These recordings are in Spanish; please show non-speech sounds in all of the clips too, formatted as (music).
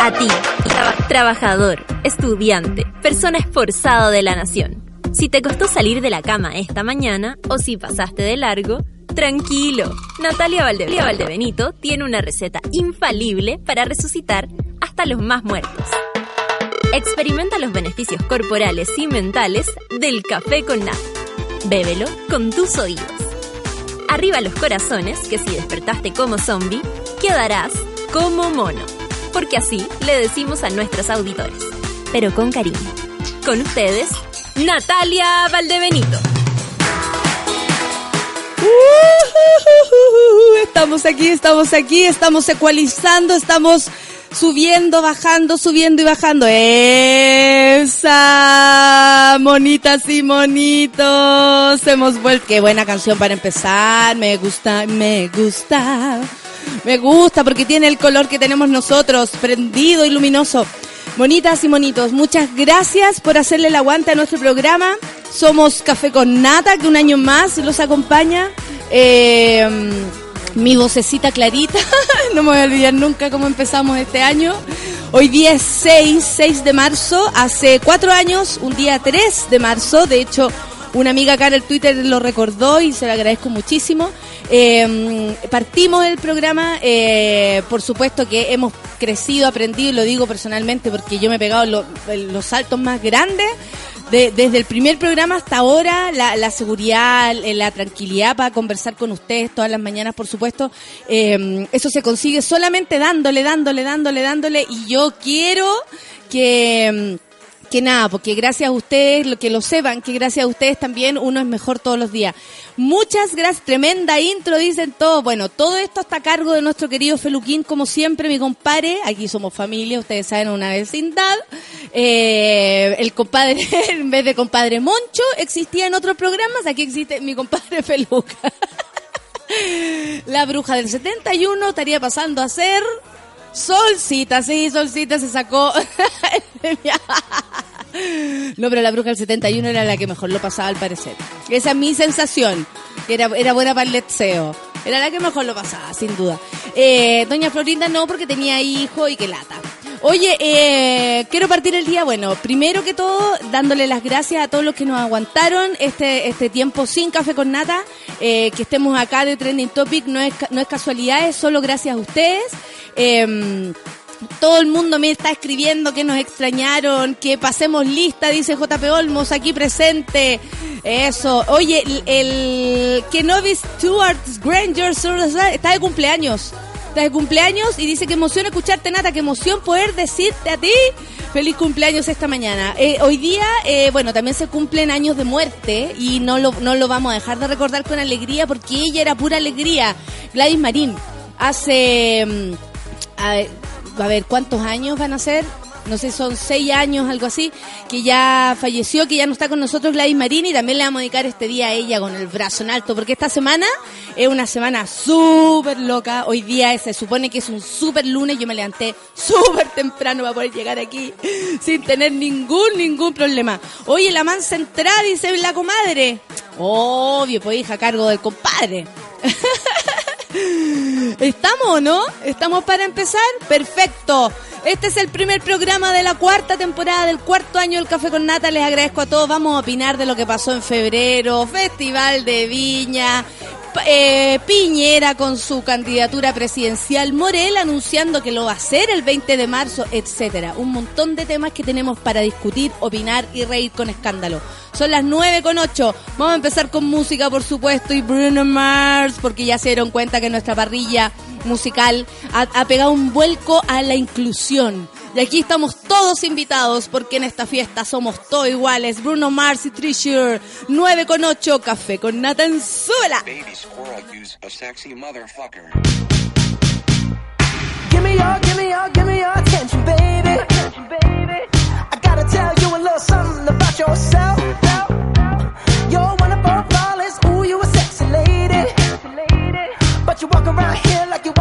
A ti, trabajador, estudiante, persona esforzada de la nación. Si te costó salir de la cama esta mañana o si pasaste de largo, tranquilo. Natalia Valdebenito tiene una receta infalible para resucitar hasta los más muertos. Experimenta los beneficios corporales y mentales del café con nata. Bébelo con tus oídos. Arriba los corazones, que si despertaste como zombie, quedarás como mono. Porque así le decimos a nuestros auditores, pero con cariño. Con ustedes, Natalia Valdebenito. Estamos aquí, estamos aquí, estamos ecualizando, estamos subiendo, bajando, subiendo y bajando. Esa, monitas y monitos, hemos vuelto. Qué buena canción para empezar, me gusta, me gusta. Me gusta porque tiene el color que tenemos nosotros, prendido y luminoso. Monitas y monitos, muchas gracias por hacerle el aguante a nuestro programa. Somos Café con Nata, que un año más los acompaña. Eh, mi vocecita clarita, (laughs) no me voy a olvidar nunca cómo empezamos este año. Hoy día es 6, 6 de marzo, hace cuatro años, un día 3 de marzo, de hecho una amiga acá en el Twitter lo recordó y se lo agradezco muchísimo. Eh, partimos el programa, eh, por supuesto que hemos crecido, aprendido, y lo digo personalmente porque yo me he pegado los saltos más grandes. Desde el primer programa hasta ahora, la, seguridad, la tranquilidad para conversar con ustedes todas las mañanas, por supuesto, eh, eso se consigue solamente dándole, dándole, dándole, dándole. Y yo quiero que que nada, porque gracias a ustedes, lo que lo sepan, que gracias a ustedes también uno es mejor todos los días. Muchas gracias, tremenda intro, dicen todos. Bueno, todo esto está a cargo de nuestro querido Feluquín, como siempre, mi compadre. Aquí somos familia, ustedes saben, una vecindad. Eh, el compadre, (laughs) en vez de compadre Moncho, existía en otros programas, aquí existe mi compadre Feluca. (laughs) La bruja del 71 estaría pasando a ser Solcita, sí, Solcita se sacó. (laughs) no, pero la bruja del 71 era la que mejor lo pasaba al parecer. Esa es mi sensación. Era, era buena para el letseo. Era la que mejor lo pasaba, sin duda. Eh, Doña Florinda no, porque tenía hijo y que lata. Oye, eh, quiero partir el día, bueno, primero que todo, dándole las gracias a todos los que nos aguantaron este, este tiempo sin café con nata, eh, que estemos acá de Trending Topic, no es, no es casualidad, es solo gracias a ustedes. Eh, todo el mundo me está escribiendo que nos extrañaron, que pasemos lista, dice JP Olmos, aquí presente. Eso. Oye, el, el Kenobi Stewart Granger está de cumpleaños de cumpleaños y dice que emoción escucharte, Nata, que emoción poder decirte a ti feliz cumpleaños esta mañana. Eh, hoy día, eh, bueno, también se cumplen años de muerte y no lo, no lo vamos a dejar de recordar con alegría porque ella era pura alegría. Gladys Marín, hace... Mm, a ver, ¿cuántos años van a ser? no sé, son seis años, algo así, que ya falleció, que ya no está con nosotros Gladys Marini, y también le vamos a dedicar este día a ella con el brazo en alto, porque esta semana es una semana súper loca, hoy día se supone que es un súper lunes, yo me levanté súper temprano para poder llegar aquí sin tener ningún, ningún problema. Oye, la mansa entrada, dice la comadre. Obvio, pues hija, a cargo del compadre. (laughs) ¿Estamos no? ¿Estamos para empezar? Perfecto. Este es el primer programa de la cuarta temporada del cuarto año del Café con Nata. Les agradezco a todos. Vamos a opinar de lo que pasó en febrero, Festival de Viña, eh, Piñera con su candidatura presidencial, Morel anunciando que lo va a hacer el 20 de marzo, etcétera. Un montón de temas que tenemos para discutir, opinar y reír con escándalo. Son las 9 con 8. Vamos a empezar con música, por supuesto, y Bruno Mars, porque ya se dieron cuenta que nuestra parrilla musical ha, pegado un vuelco a la inclusión. Y aquí estamos todos invitados porque en esta fiesta somos todos iguales. Bruno Mars y Treasure. 9 con 8, café con Nathan Suela. Give me your, give me your, give me your attention, baby. I gotta tell you a little something about yourself. You're one of our flawless, ooh, you a sexy lady. But you walk around here like you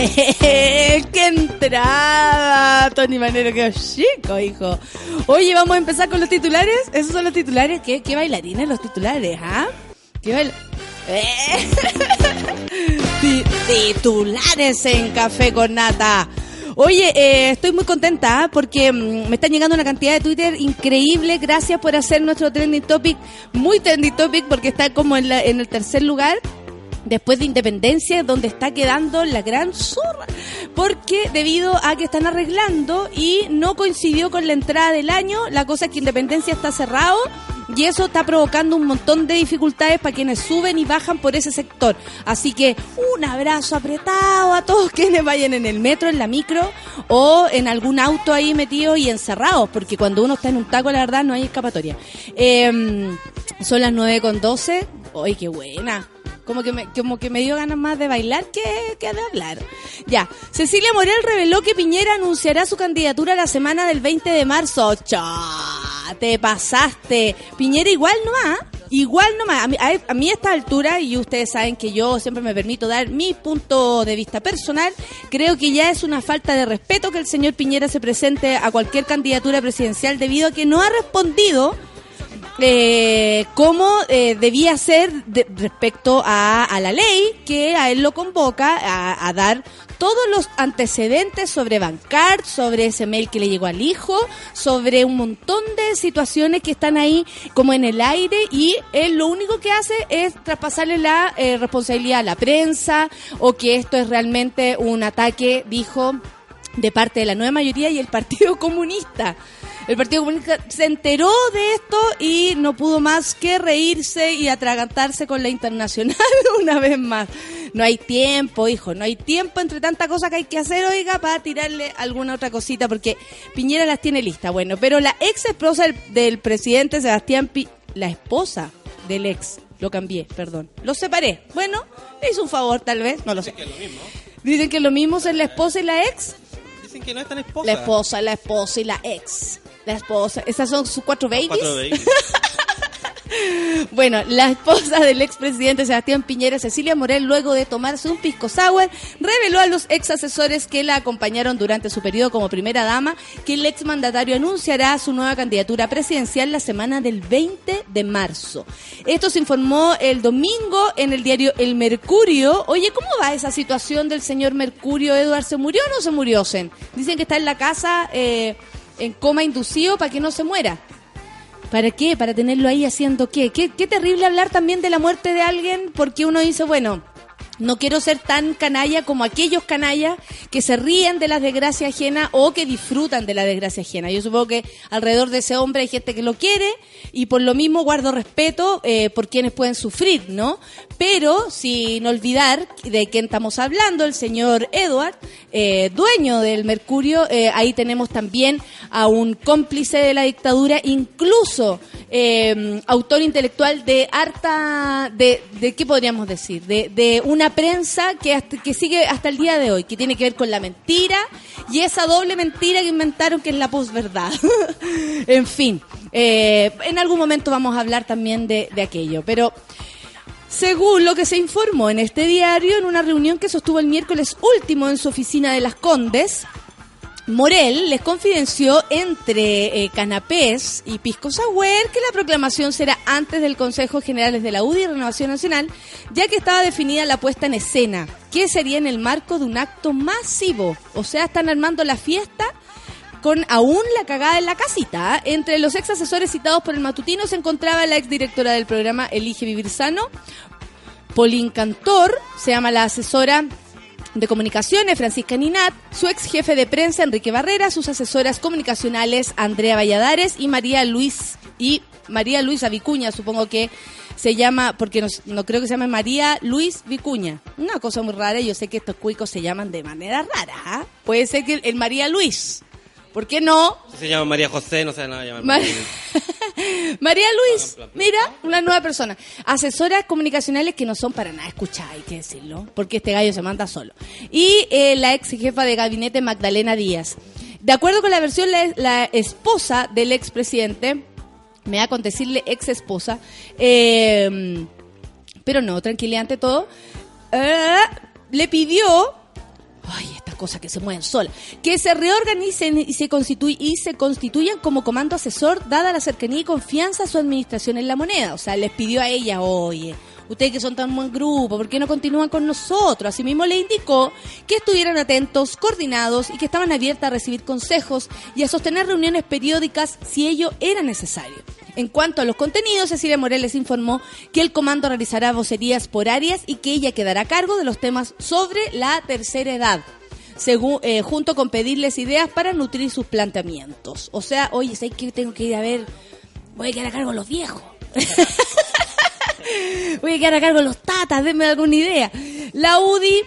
(laughs) ¡Qué entrada! Tony Manero quedó chico, hijo. Oye, vamos a empezar con los titulares. ¿Esos son los titulares? ¿Qué, qué bailarines los titulares, ah? ¿Qué (laughs) titulares en Café con Nata. Oye, eh, estoy muy contenta ¿ah? porque mm, me están llegando una cantidad de Twitter increíble. Gracias por hacer nuestro trending topic muy trending topic porque está como en, la, en el tercer lugar después de Independencia, donde está quedando la gran zorra, porque debido a que están arreglando y no coincidió con la entrada del año, la cosa es que Independencia está cerrado y eso está provocando un montón de dificultades para quienes suben y bajan por ese sector. Así que un abrazo apretado a todos (laughs) quienes vayan en el metro, en la micro o en algún auto ahí metido y encerrados, porque cuando uno está en un taco, la verdad, no hay escapatoria. Em, son las 9 con 12. ¡Ay, qué buena! Como que, me, como que me dio ganas más de bailar que, que de hablar. Ya. Cecilia Morel reveló que Piñera anunciará su candidatura la semana del 20 de marzo. ¡Cha! Te pasaste. Piñera igual no va. Igual nomás, a mí, a, mí a esta altura, y ustedes saben que yo siempre me permito dar mi punto de vista personal, creo que ya es una falta de respeto que el señor Piñera se presente a cualquier candidatura presidencial debido a que no ha respondido eh, cómo eh, debía ser respecto a, la ley que a él lo convoca a, dar todos los antecedentes sobre Bancard, sobre ese mail que le llegó al hijo, sobre un montón de situaciones que están ahí como en el aire y él lo único que hace es traspasarle la eh, responsabilidad a la prensa o que esto es realmente un ataque, dijo, de parte de la nueva mayoría y el Partido (laughs) Comunista. El Partido Comunista se enteró de esto y no pudo más que reírse y atragantarse con la internacional (laughs) una vez más. No hay tiempo, hijo, no hay tiempo entre tanta cosa que hay que hacer, oiga, para tirarle alguna otra cosita, porque Piñera las tiene lista. Bueno, pero la ex esposa del, presidente Sebastián Pi la esposa del ex, lo cambié, perdón, lo separé. Bueno, le hizo un favor tal vez, no lo sé. Dicen que lo mismo es la esposa y la ex. Dicen que no es tan esposa. La esposa, la esposa y la ex. La esposa. Esas son sus cuatro babies. Cuatro babies. (laughs) Bueno, la esposa del expresidente Sebastián Piñera, Cecilia Morel, luego de tomarse un pisco sour, reveló a los ex asesores que la acompañaron durante su periodo como primera dama que el ex mandatario anunciará su nueva candidatura presidencial la semana del 20 de marzo. Esto se informó el domingo en el diario El Mercurio. Oye, ¿cómo va esa situación del señor Mercurio? ¿Eduard se murió o no se murió? Dicen que está en la casa. Eh, en coma inducido para que no se muera. ¿Para qué? ¿Para tenerlo ahí haciendo qué? qué? Qué terrible hablar también de la muerte de alguien porque uno dice, bueno, no quiero ser tan canalla como aquellos canallas que se ríen de las desgracias ajenas o que disfrutan de la desgracia ajena. Yo supongo que alrededor de ese hombre hay gente que lo quiere y por lo mismo guardo respeto eh, por quienes pueden sufrir, ¿no? Pero sin olvidar de quién estamos hablando, el señor Edward, eh, dueño del Mercurio, eh, ahí tenemos también a un cómplice de la dictadura, incluso autor intelectual de harta, de, de ¿qué podríamos decir? De, de una prensa que, que sigue hasta el día de hoy, que tiene que ver con la mentira y esa doble mentira que inventaron que es la posverdad. (laughs) en fin, eh, en algún momento vamos a hablar también de, de aquello, pero... Según lo que se informó en este diario, en una reunión que sostuvo el miércoles último en su oficina de Las Condes, Morel les confidenció entre eh, canapés y pisco sour que la proclamación será antes del Consejo Generales de la UDI y Renovación Nacional, ya que estaba definida la puesta en escena, que sería en el marco de un acto masivo. O sea, están armando la fiesta con aún la cagada en la casita. Entre los ex asesores citados por el matutino se encontraba la ex directora del programa Elige Vivir Sano, Pauline Cantor, se llama la asesora de Comunicaciones, Francisca Ninat, su ex jefe de prensa, Enrique Barrera, sus asesoras comunicacionales, Andrea Valladares y María Luis y María Luisa Vicuña, supongo que se llama, porque no, creo que se llame María Luis Vicuña. Una cosa muy rara, yo sé que estos cuicos se llaman de manera rara. ¿ah? Puede ser que el María Luis. ¿Por qué no? Se llama María José, no se nada llamar María Luis, mira, una nueva persona. Asesoras comunicacionales que no son para nada escuchadas, hay que decirlo, porque este gallo se manda solo. Y eh, la ex jefa de gabinete Magdalena Díaz. De acuerdo con la versión, la, esposa del expresidente, me da con decirle ex esposa, eh, pero no, tranquilidad ante todo, eh, le pidió ay, estas cosas que se mueven solas, que se reorganicen y se, y se constituyan como comando asesor, dada la cercanía y confianza a su administración en la moneda. O sea, les pidió a ella, oye, ustedes que son tan buen grupo, ¿por qué no continúan con nosotros? Asimismo le indicó que estuvieran atentos, coordinados y que estaban abiertas a recibir consejos y a sostener reuniones periódicas si ello era necesario. En cuanto a los contenidos, Cecilia Morales informó que el comando realizará vocerías por áreas y que ella quedará a cargo de los temas sobre la tercera edad. Según, eh, junto con pedirles ideas para nutrir sus planteamientos. O sea, oye, sé que tengo que ir a ver, voy a quedar a cargo de los viejos. (laughs) voy a quedar a cargo de los tatas, denme alguna idea. La UDI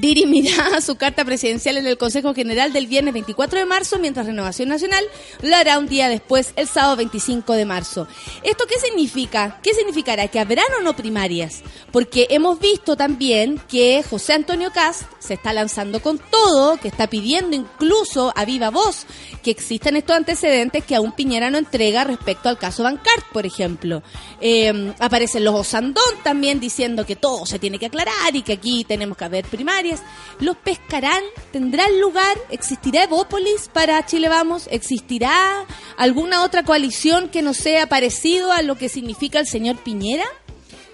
dirimirá su carta presidencial en el Consejo General del viernes 24 de marzo, mientras Renovación Nacional lo hará un día después, el sábado 25 de marzo. ¿Esto qué significa? ¿Qué significará? ¿Que habrán o no primarias? Porque hemos visto también que José Antonio Cast se está lanzando con todo, que está pidiendo incluso a viva voz que existan estos antecedentes que aún Piñera no entrega respecto al caso Bancart, por ejemplo. Eh, aparecen los Osandón también diciendo que todo se tiene que aclarar y que aquí tenemos que haber primarias ¿Los pescarán? ¿Tendrán lugar? ¿Existirá Evópolis para Chile Vamos? ¿Existirá alguna otra coalición que no sea parecido a lo que significa el señor Piñera?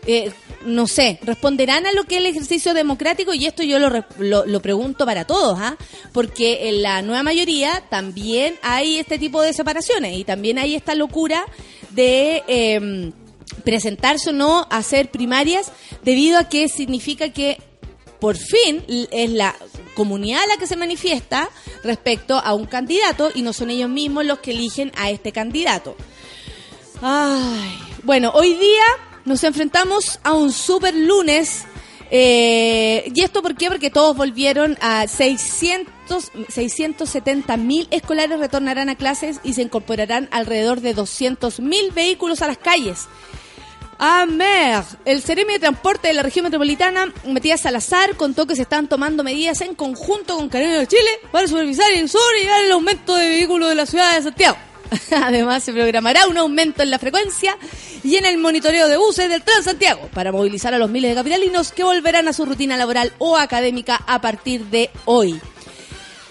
Eh, no sé, responderán a lo que es el ejercicio democrático y esto yo lo, pregunto para todos, ¿ah? porque en la nueva mayoría también hay este tipo de separaciones y también hay esta locura de em, presentarse o no a hacer primarias debido a que significa que por fin es la comunidad la que se manifiesta respecto a un candidato y no son ellos mismos los que eligen a este candidato. Ay, bueno, hoy día nos enfrentamos a un super lunes. Eh, ¿Y esto por qué? Porque todos volvieron a 600, 670 mil escolares retornarán a clases y se incorporarán alrededor de 200 mil vehículos a las calles. Amer. El Ceremi de Transporte de la región metropolitana, Matías Salazar, contó que se están tomando medidas en conjunto con Carabineros de Chile para supervisar el sur y el aumento de vehículos de la ciudad de Santiago. (laughs) Además, se programará un aumento en la frecuencia y en el monitoreo de buses del Transantiago para movilizar a los miles de capitalinos que volverán a su rutina laboral o académica a partir de hoy.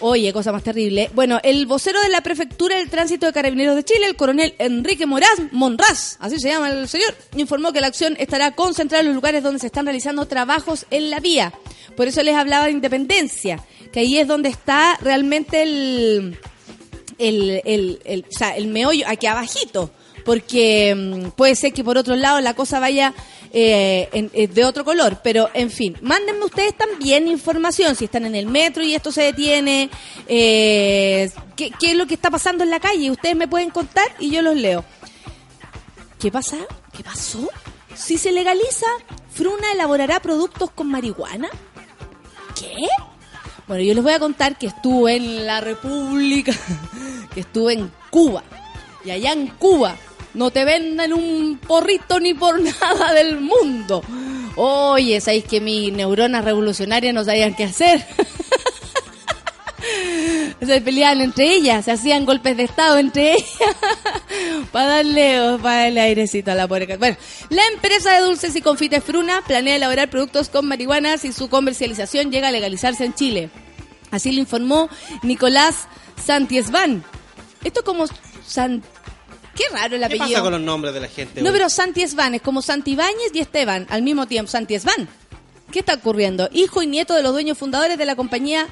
Oye, cosa más terrible. Bueno, el vocero de la Prefectura del Tránsito de Carabineros de Chile, el coronel Enrique Moraz, Monraz, así se llama el señor, informó que la acción estará concentrada en los lugares donde se están realizando trabajos en la vía. Por eso les hablaba de independencia, que ahí es donde está realmente el, el, el, el, meollo, aquí abajito porque mm, puede ser que por otro lado la cosa vaya eh, eh, de otro color, pero en fin, mándenme ustedes también información, si están en el metro y esto se detiene, eh, ¿qué, es lo que está pasando en la calle, ustedes me pueden contar y yo los leo. ¿Qué pasa? ¿Qué pasó? Si se legaliza, Fruna elaborará productos con marihuana. ¿Qué? Bueno, yo les voy a contar que estuve en la República, (laughs) que estuve en Cuba. Y allá en Cuba no te vendan un porrito ni por (laughs) nada del mundo. Oye, ¿sabéis que mis neuronas revolucionarias no sabían qué hacer? (laughs) se peleaban entre ellas, se hacían golpes de estado entre ellas (laughs) para darle, para darle airecito a la pobre. Bueno, la empresa de dulces y confites Fruna planea elaborar productos con marihuana y su comercialización llega a legalizarse en Chile. Así lo informó Nicolás Santiesvan. Esto como San Qué raro el apellido. ¿Qué pasa con los nombres de la gente? No, pero Santi Esban es como Santi Ibáñez y Esteban al mismo tiempo. Santi Esban. ¿Qué está ocurriendo? Hijo y nieto de los dueños fundadores de la compañía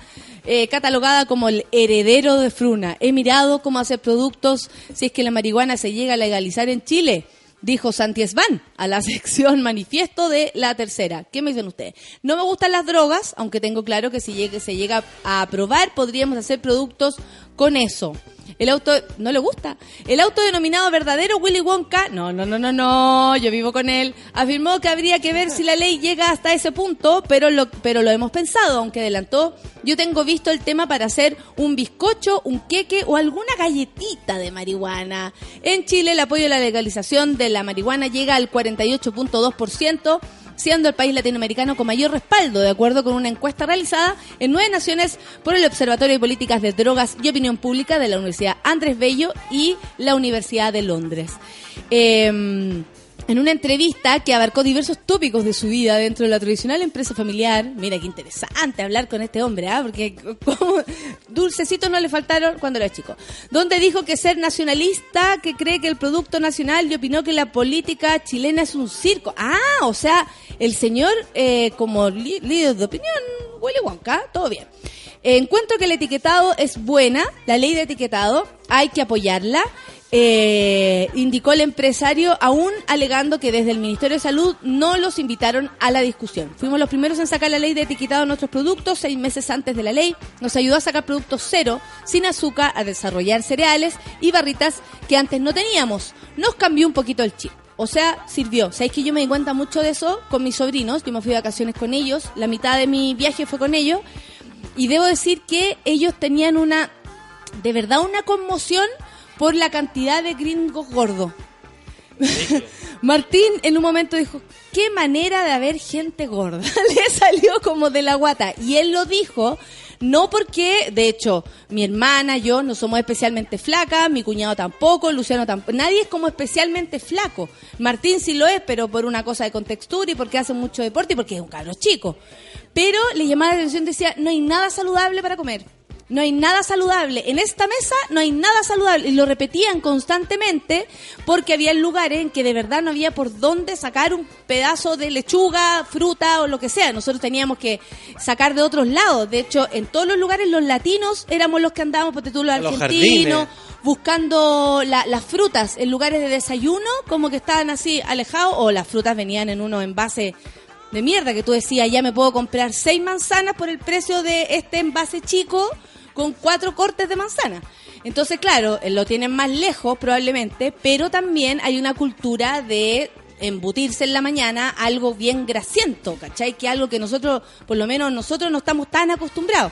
eh, catalogada como el heredero de Fruna. He mirado cómo hacer productos si es que la marihuana se llega a legalizar en Chile. dijo Santi Esban a la (laughs) sección manifiesto de la tercera. ¿Qué me dicen ustedes? No me gustan las drogas, aunque tengo claro que si llegue- se llega a aprobar podríamos hacer productos con eso. El auto, no le gusta. El auto denominado verdadero Willy Wonka, no, no, no, no, no, yo vivo con él, afirmó que habría que ver si la ley llega hasta ese punto, pero lo, pero lo hemos pensado, aunque adelantó, yo tengo visto el tema para hacer un bizcocho, un queque o alguna galletita de marihuana. En Chile el apoyo a la legalización de la marihuana llega al 48.2%, siendo el país latinoamericano con mayor respaldo, de acuerdo con una encuesta realizada en nueve naciones por el Observatorio de Políticas de Drogas y Opinión Pública de la Universidad Andrés Bello y la Universidad de Londres. Eh, en una entrevista que abarcó diversos tópicos de su vida dentro de la tradicional empresa familiar, mira qué interesante hablar con este hombre, ¿ah? porque (laughs) como dulcecitos no le faltaron cuando era chico, donde dijo que ser nacionalista, que cree que el producto nacional y opinó que la política chilena es un circo. Ah, o sea, el señor eh, como líder de opinión, Willy Wonka, todo bien. Encuentro que el etiquetado es buena, la ley de etiquetado, hay que apoyarla. Eh, indicó el empresario, aún alegando que desde el Ministerio de Salud no los invitaron a la discusión. Fuimos los primeros en sacar la ley de etiquetado de nuestros productos seis meses antes de la ley. Nos ayudó a sacar productos cero, sin azúcar, a desarrollar cereales y barritas que antes no teníamos. Nos cambió un poquito el chip. O sea, sirvió. Sabéis que yo me di cuenta mucho de eso con mis sobrinos. Yo me fui de vacaciones con ellos. La mitad de mi viaje fue con ellos. Y debo decir que ellos tenían una, de verdad, una conmoción por la cantidad de gringos gordos. (laughs) Martín en un momento dijo, qué manera de haber gente gorda. (laughs) Le salió como de la guata. Y él lo dijo, no porque, de hecho, mi hermana, yo no somos especialmente flacas, mi cuñado tampoco, Luciano tampoco. Nadie es como especialmente flaco. Martín sí lo es, pero por una cosa de contextura y porque hace mucho deporte y porque es un cabro chico. Pero le llamaba la atención, decía, no hay nada saludable para comer. No hay nada saludable. En esta mesa no hay nada saludable. Y lo repetían constantemente porque había lugares en que de verdad no había por dónde sacar un pedazo de lechuga, fruta o lo que sea. Nosotros teníamos que sacar de otros lados. De hecho, en todos los lugares los latinos éramos los que andábamos, Los argentinos, jardines. buscando la- las frutas en lugares de desayuno, como que estaban así alejados, o las frutas venían en unos envases de mierda que tú decías, ya me puedo comprar seis manzanas por el precio de este envase chico con cuatro cortes de manzana. Entonces, claro, eh, lo tienen más lejos probablemente, pero también hay una cultura de embutirse en la mañana algo bien grasiento, ¿cachai? Que algo que nosotros, por lo menos nosotros no estamos tan acostumbrados.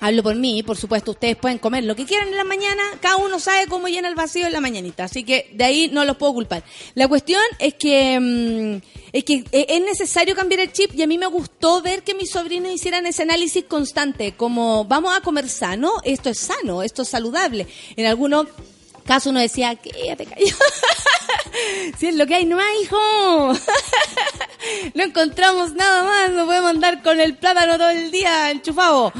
Hablo por mí, por supuesto, ustedes pueden comer lo que quieran en la mañana, cada uno sabe cómo llena el vacío en la mañanita, así que de ahí no los puedo culpar. La cuestión es que mm, es que eh, es necesario cambiar el chip y a mí me gustó ver que mis sobrinos hicieran ese análisis constante, como vamos a comer sano, esto es sano, esto es saludable. En algunos casos uno decía, quédate callado. (laughs) si es lo que hay, no hay, hijo. (laughs) no encontramos nada más, no podemos andar con el plátano todo el día enchufado.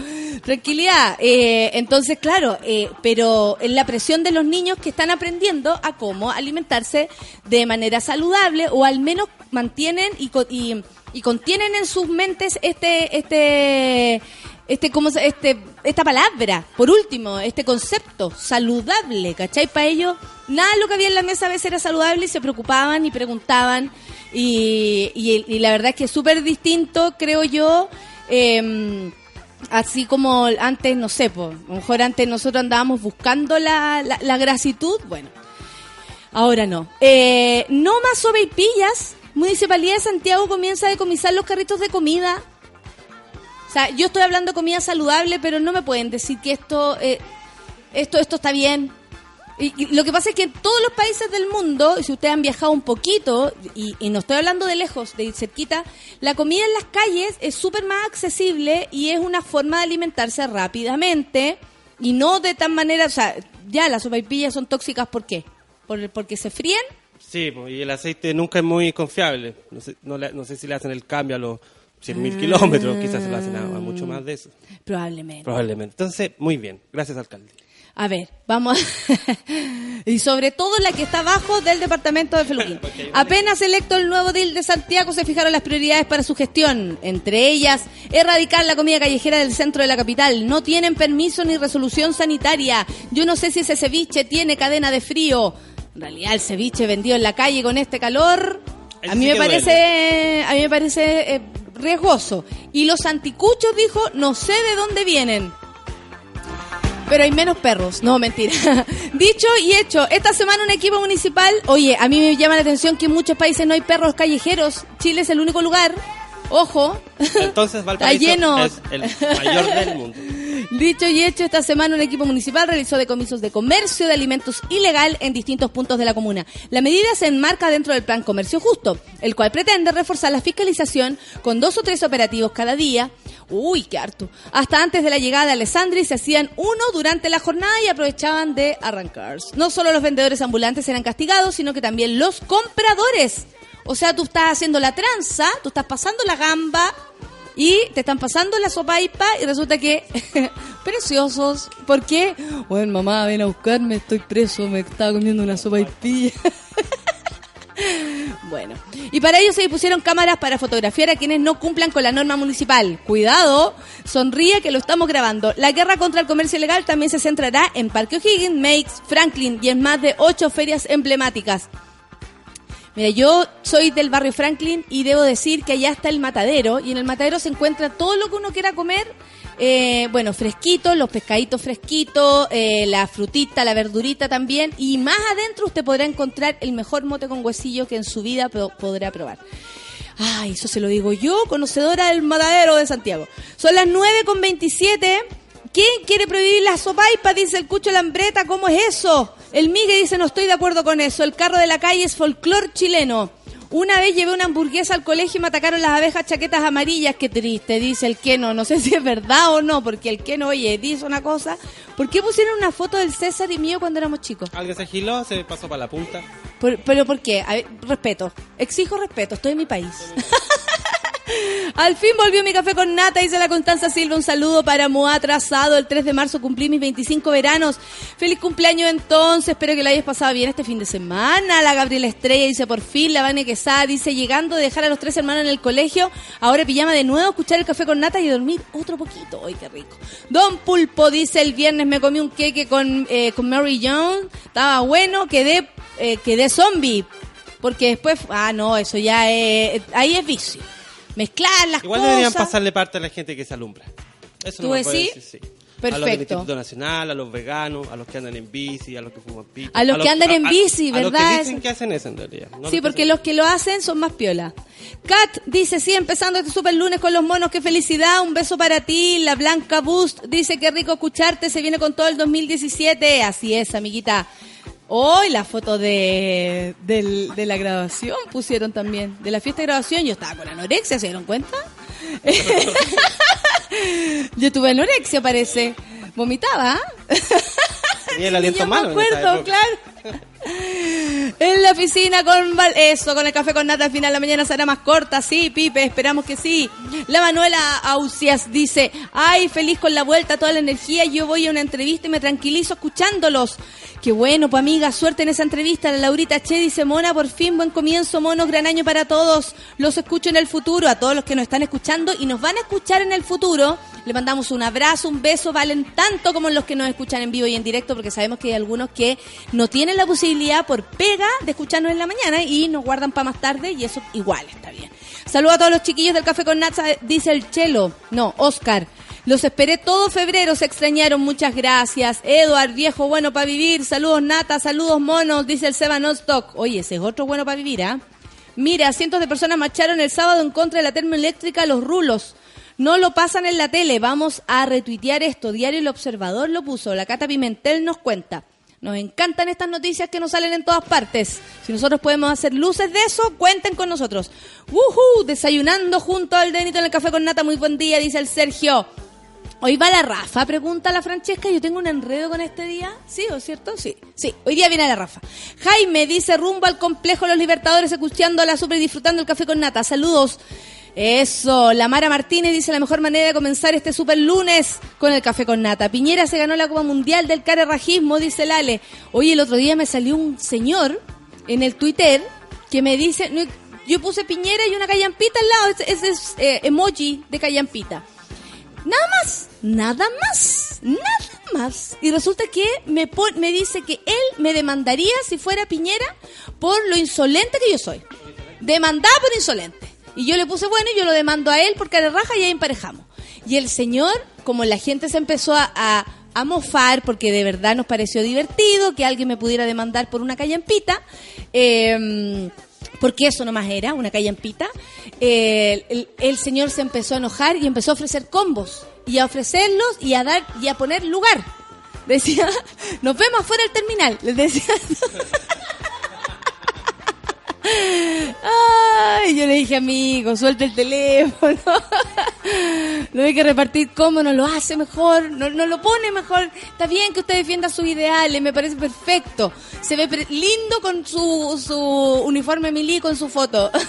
Tranquilidad. Eh, entonces, claro, eh, pero en la presión de los niños que están aprendiendo a cómo alimentarse de manera saludable o al menos mantienen y, y, y contienen en sus mentes este este este cómo se- este esta palabra por último este concepto saludable ¿cachai? para ellos nada de lo que había en la mesa a veces era saludable y se preocupaban y preguntaban y, y, y la verdad es que es súper distinto creo yo eh, así como antes no sé a lo mejor antes nosotros andábamos buscando la, la, la grasitud bueno Ahora no. Eh, no más sopaipillas. Municipalidad de Santiago comienza a decomisar los carritos de comida. Sea, yo estoy hablando comida saludable, pero no me pueden decir que esto, eh, esto, esto está bien. Y, y lo que pasa es que en todos los países del mundo, si ustedes han viajado un poquito, y, y no estoy hablando de lejos, de cerquita, la comida en las calles es súper más accesible y es una forma de alimentarse rápidamente y no de tan manera, o sea, ya las sopaipillas son tóxicas, ¿por qué? ¿Por, ¿Porque se fríen? Sí, y el aceite nunca es muy confiable. No sé, no, no sé si le hacen el cambio a los 100.000 kilómetros, quizás se lo hacen a, a mucho más de eso. Probablemente. Probablemente. Entonces, muy bien. Gracias, alcalde. A ver, vamos. (laughs) y sobre todo la que está abajo del departamento de Feluquín. (laughs) Apenas electo el nuevo DIL de Santiago, se fijaron las prioridades para su gestión. Entre ellas, erradicar la comida callejera del centro de la capital. No tienen permiso ni resolución sanitaria. Yo no sé si ese ceviche tiene cadena de frío. En realidad el ceviche vendido en la calle con este calor, a mí sí me parece, a mí me parece eh, riesgoso. Y los anticuchos dijo, no sé de dónde vienen. Pero hay menos perros. No, mentira. (laughs) Dicho y hecho, esta semana un equipo municipal, oye, a mí me llama la atención que en muchos países no hay perros callejeros. Chile es el único lugar. Ojo. Entonces (laughs) Valparaíso lleno. es el mayor del mundo. (laughs) Dicho y hecho, esta semana un equipo municipal realizó decomisos de comercio de alimentos ilegal en distintos puntos de la comuna. La medida se enmarca dentro del Plan Comercio Justo, el cual pretende reforzar la fiscalización con dos o tres operativos cada día. Uy, qué harto. Hasta antes de la llegada de Alessandri se hacían uno durante la jornada y aprovechaban de arrancar. No solo los vendedores ambulantes eran castigados, sino que también los compradores. O sea, tú estás haciendo la tranza, tú estás pasando la gamba y te están pasando la sopaipa y resulta que (laughs) preciosos. ¿Por qué? Bueno, mamá, ven a buscarme, estoy preso, me estaba comiendo una sopaipilla. (laughs) Bueno, y para ello se dispusieron cámaras para fotografiar a quienes no cumplan con la norma municipal. Cuidado, sonríe que lo estamos grabando. La guerra contra el comercio ilegal también se centrará en Parque O'Higgins, Makes, Franklin y en más de ocho ferias emblemáticas. Mira, yo soy del barrio Franklin y debo decir que allá está el matadero y en el matadero se encuentra todo lo que uno quiera comer. eh, bueno, fresquito, los pescaditos fresquitos, eh, la frutita, la verdurita también. Y más adentro usted podrá encontrar el mejor mote con huesillo que en su vida po- podrá probar. Ay, eso se lo digo yo, conocedora del matadero de Santiago. Son las 9 con 27. ¿Quién quiere prohibir la sopaipa? Dice el Cucho Lambreta. ¿Cómo es eso? El Migue dice, no estoy de acuerdo con eso. El carro de la calle es folclor chileno. Una vez llevé una hamburguesa al colegio y me atacaron las abejas chaquetas amarillas. Qué triste, dice el Keno. No sé si es verdad o no, porque el Keno, oye, dice una cosa. ¿Por qué pusieron una foto del César y mío cuando éramos chicos? Alguien se agiló, se pasó para la punta. Por- ¿Pero por qué? A ver, respeto. Exijo respeto. Estoy en mi país. (laughs) Al fin volvió mi café con nata, dice la Constanza Silva. Un saludo para Moa atrasado. El 3 de marzo cumplí mis 25 veranos. Feliz cumpleaños entonces. Espero que lo hayas pasado bien este fin de semana. La Gabriela Estrella dice por fin. La Vane Quesada dice llegando de dejar a los tres hermanos en el colegio. Ahora pijama de nuevo, escuchar el café con nata y dormir otro poquito. ¡Ay, qué rico! Don Pulpo dice el viernes me comí un queque con, eh, con Mary Jones. Estaba bueno. Quedé, eh, quedé zombie. Porque después, ah, no, eso ya es, ahí es vicio. Mezclar las Igual cosas. deberían pasarle parte a la gente que se alumbra. Eso ¿Tú no decís? decir, sí. A los Perfecto. del Instituto Nacional, a los veganos, a los que andan en bici, a los que fuman pico. A los que andan en bici, A los ¿verdad? que dicen que hacen eso en realidad. no Sí, que porque hacen. los que lo hacen son más piola. Kat dice, sí, empezando este super lunes con los monos, qué felicidad, un beso para ti. La Blanca Boost dice, qué rico escucharte, se viene con todo el 2017. Así es, amiguita. Hoy la foto de, del- de la grabación pusieron también. De la fiesta de grabación, yo estaba con anorexia, ¿se dieron cuenta? (laughs) yo tuve anorexia, parece. Vomitaba, ¿ah? Tenía el aliento Yo me malo. acuerdo, época. claro. En la oficina con eso, con el café con nata al final la mañana será más corta, sí, Pipe, esperamos que sí. La Manuela Ausias dice, ay, feliz con la vuelta, toda la energía, yo voy a una entrevista y me tranquilizo escuchándolos. Qué bueno, pues amiga, suerte en esa entrevista. La Laurita Che dice, Mona, por fin, buen comienzo, monos, gran año para todos. Los escucho en el futuro, a todos los que nos están escuchando y nos van a escuchar en el futuro. Le mandamos un abrazo, un beso, valen tanto como los que nos escuchan en vivo y en directo, porque sabemos que hay algunos que no tienen la posibilidad por pega de escucharnos en la mañana y nos guardan para más tarde y eso igual está bien. Saludos a todos los chiquillos del Café con Natsa, dice el Chelo. No, Oscar. Los esperé todo febrero, se extrañaron, muchas gracias. Eduard, viejo bueno para vivir. Saludos Nata, saludos monos, dice el Seba Nostock. Oye, ese es otro bueno para vivir, ¿ah? Mira, cientos de personas marcharon el sábado en contra de la termoeléctrica Los Rulos. No lo pasan en la tele, vamos a retuitear esto. Diario El Observador lo puso, la Cata Pimentel nos cuenta. Nos encantan estas noticias que nos salen en todas partes. Si nosotros podemos hacer luces de eso, cuenten con nosotros. ¡Woohoo! Desayunando junto al Denito en el café con nata. Muy buen día, dice el Sergio. Hoy va la Rafa, pregunta la Francesca. Yo tengo un enredo con este día. ¿Sí o cierto? Sí. Sí, hoy día viene la Rafa. Jaime dice rumbo al complejo Los Libertadores, escuchando a la super y disfrutando el café con nata. Saludos. Eso, la Mara Martínez dice la mejor manera de comenzar este super lunes con el café con nata. Piñera se ganó la Copa Mundial del carerrajismo, dice Lale. Oye, el otro día me salió un señor en el Twitter que me dice, yo puse Piñera y una callampita al lado, ese, es eh, emoji de callampita. Nada más, nada más, nada más. Y resulta que me, me dice que él me demandaría si fuera Piñera por lo insolente que yo soy. Demandada por insolente. Y yo le puse, bueno, y yo lo demando a él por cara raja y ahí emparejamos. Y el señor, como la gente se empezó a, a, a mofar, porque de verdad nos pareció divertido que alguien me pudiera demandar por una callampita, eh, porque eso nomás era, una callampita, eh, el, el señor se empezó a enojar y empezó a ofrecer combos, y a ofrecerlos y a dar, y a poner lugar. Decía, (laughs) nos vemos afuera del terminal. Les decía. (laughs) Ay, yo le dije, amigo, suelta el teléfono. (laughs) No hay que repartir cómo no lo hace mejor, no, no lo pone mejor. Está bien que usted defienda sus ideales, me parece perfecto. Se ve lindo con su, su uniforme milí, con su foto. (laughs)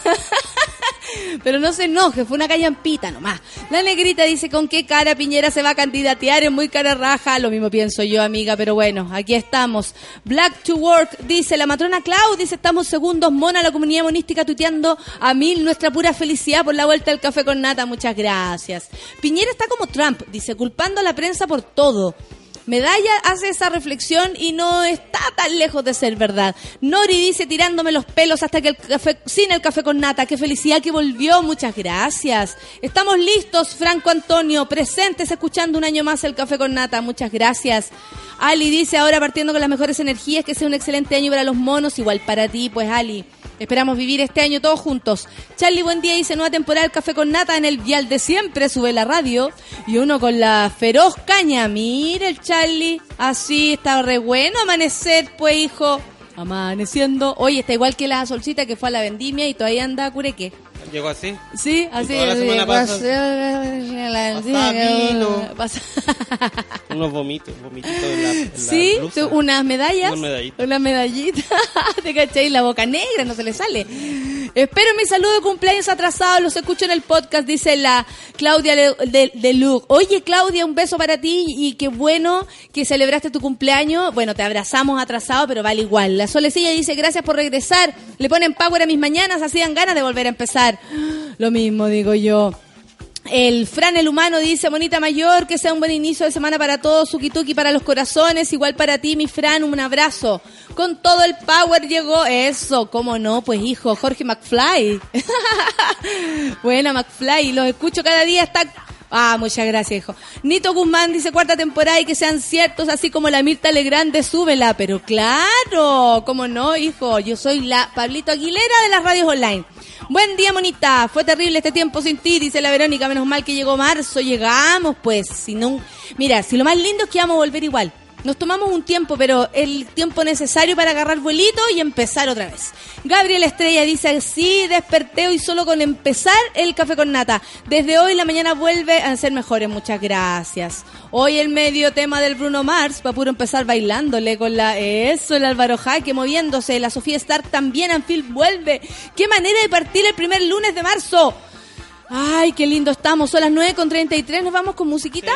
(laughs) Pero no se enoje, fue una callampita nomás. La negrita dice con qué cara Piñera se va a candidatear, es muy cara raja. Lo mismo pienso yo, amiga, pero bueno, aquí estamos. Black to Work dice, la matrona Clau dice, estamos segundos, mona la comunidad monística tuiteando a mil nuestra pura felicidad por la vuelta del café con nata, muchas gracias. Piñera está como Trump, dice, culpando a la prensa por todo. Medalla hace esa reflexión y no está tan lejos de ser verdad. Nori dice tirándome los pelos hasta que el café, sin el café con nata. Qué felicidad que volvió. Muchas gracias. Estamos listos, Franco Antonio, presentes escuchando un año más el café con nata. Muchas gracias. Ali dice ahora partiendo con las mejores energías que sea un excelente año para los monos. Igual para ti, pues Ali. Esperamos vivir este año todos juntos. Charlie, buen día, dice nueva temporada del Café con Nata en el Vial de siempre, sube la radio. Y uno con la feroz caña. Mira el Charlie, así está re bueno amanecer, pues hijo. Amaneciendo. Oye, está igual que la solcita que fue a la vendimia y todavía anda cureque. Llegó así. Sí, así. toda la semana vino. pasa- (laughs) Unos vomitos, vomititos en la, en la Sí, blusa. tú, unas medallas. Unas medallitas. Una medallita. (laughs) ¿Te cachai? La boca negra, no se le sale. Espero mi saludo de cumpleaños atrasado. Los escucho en el podcast, dice la Claudia de, de. Oye, Claudia, un beso para ti y qué bueno que celebraste tu cumpleaños. Bueno, te abrazamos atrasado, pero vale igual. La Solecilla dice, gracias por regresar. Le ponen power a mis mañanas, así dan ganas de volver a empezar. (gasps) Lo mismo digo yo. El Fran el humano dice, bonita mayor, que sea un buen inicio de semana para todos, Suki Tuki para los corazones, igual para ti, mi Fran, un abrazo. Con todo el power llegó eso, cómo no, pues hijo, Jorge McFly. (laughs) Buena McFly, los escucho cada día, está... Ah, muchas gracias, hijo. Nito Guzmán dice cuarta temporada y que sean ciertos, así como la Mirta Legrande, súbela. Pero claro, cómo no, hijo. Yo soy la Pablito Aguilera de las radios online. Buen día, monita. Fue terrible este tiempo sin ti, dice la Verónica. Menos mal que llegó marzo. Llegamos, pues. Si no, mira, si lo más lindo es que vamos a volver igual. Nos tomamos un tiempo, pero el tiempo necesario para agarrar vuelito y empezar otra vez. Gabriel Estrella dice, sí, desperté hoy solo con empezar el café con nata. Desde hoy la mañana vuelve a ser mejores, muchas gracias. Hoy el medio tema del Bruno Mars, para puro empezar bailándole con la... Eso, el Álvaro Jaque moviéndose, la Sofía Stark también, Anfield vuelve. ¡Qué manera de partir el primer lunes de marzo! Ay, qué lindo estamos, son las 9 con 33, nos vamos con musiquita.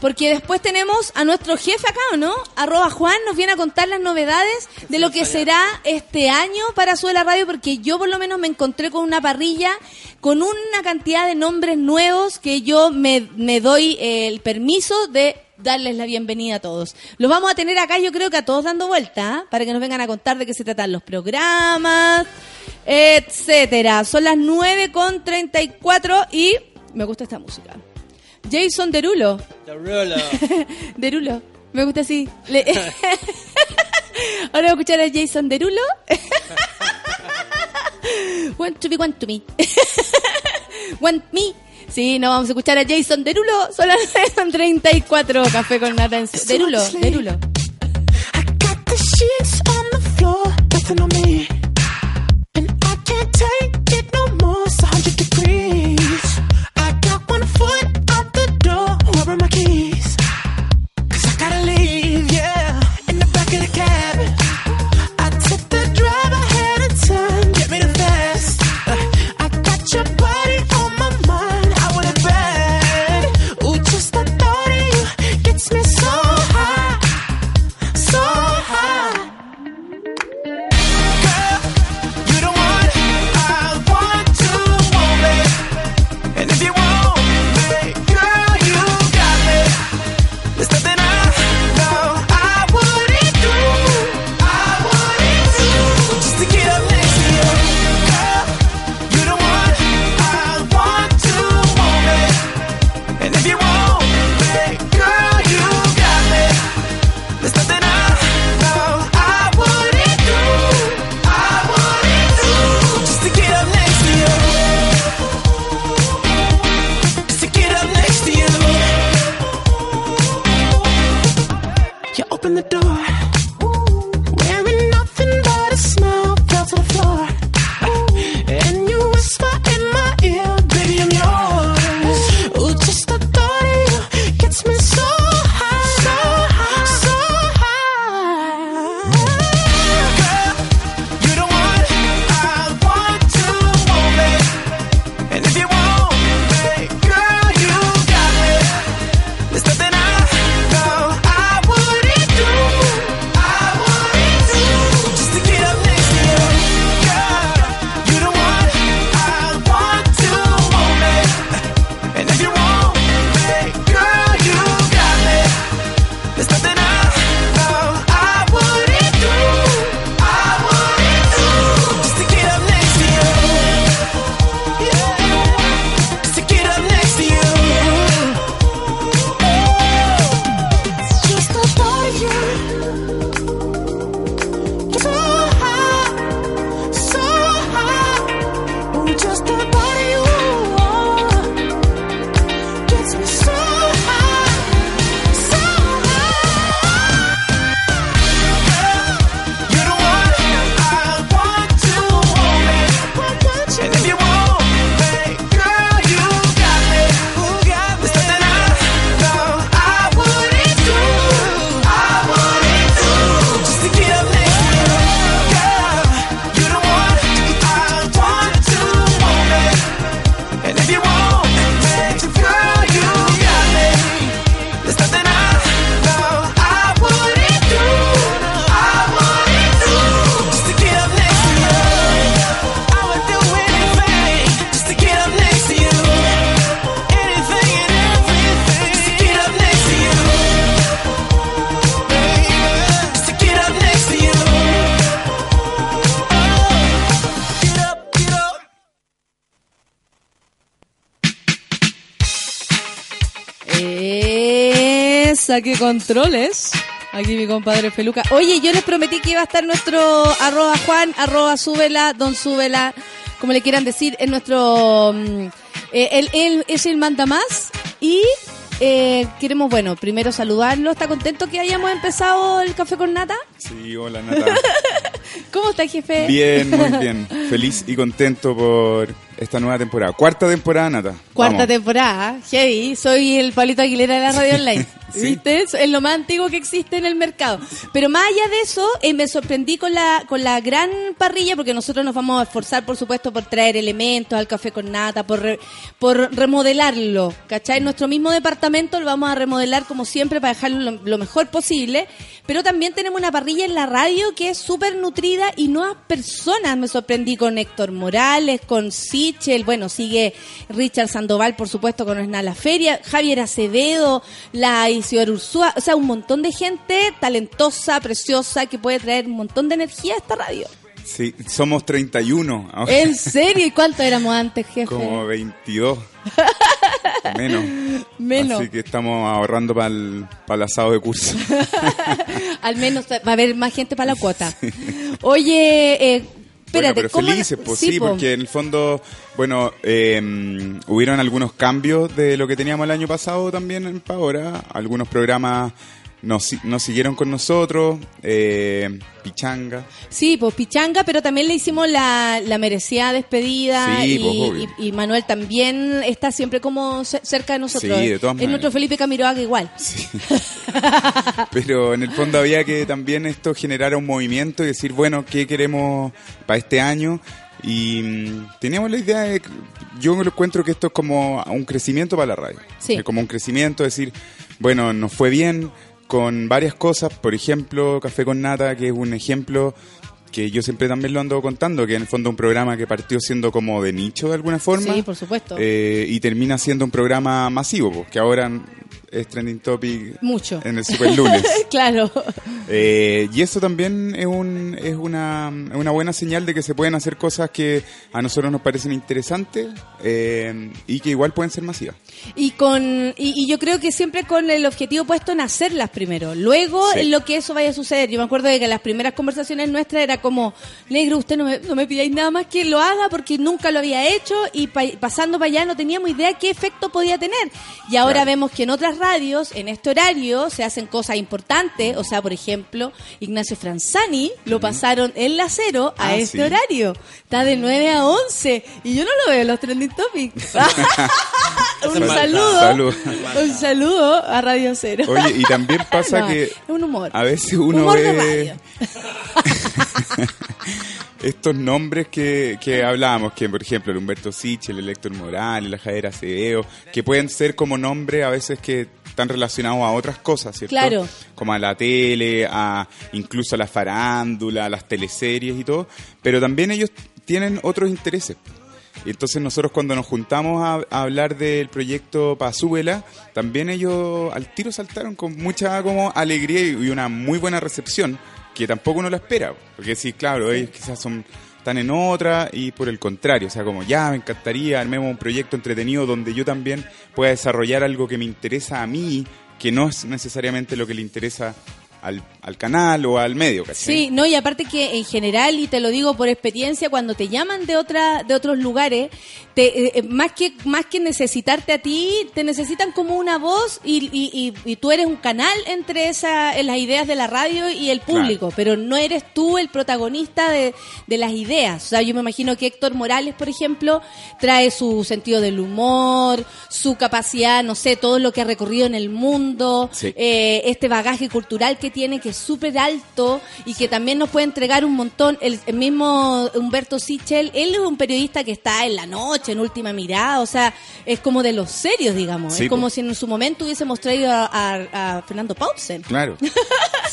Porque después tenemos a nuestro jefe acá, ¿o no? Arroba Juan nos viene a contar las novedades de lo que será este año para Suela Radio, porque yo por lo menos me encontré con una parrilla con una cantidad de nombres nuevos que yo me, me doy eh, el permiso de darles la bienvenida a todos. Los vamos a tener acá, yo creo que a todos dando vuelta, ¿ah? para que nos vengan a contar de qué se tratan los programas, etcétera. Son las 9 con 34 y me gusta esta música. Jason Derulo. The Ruler. (laughs) Derulo. Me gusta así. Le- (laughs) Ahora voy a escuchar a Jason Derulo. (laughs) want to be, want to me. want me. Sí, no, vamos a escuchar a Jason Derulo. Son las 34. Café con nata en su- Derulo, Derulo. I got the sheets on the floor, nothing on me. Qué controles. Aquí mi compadre Feluca. Oye, yo les prometí que iba a estar nuestro arroba Juan, arroba súbela, don súbela, como le quieran decir, en nuestro... mm, eh, él, él es el manda más y eh, queremos, bueno, primero saludarlo. ¿Está contento que hayamos empezado el café con nata? Sí, hola Nata. (laughs) ¿Cómo está, jefe? Bien, muy (laughs) bien. Feliz y contento por esta nueva temporada. Cuarta temporada, Nata. Cuarta Vamos. temporada, heavy. Soy el Pablito Aguilera de la radio online. (laughs) Sí. ¿Viste? Es lo más antiguo que existe en el mercado. Pero más allá de eso, eh, me sorprendí con la, con la gran parrilla, porque nosotros nos vamos a esforzar, por supuesto, por traer elementos al café con nata, por, re- por remodelarlo. ¿Cachai? Nuestro mismo departamento lo vamos a remodelar como siempre para dejarlo lo, lo mejor posible. Pero también tenemos una parrilla en la radio que es súper nutrida y nuevas personas. Me sorprendí con Héctor Morales, con Sichel, bueno, sigue Richard Sandoval, por supuesto, con Esna La Feria, Javier Acevedo, la Isidora Ursúa, o sea, un montón de gente talentosa, preciosa, que puede traer un montón de energía a esta radio. Sí, somos 31. ahora (laughs) ¿En serio? ¿Y cuánto éramos antes, jefe? Como 22. (laughs) Menos. Menos. Así que estamos ahorrando para el, asado de curso. (laughs) Al menos va a haber más gente para la cuota. Oye, eh, Bueno, espérate, pero ¿cómo- felices, pues sí, po. porque en el fondo, bueno, eh, hubieron algunos cambios de lo que teníamos el año pasado también para ahora. Algunos programas nos, nos siguieron con nosotros, eh, Pichanga. Sí, pues Pichanga, pero también le hicimos la, la merecida despedida Sí, y, pues, y- y Manuel también está siempre como ce- cerca de nosotros. Sí, de todas Es maneras. nuestro Felipe Camiroaga igual. Sí. (laughs) Pero en el fondo había que también esto generara un movimiento y decir, bueno, ¿qué queremos para este año? Y mm, teníamos la idea de, yo encuentro que esto es como un crecimiento para la radio. Sí. Es como un crecimiento, decir, bueno, nos fue bien con varias cosas, por ejemplo, Café con Nata, que es un ejemplo que yo siempre también lo ando contando, que en el fondo un programa que partió siendo como de nicho de alguna forma. Sí, por supuesto. Eh, y termina siendo un programa masivo, pues, que ahora es trending topic Mucho. en el super lunes. (laughs) claro. Eh, y eso también es, un, es una, buena señal de que se pueden hacer cosas que a nosotros nos parecen interesantes eh, y que igual pueden ser masivas. Y con y, y yo creo que siempre con el objetivo puesto en hacerlas primero. Luego Sí. en lo que eso vaya a suceder. Yo me acuerdo de que las primeras conversaciones nuestras era como, negro, usted no me, no me pidáis nada más que lo haga porque nunca lo había hecho y pa- pasando para allá no teníamos idea qué efecto podía tener. Y ahora Claro. vemos que en otras radios, en este horario, se hacen cosas importantes. O sea, por ejemplo, Ignacio Franzani lo pasaron en la cero a Ah, este sí. horario. Está de 9 a 11 y yo no lo veo en los trending topics. (laughs) un saludo. Salud. Un saludo a Radio Cero. Oye, y también (laughs) pasa No, que es un humor. a veces uno Humor ve (laughs) estos nombres que, que hablábamos, que por ejemplo el Humberto Sichel, el Héctor Morales, la Javiera Acevedo, que pueden ser como nombres a veces que están relacionados a otras cosas, ¿cierto? Claro. Como a la tele, a incluso a la farándula, a las teleseries y todo, pero también ellos tienen otros intereses. Y entonces nosotros cuando nos juntamos a, a hablar del proyecto Pazúbela, también ellos al tiro saltaron con mucha como alegría y y una muy buena recepción, que tampoco uno la espera. Porque sí, claro, ellos quizás son están en otra y por el contrario, o sea, como ya me encantaría, armemos un proyecto entretenido donde yo también pueda desarrollar algo que me interesa a mí, que no es necesariamente lo que le interesa al, al canal o al medio, ¿cachai? Sí, no, y aparte que en general, y te lo digo por experiencia, cuando te llaman de otra, de otros lugares, te, eh, eh, más que más que necesitarte a ti, te necesitan como una voz y, y, y- y tú eres un canal entre esa, en las ideas de la radio y el público, pero no eres tú el protagonista de, de las ideas. O sea, yo me imagino que Héctor Morales, por ejemplo, trae su sentido del humor, su capacidad, no sé, todo lo que ha recorrido en el mundo, Sí. eh, este bagaje cultural que tiene, que es súper alto y que también nos puede entregar un montón. El, el mismo Humberto Sichel, él es un periodista que está en la noche, en última mirada, o sea, es como de los serios, digamos. Sí, es como po. si en su momento hubiésemos traído a, a- a Fernando Paulsen. Claro. (laughs)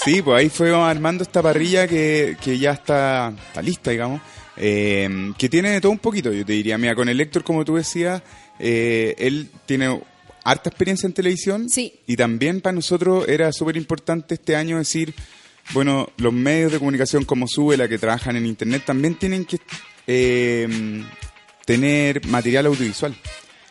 Sí, pues ahí fuimos armando esta parrilla que, que ya está, está lista, digamos. eh, que tiene de todo un poquito, yo te diría. Mira, con el Héctor, como tú decías, eh, él tiene harta experiencia en televisión. Sí. Y también para nosotros era súper importante este año decir, bueno, los medios de comunicación como Súbela, que trabajan en Internet, también tienen que eh, tener material audiovisual.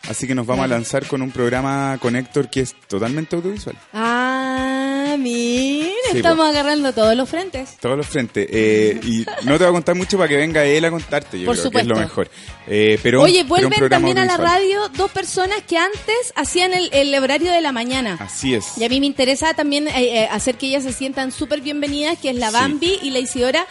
Así que nos vamos a lanzar con un programa con Héctor que es totalmente audiovisual. Ah, mira, Sí, estamos agarrando todos los frentes. Todos los frentes. Eh, y no te voy a contar mucho para que venga él a contarte, yo Por creo que es lo mejor. Eh, pero, Oye, vuelven también a la radio dos personas que antes hacían el, el horario de la mañana. Así es. Y a mí me interesa también eh, hacer que ellas se sientan súper bienvenidas, que es la Sí. Bambi y la Isidora,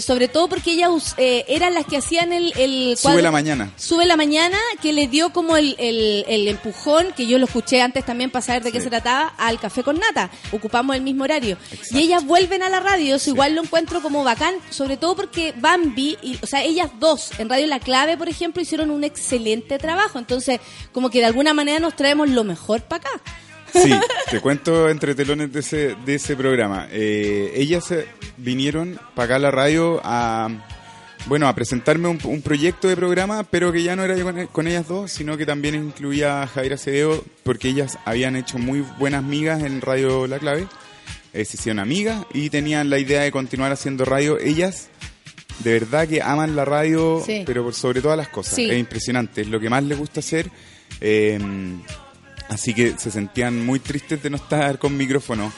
sobre todo porque ellas eh, eran las que hacían el, el Sube la mañana. Sube la mañana, que le dio como el, el- empujón, que yo lo escuché antes también para saber de qué se trataba, al café con nata. Ocupamos el mismo horario. Exacto. Y ellas vuelven a la radio, eso igual lo encuentro como bacán, sobre todo porque Bambi, y, o sea, ellas dos, en Radio La Clave, por ejemplo, hicieron un excelente trabajo. Entonces, como que de alguna manera nos traemos lo mejor para acá. Sí, (laughs) te cuento entre telones de ese, de ese programa. Eh, ellas vinieron para acá a la radio a, bueno, a presentarme un, un proyecto de programa, pero que ya no era yo con, con ellas dos, sino que también incluía a Javier Acevedo, porque ellas habían hecho muy buenas migas en Radio La Clave. Eh, se hicieron amigas y tenían la idea de continuar haciendo radio. Ellas de verdad que aman la radio, Sí. pero por sobre todas las cosas. Sí. Es impresionante, es lo que más les gusta hacer. Eh, así que se sentían muy tristes de no estar con micrófono.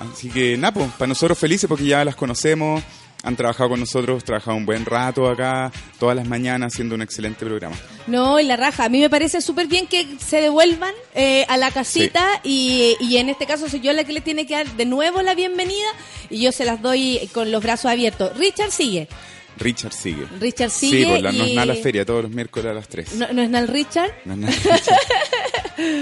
Así que, Napo, para nosotros felices porque ya las conocemos, han trabajado con nosotros, trabajado un buen rato acá, todas las mañanas, haciendo un excelente programa. No, y la raja. A mí me parece súper bien que se devuelvan eh, a la casita y, y en este caso soy yo la que le tiene que dar de nuevo la bienvenida y yo se las doy con los brazos abiertos. Richard sigue. Richard sigue. Richard sigue. Sí, por la, no es y- nada la feria, todos los miércoles a las 3. No, no es nada el Richard. No es nada Richard.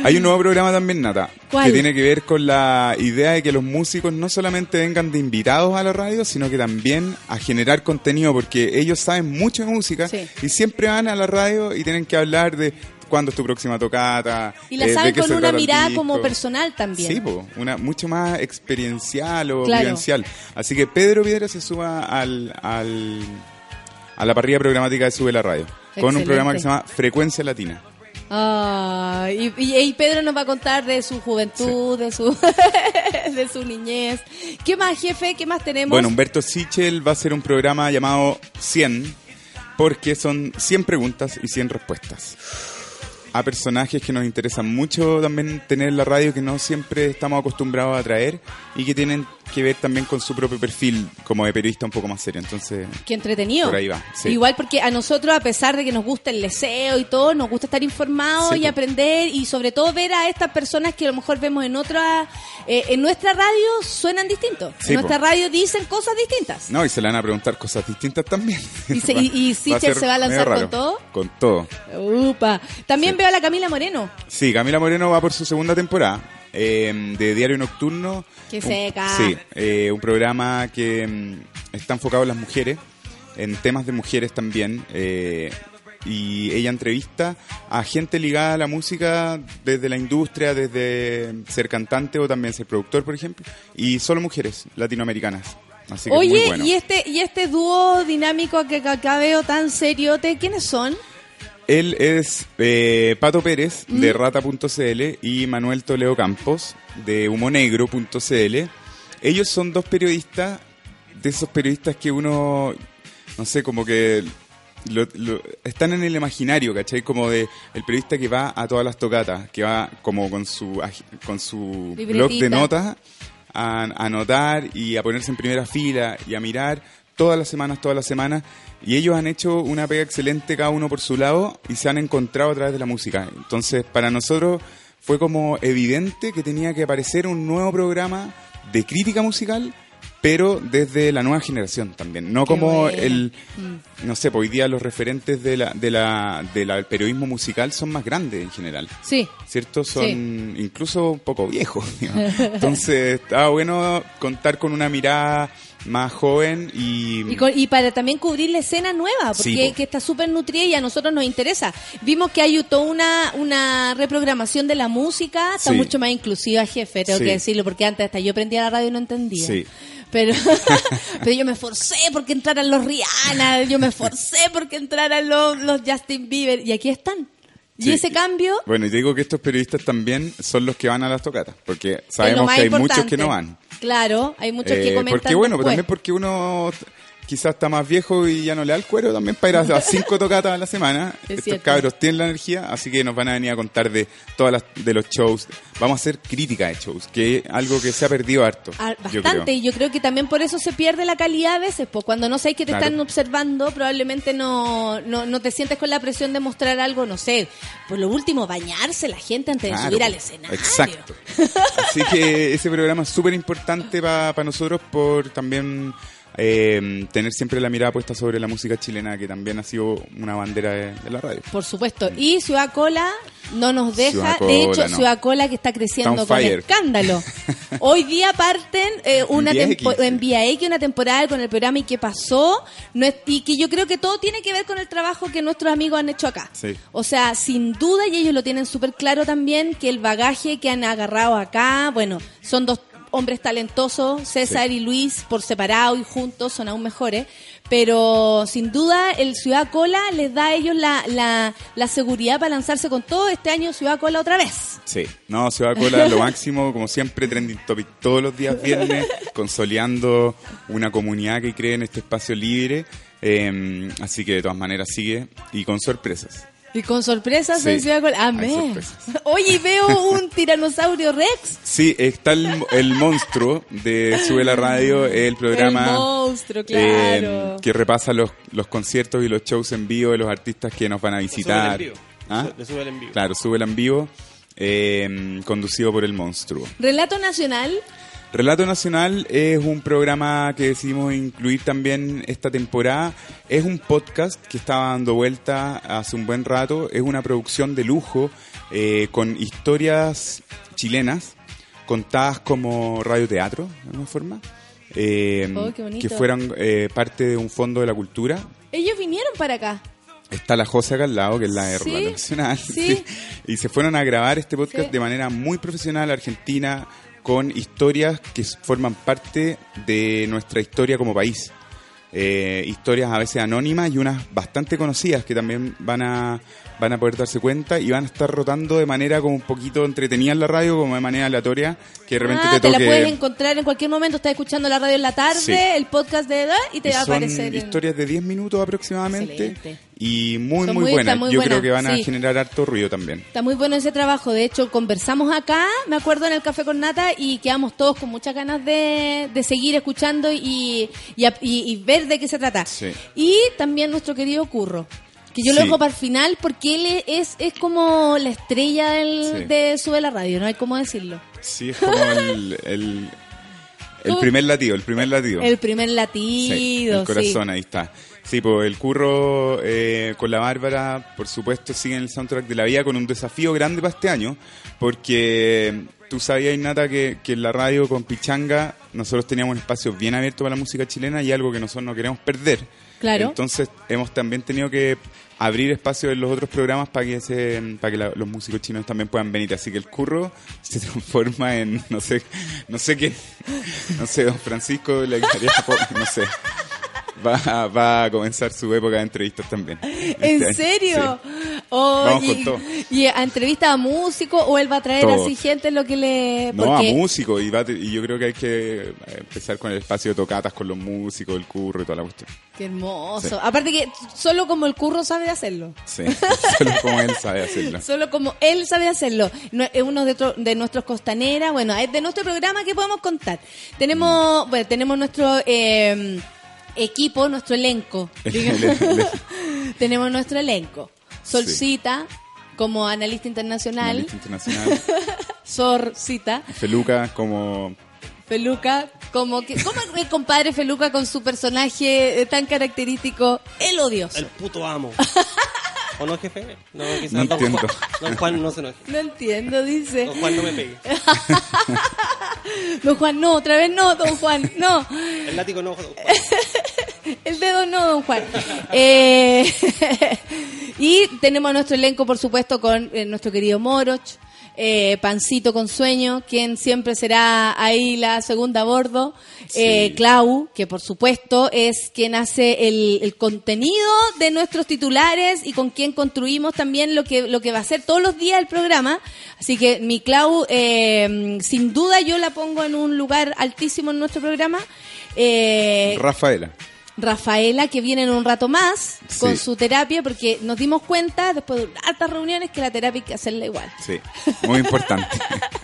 Hay un nuevo programa también, Nata, ¿Cuál? que tiene que ver con la idea de que los músicos no solamente vengan de invitados a la radio, sino que también a generar contenido, porque ellos saben mucho de música Sí. y siempre van a la radio y tienen que hablar de cuándo es tu próxima tocata. Y la eh, saben con una mirada como personal también. Sí, po, una mucho más experiencial o Claro. vivencial. Así que Pedro Piedra se suba al, al, a la parrilla programática de Sube la Radio, con un programa que se llama Frecuencia Latina. Ah, y, y- y Pedro nos va a contar de su juventud, de su (laughs) de su niñez. ¿Qué más, jefe? ¿Qué más tenemos? Bueno, Humberto Sichel va a hacer un programa llamado 100, porque son 100 preguntas y 100 respuestas. A personajes que nos interesan mucho también tener en la radio, que no siempre estamos acostumbrados a traer y que tienen que ver también con su propio perfil como de periodista un poco más serio. Entonces, Qué entretenido. Por ahí va, sí. Igual porque a nosotros, a pesar de que nos gusta el deseo y todo, nos gusta estar informados Sí, y aprender y sobre todo ver a estas personas que a lo mejor vemos en otra, eh, en nuestra radio suenan distintos. Sí, en nuestra po. radio dicen cosas distintas. no, y se le van a preguntar cosas distintas también. Y se- (laughs) y- y se va a lanzar con todo. Con todo. Upa. También veo a la Camila Moreno. Sí, Camila Moreno va por su segunda temporada eh, de Diario Nocturno. Qué Un- seca. Sí, eh, un programa que mm, está enfocado en las mujeres, en temas de mujeres también. eh, y ella entrevista a gente ligada a la música desde la industria, desde ser cantante o también ser productor, por ejemplo. Y solo mujeres latinoamericanas. Así que es muy Oye, bueno. y este y este dúo dinámico que acá veo tan seriote, ¿quiénes son? Él es eh, Pato Pérez de Rata.cl y Manuel Toledo Campos de Humonegro.cl. Ellos son dos periodistas, de esos periodistas que uno, no sé, como que lo- lo- están en el imaginario, ¿cachai? Como de el periodista que va a todas las tocatas, que va como con su, con su blog de notas a, a anotar y a ponerse en primera fila y a mirar todas las semanas, todas las semanas. Y ellos han hecho una pega excelente cada uno por su lado y se han encontrado a través de la música. Entonces, para nosotros fue como evidente que tenía que aparecer un nuevo programa de crítica musical, pero desde la nueva generación también. No Qué como el, no sé, pues hoy día los referentes de la, de la, de la- del periodismo musical son más grandes en general. Sí. ¿cierto? Son incluso un poco viejos. digamos. (laughs) Entonces, está bueno contar con una mirada más joven y... Y, con- y para también cubrir la escena nueva, porque Sí, que está súper nutrida y a nosotros nos interesa. Vimos que hay toda una, una reprogramación de la música, está Sí. mucho más inclusiva, jefe, tengo Sí. que decirlo, porque antes hasta yo prendía la radio y no entendía. Sí. Pero, (laughs) (laughs) pero yo me esforcé porque entraran los Rihanna, yo me esforcé porque entraran los, los Justin Bieber, y aquí están. Y ese cambio Bueno, y digo que estos periodistas también son los que van a las tocatas, porque sabemos que hay muchos que no van. Claro, hay muchos que Eh, comentan porque bueno, después. también porque uno quizás está más viejo y ya no le da el cuero también para ir a cinco (laughs) tocatas a la semana. Es Estos cierto. cabros tienen la energía, así que nos van a venir a contar de todas las de los shows. Vamos a hacer crítica de shows, que es algo que se ha perdido harto. Ah, Bastante, y yo creo que también por eso se pierde la calidad a veces, pues cuando no sabes que te Claro. están observando, probablemente no, no, no te sientes con la presión de mostrar algo, no sé. Por lo último, bañarse la gente antes de subir al po. escenario. Exacto. (laughs) Así que ese programa es súper importante para nosotros por también eh, tener siempre la mirada puesta sobre la música chilena, que también ha sido una bandera de, de la radio. Por supuesto. Y Ciudad Cola no nos deja. De hecho, no. Ciudad Cola que está creciendo con escándalo. (laughs) Hoy día parten eh, una sí. en Vía X una temporada con el programa y qué pasó. No es- y que yo creo que todo tiene que ver con el trabajo que nuestros amigos han hecho acá. Sí. O sea, sin duda, y ellos lo tienen súper claro también, que el bagaje que han agarrado acá, bueno, son dos hombres talentosos, César y Luis, por separado y juntos, son aún mejores. Pero sin duda, el Ciudad Cola les da a ellos la, la, la seguridad para lanzarse con todo este año Ciudad Cola otra vez. Sí, no, a cola lo máximo, como siempre, trending topic todos los días viernes, (laughs) consolidando una comunidad que cree en este espacio libre. eh, así que de todas maneras sigue y con sorpresas. Y con sorpresas Sí, en Ciudad Amén. (laughs) Oye, veo un tiranosaurio Rex. Sí, está el, el monstruo de Sube la Radio, el programa El monstruo, eh, claro. que repasa los, los conciertos y los shows en vivo de los artistas que nos van a Sube visitar. el en vivo. ¿Ah? Le sube el en vivo. Claro, sube en vivo, eh, conducido por el monstruo. Relato Nacional. Relato Nacional es un programa que decidimos incluir también esta temporada. Es un podcast que estaba dando vuelta hace un buen rato. Es una producción de lujo eh, con historias chilenas contadas como radioteatro, de alguna forma. eh, Oh, qué bonito. que fueran eh, parte de un fondo de la cultura. Ellos vinieron para acá. Está la José acá al lado, que es la de Sí, Relato Nacional. sí. (laughs) Y se fueron a grabar este podcast de manera muy profesional, argentina, con historias que forman parte de nuestra historia como país. eh, historias a veces anónimas y unas bastante conocidas que también van a van a poder darse cuenta y van a estar rotando de manera como un poquito entretenida en la radio, como de manera aleatoria, que de repente Ah, te te la toque... puedes encontrar en cualquier momento. Estás escuchando la radio en la tarde, Sí. el podcast de edad y te Y va a aparecer. en- historias de 10 minutos aproximadamente Excelente. y muy muy, muy- buenas. muy Yo creo que van a sí. generar harto ruido también. Está muy bueno ese trabajo. De hecho, conversamos acá, me acuerdo, en el Café con Nata y quedamos todos con muchas ganas de, de seguir escuchando y, y, y- y ver de qué se trata. Sí. Y también nuestro querido Curro. Que yo lo Sí. dejo para el final porque él es, es como la estrella del- Sí. de Sube la Radio, no hay cómo decirlo. Sí, es como el, el, primer latido, el primer latido. El primer Sí, latido, el corazón, ahí está. Sí, pues el curro eh, con la Bárbara, por supuesto, sigue en el soundtrack de la vida con un desafío grande para este año, porque tú sabías, Nata, que, que en la radio con Pichanga nosotros teníamos un espacio bien abierto para la música chilena y algo que nosotros no queremos perder. Claro. Entonces hemos también tenido que abrir espacio en los otros programas para que se, para que la- los músicos chinos también puedan venir. Así que el curro se (laughs) transforma en, no sé, no sé qué, no sé, don Francisco, quedaría po- (laughs) no sé. Va, va a comenzar su época de entrevistas también. ¿En Este serio? Sí. Oh, Vamos y, con todo. y a entrevista a músicos o él va a traer Todo. así gente lo que le... No, a músicos. Y, va yo creo que hay que eh, empezar con el espacio de tocatas con los músicos, el curro y toda la cuestión. Qué hermoso. Sí. Aparte que solo como el curro sabe hacerlo. Sí, (laughs) solo como él sabe hacerlo. Solo como él sabe hacerlo. Es uno de, de nuestros costaneras. Bueno, es de nuestro programa que podemos contar. Mm. Tenemos, bueno, tenemos nuestro eh, equipo, nuestro elenco. (laughs) El- el- el- (laughs) tenemos nuestro elenco. Solcita, como analista internacional. Analista internacional. (laughs) Sorcita. Feluca como Feluca, como que, ¿cómo el compadre Feluca con su personaje eh, tan característico? El odioso. El puto amo. ¿O no, jefe? No, quizás No don entiendo. Juan. Don Juan no se enoje. No entiendo, dice. Don Juan no me pegue. (laughs) Don Juan, no, otra vez no, don Juan, no. El látigo no, don Juan. (laughs) El dedo no, don Juan. Eh, (laughs) y tenemos nuestro elenco, por supuesto, con eh, nuestro querido Moroch, eh, Pancito con Sueño, quien siempre será ahí la segunda a bordo. Eh, Clau, que por supuesto es quien hace el, el contenido de nuestros titulares y con quien construimos también lo que, lo que va a ser todos los días el programa. Así que mi Clau, eh, sin duda yo la pongo en un lugar altísimo en nuestro programa. Eh, Rafaela. Rafaela, que viene en un rato más con Sí. su terapia, porque nos dimos cuenta, después de hartas reuniones, que la terapia hay que hacerla igual. Sí, muy importante. (laughs)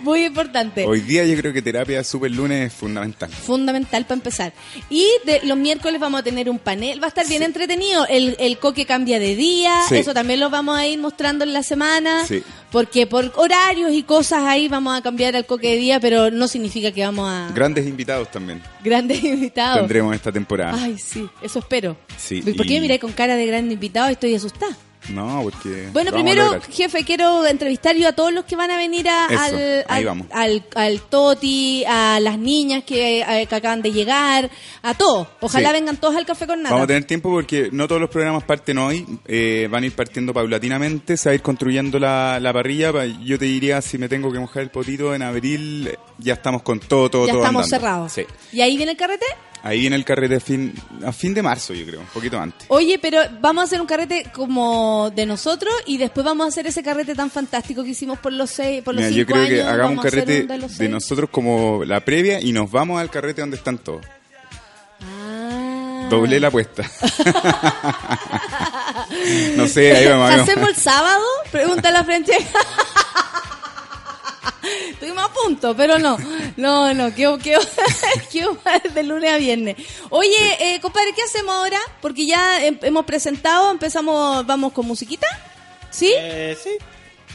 Muy importante. Hoy día yo creo que terapia super lunes es fundamental. Fundamental para empezar. Y de, los miércoles vamos a tener un panel, va a estar bien entretenido. El, el coque cambia de día, Sí. eso también lo vamos a ir mostrando en la semana. Sí. Porque por horarios y cosas ahí vamos a cambiar el coque de día, pero no significa que vamos a Grandes invitados también grandes (laughs) invitados. tendremos esta temporada. Ay, sí, eso espero. Sí, ¿Por qué y- me miré con cara de gran invitado? Estoy asustada. No, porque... Bueno, primero, jefe, quiero entrevistar yo a todos los que van a venir a- Eso, al, ahí al, vamos. al- al Toti, a las niñas que, que acaban de llegar, a todos. Ojalá Sí. vengan todos al café con nada. Vamos a tener tiempo porque no todos los programas parten hoy, eh, van a ir partiendo paulatinamente, se va a ir construyendo la, la parrilla. pa- Yo te diría, si me tengo que mojar el potito, en abril ya estamos con todo, todo, ya todo estamos andando. cerrados. Sí. ¿Y ahí viene el carrete? Ahí viene el carrete a fin, a fin de marzo, yo creo, un poquito antes. Oye, pero vamos a hacer un carrete como de nosotros y después vamos a hacer ese carrete tan fantástico que hicimos por los seis, por los Mira, yo creo que años. hagamos un carrete un de, nosotros como la previa y nos vamos al carrete donde están todos. Ah. Doble la apuesta. (laughs) no sé, ahí vamos. ahí vamos. ¿Hacemos el sábado? Pregunta la frente. (laughs) (laughs) Estuvimos a punto, pero no. No, no, quedó, quedó, quedó de lunes a viernes. Oye, eh, compadre, ¿qué hacemos ahora? Porque ya em- hemos presentado, empezamos, vamos con musiquita. ¿Sí? Eh, sí.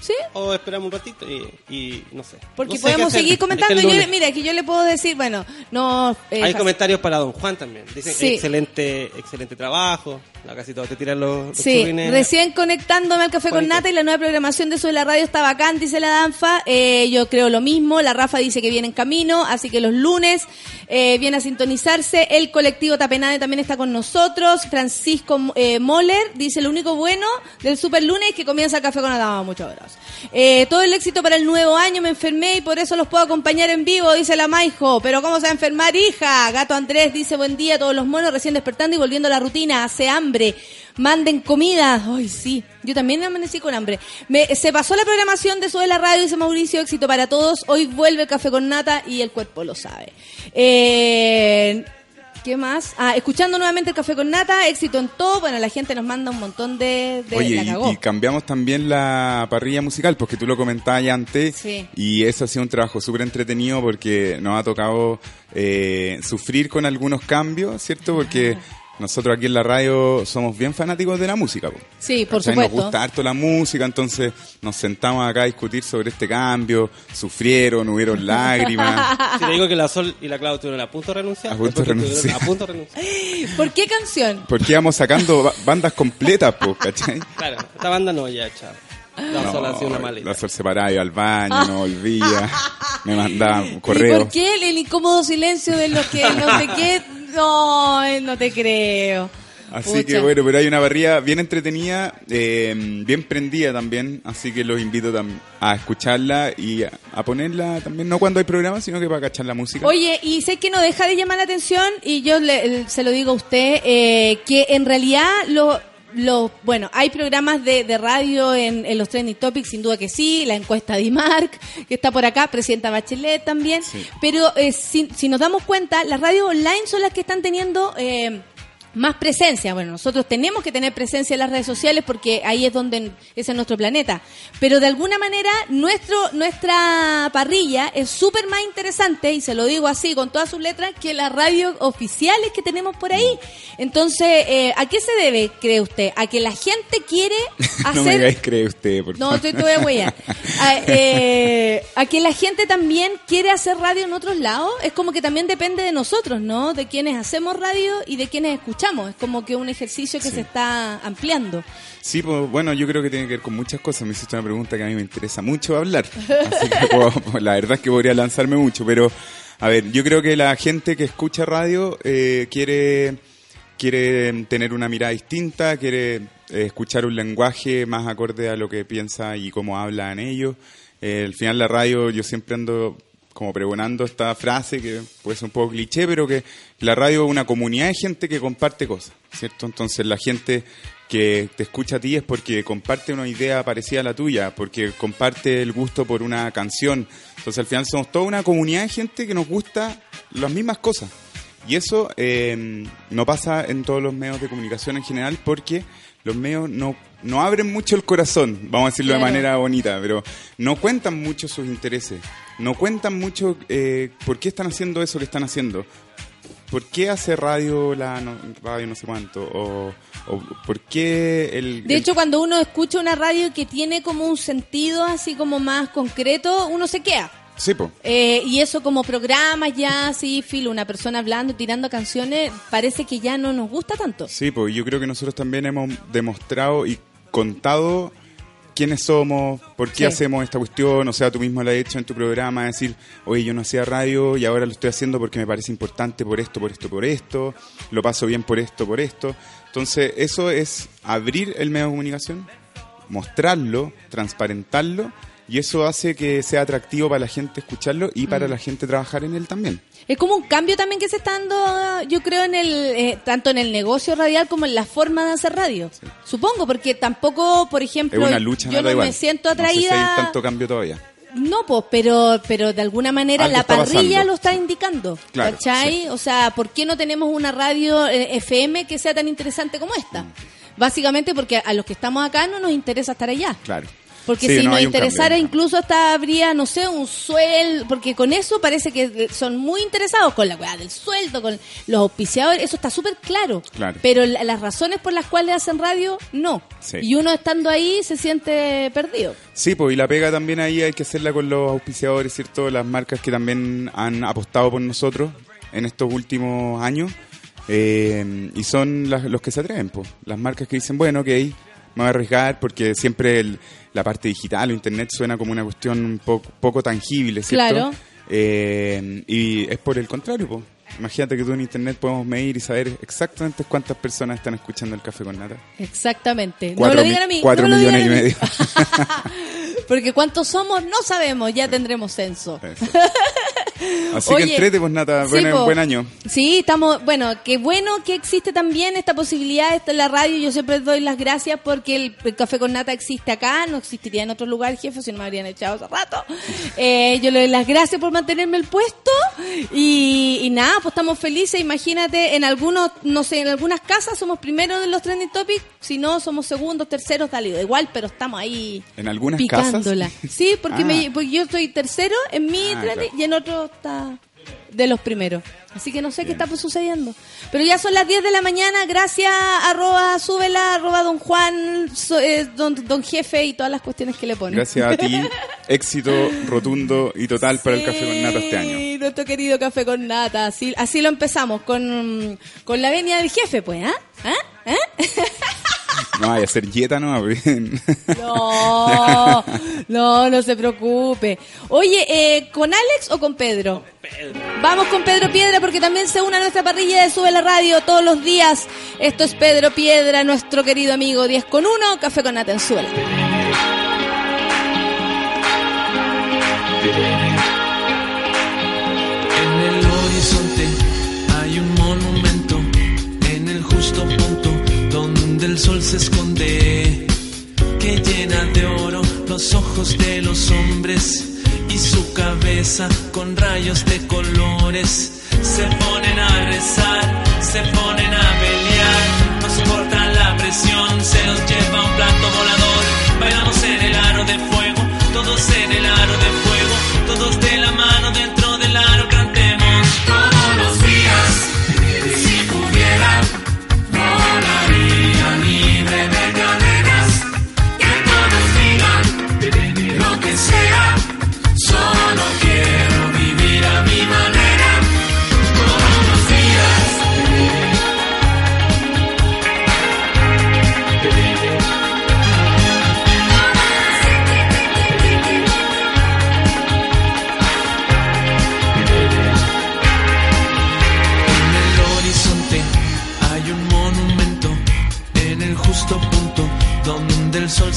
¿Sí? O esperamos un ratito y, y no sé. Porque No sé qué podemos seguir Es que comentando. el Yo le- mira, que yo le puedo decir, bueno, no... eh, Hay comentarios para Don Juan también. Dicen Sí. excelente, excelente trabajo. La casi todos te tiran los, los Sí, churrines. recién conectándome al Café con. Nata y la nueva programación de Sube la Radio está bacán, dice la Danfa. Eh, yo creo lo mismo. La Rafa dice que viene en camino, así que los lunes eh, viene a sintonizarse. El colectivo Tapenade también está con nosotros. Francisco eh, Moller dice: Lo único bueno del Super Lunes es que comienza el Café con Nata. Muchas gracias. Eh, todo el éxito para el nuevo año, me enfermé y por eso los puedo acompañar en vivo, dice la Maijo. Pero ¿cómo se va a enfermar, hija? Gato Andrés dice buen día a todos los monos recién despertando y volviendo a la rutina. Hace hambre. Manden comida. Ay, sí. Yo también amanecí con hambre. Me, se pasó la programación de Sube la Radio, dice Mauricio. Éxito para todos. Hoy vuelve el café con nata y el cuerpo lo sabe. Eh, ¿Qué más? Ah, escuchando nuevamente el café con nata, éxito en todo. Bueno, la gente nos manda un montón de. de Oye, la y- cagó. y, cambiamos también la parrilla musical, porque tú lo comentabas ya antes, Sí. y eso ha sido un trabajo súper entretenido porque nos ha tocado eh, sufrir con algunos cambios, ¿cierto? Porque nosotros aquí en la radio somos bien fanáticos de la música. po. Sí, por ¿Cachai? supuesto. Nos gusta harto la música, entonces nos sentamos acá a discutir sobre este cambio, sufrieron, hubieron lágrimas. (laughs) Si te digo que la Sol y la Clau estuvieron a punto de renunciar. A punto de renunciar. A punto de renunciar. (laughs) ¿Por qué canción? Porque íbamos sacando ba- bandas completas, po, ¿cachai? Claro, esta banda no, ya, chao. La No, Sol ha sido una maleta. La Sol se paraba, iba al baño, no volvía, me mandaba un (laughs) ¿Y correo. por qué el, el incómodo silencio de los que no sé qué? No, eh, no te creo. Así Pucha. que bueno, pero hay una parrilla bien entretenida, eh, bien prendida también, así que los invito a escucharla y a, a ponerla también, no cuando hay programa, sino que para cachar la música. Oye, y sé que no deja de llamar la atención, y yo le- se lo digo a usted, eh, que en realidad lo, lo, bueno, hay programas de, de radio en, en los trending topics, sin duda que sí, la encuesta de IMARC, que está por acá, Presidenta Bachelet también, Sí. pero eh, si, si nos damos cuenta, las radios online son las que están teniendo... Eh, más presencia. Bueno, nosotros tenemos que tener presencia en las redes sociales porque ahí es donde es nuestro planeta. Pero de alguna manera nuestro nuestra parrilla es súper más interesante y se lo digo así con todas sus letras que las radios oficiales que tenemos por ahí. Entonces, eh, ¿a qué se debe, cree usted? A que la gente quiere hacer (laughs) no me digáis cree usted, por no, favor. te, te voy a huellar. (laughs) A, eh, a que la gente también quiere hacer radio en otros lados, es como que también depende de nosotros, ¿no? De quienes hacemos radio y de quienes escuchamos. Es como que un ejercicio que Sí. se está ampliando. Sí, pues bueno, yo creo que tiene que ver con muchas cosas. Me hiciste una pregunta que a mí me interesa mucho hablar. Así que (laughs) (laughs) puedo- la verdad es que podría lanzarme mucho, pero a ver, yo creo que la gente que escucha radio eh, quiere, quiere tener una mirada distinta, quiere eh, escuchar un lenguaje más acorde a lo que piensa y cómo hablan ellos. Eh, al final la radio yo siempre ando como pregonando esta frase que puede ser un poco cliché, pero que la radio es una comunidad de gente que comparte cosas, ¿cierto? Entonces la gente que te escucha a ti es porque comparte una idea parecida a la tuya, porque comparte el gusto por una canción. Entonces al final somos toda una comunidad de gente que nos gusta las mismas cosas. Y eso eh, no pasa en todos los medios de comunicación en general porque los medios no, no abren mucho el corazón, vamos a decirlo Claro. de manera bonita, pero no cuentan mucho sus intereses, no cuentan mucho eh, por qué están haciendo eso que están haciendo. ¿Por qué hace radio la no, radio no sé cuánto? O, o ¿por qué el... De el- hecho, cuando uno escucha una radio que tiene como un sentido así como más concreto, uno se queda. Sí, po. Eh, y eso como programas ya, así, filo, una persona hablando y tirando canciones, parece que ya no nos gusta tanto. Sí, pues yo creo que nosotros también hemos demostrado y contado quiénes somos, por qué Sí. hacemos esta cuestión, o sea, tú mismo lo has hecho en tu programa, decir, oye, yo no hacía radio y ahora lo estoy haciendo porque me parece importante por esto, por esto, por esto, lo paso bien por esto, por esto. Entonces, eso es abrir el medio de comunicación, mostrarlo, transparentarlo, y eso hace que sea atractivo para la gente escucharlo y Mm. para la gente trabajar en él también. Es como un cambio también que se está dando, yo creo, en el eh, tanto en el negocio radial como en la forma de hacer radio. Supongo, porque tampoco, por Es ejemplo, una lucha, yo no igual. me siento No sé si hay atraída. tanto cambio todavía. No, pues, pero, pero de alguna manera Algo la parrilla pasando. lo está indicando. Claro, ¿Cachai? O sea, ¿por qué no tenemos una radio eh, FM que sea tan interesante como esta? Mm. Básicamente porque a los que estamos acá no nos interesa estar allá. Claro. Porque Sí, si no, nos interesara, cambio. incluso hasta habría, no sé, un sueldo, porque con eso parece que son muy interesados con la weá del sueldo, con los auspiciadores, eso está súper claro. Claro. Pero la- las razones por las cuales hacen radio, no. Sí. Y uno estando ahí se siente perdido. Sí, pues y la pega también ahí hay que hacerla con los auspiciadores, ¿cierto? Las marcas que también han apostado por nosotros en estos últimos años. Eh, y son las- los que se atreven, pues. Las marcas que dicen, bueno, ok, me voy a arriesgar porque siempre el- la parte digital o internet suena como una cuestión un poco, poco tangible, ¿cierto? Claro. Eh, y es por el contrario, pues. Imagínate que tú en internet podemos medir y saber exactamente cuántas personas están escuchando el café con nata. Exactamente. no Cuatro me lo digan a mí. cuatro no millones y medio. (laughs) Porque cuántos somos no sabemos, ya tendremos censo. (laughs) Así Oye, que entrete, pues Nata, sí, buen, po. buen año. Sí, estamos, bueno, qué bueno que existe también esta posibilidad en la radio. Yo siempre doy las gracias porque el, el café con nata existe acá, no existiría en otro lugar, jefe, si no me habrían echado hace rato. (laughs) Eh, yo le doy las gracias por mantenerme el puesto y, y nada, pues estamos felices. Imagínate, en algunos, no sé, en algunas casas somos primeros en los trending topics, si no somos segundos, terceros, tal, igual, pero estamos ahí. ¿En algunas picándola. casas? Sí, porque, (laughs) Ah. me- porque yo soy tercero en mi Ah, trending claro. y en otro está de los primeros. Así que no sé qué está sucediendo. Pero ya son las 10 de la mañana. Gracias, arroba, súbela, arroba don Juan, so- eh, don, don jefe y todas las cuestiones que le ponen. Gracias a ti, (laughs) éxito rotundo y total para el café con nata este año. Sí, nuestro querido café con nata. Así, así lo empezamos, con, con la venia del jefe, pues, ¿ah? ¿Ah? ¿Ah? (laughs) No vaya a ser dieta, no. (laughs) No, no, no se preocupe. Oye, eh, ¿con Alex o con Pedro? Vamos con Pedro Piedra porque también se une a nuestra parrilla de Sube la Radio todos los días. Esto es Pedro Piedra, nuestro querido amigo 10 con 1, Café con Nata el sol se esconde, que llena de oro los ojos de los hombres y su cabeza con rayos de colores. Se ponen a rezar, se ponen a pelear, no soportan la presión, se los lleva un plato volador. Bailamos en el aro de fuego, todos en el aro de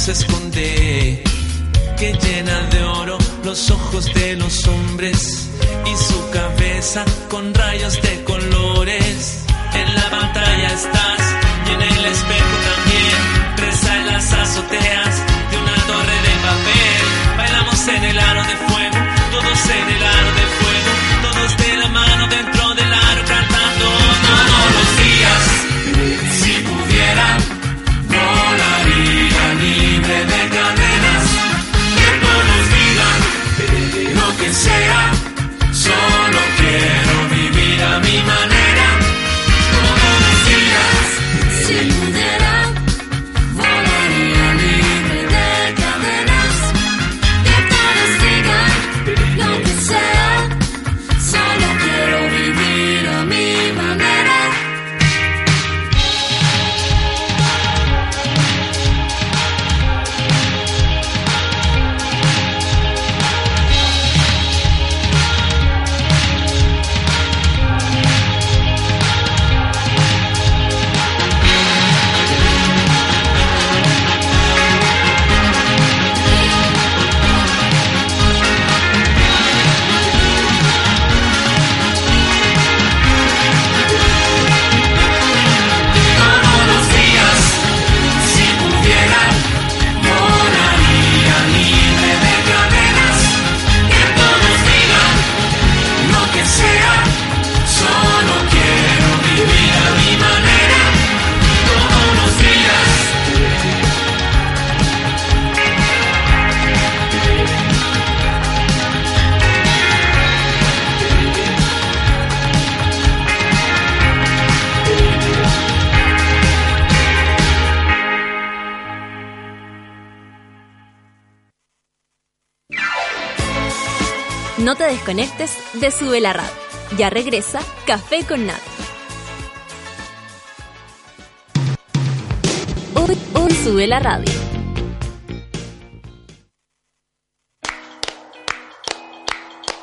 se esconde, que llena de oro los ojos de los hombres y su cabeza con rayos de colores. En la pantalla estás y en el espejo también. Reza en las azoteas de una torre de papel. Bailamos en el aro de te desconectes de Sube la Radio. Ya regresa Café con. Hoy, hoy sube la radio.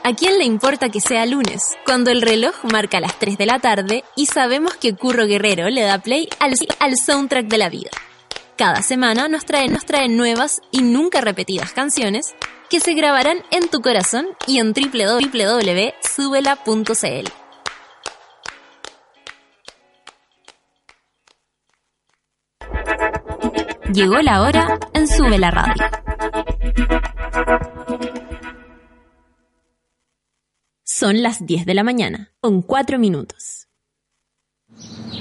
¿A quién le importa que sea lunes? Cuando el reloj marca las 3 de la tarde y sabemos que Curro Guerrero le da play al, al soundtrack de la vida. Cada semana nos trae, nos trae nuevas y nunca repetidas canciones que se grabarán en tu corazón y en www.subela.cl. Llegó la hora en Sube la Radio. Son las 10 de la mañana, con 4 minutos.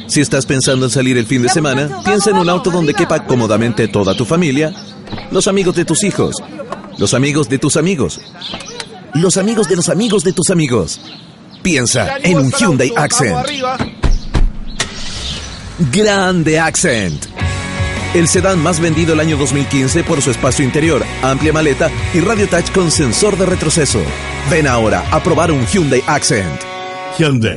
Si estás pensando en salir el fin de semana, piensa en un auto donde quepa cómodamente toda tu familia, los amigos de tus hijos, los amigos de tus amigos, los amigos de los amigos de tus amigos. Piensa en un Hyundai Accent. Grande Accent. El sedán más vendido el año 2015 por su espacio interior, amplia maleta y radio touch con sensor de retroceso. Ven ahora a probar un Hyundai Accent. Hyundai.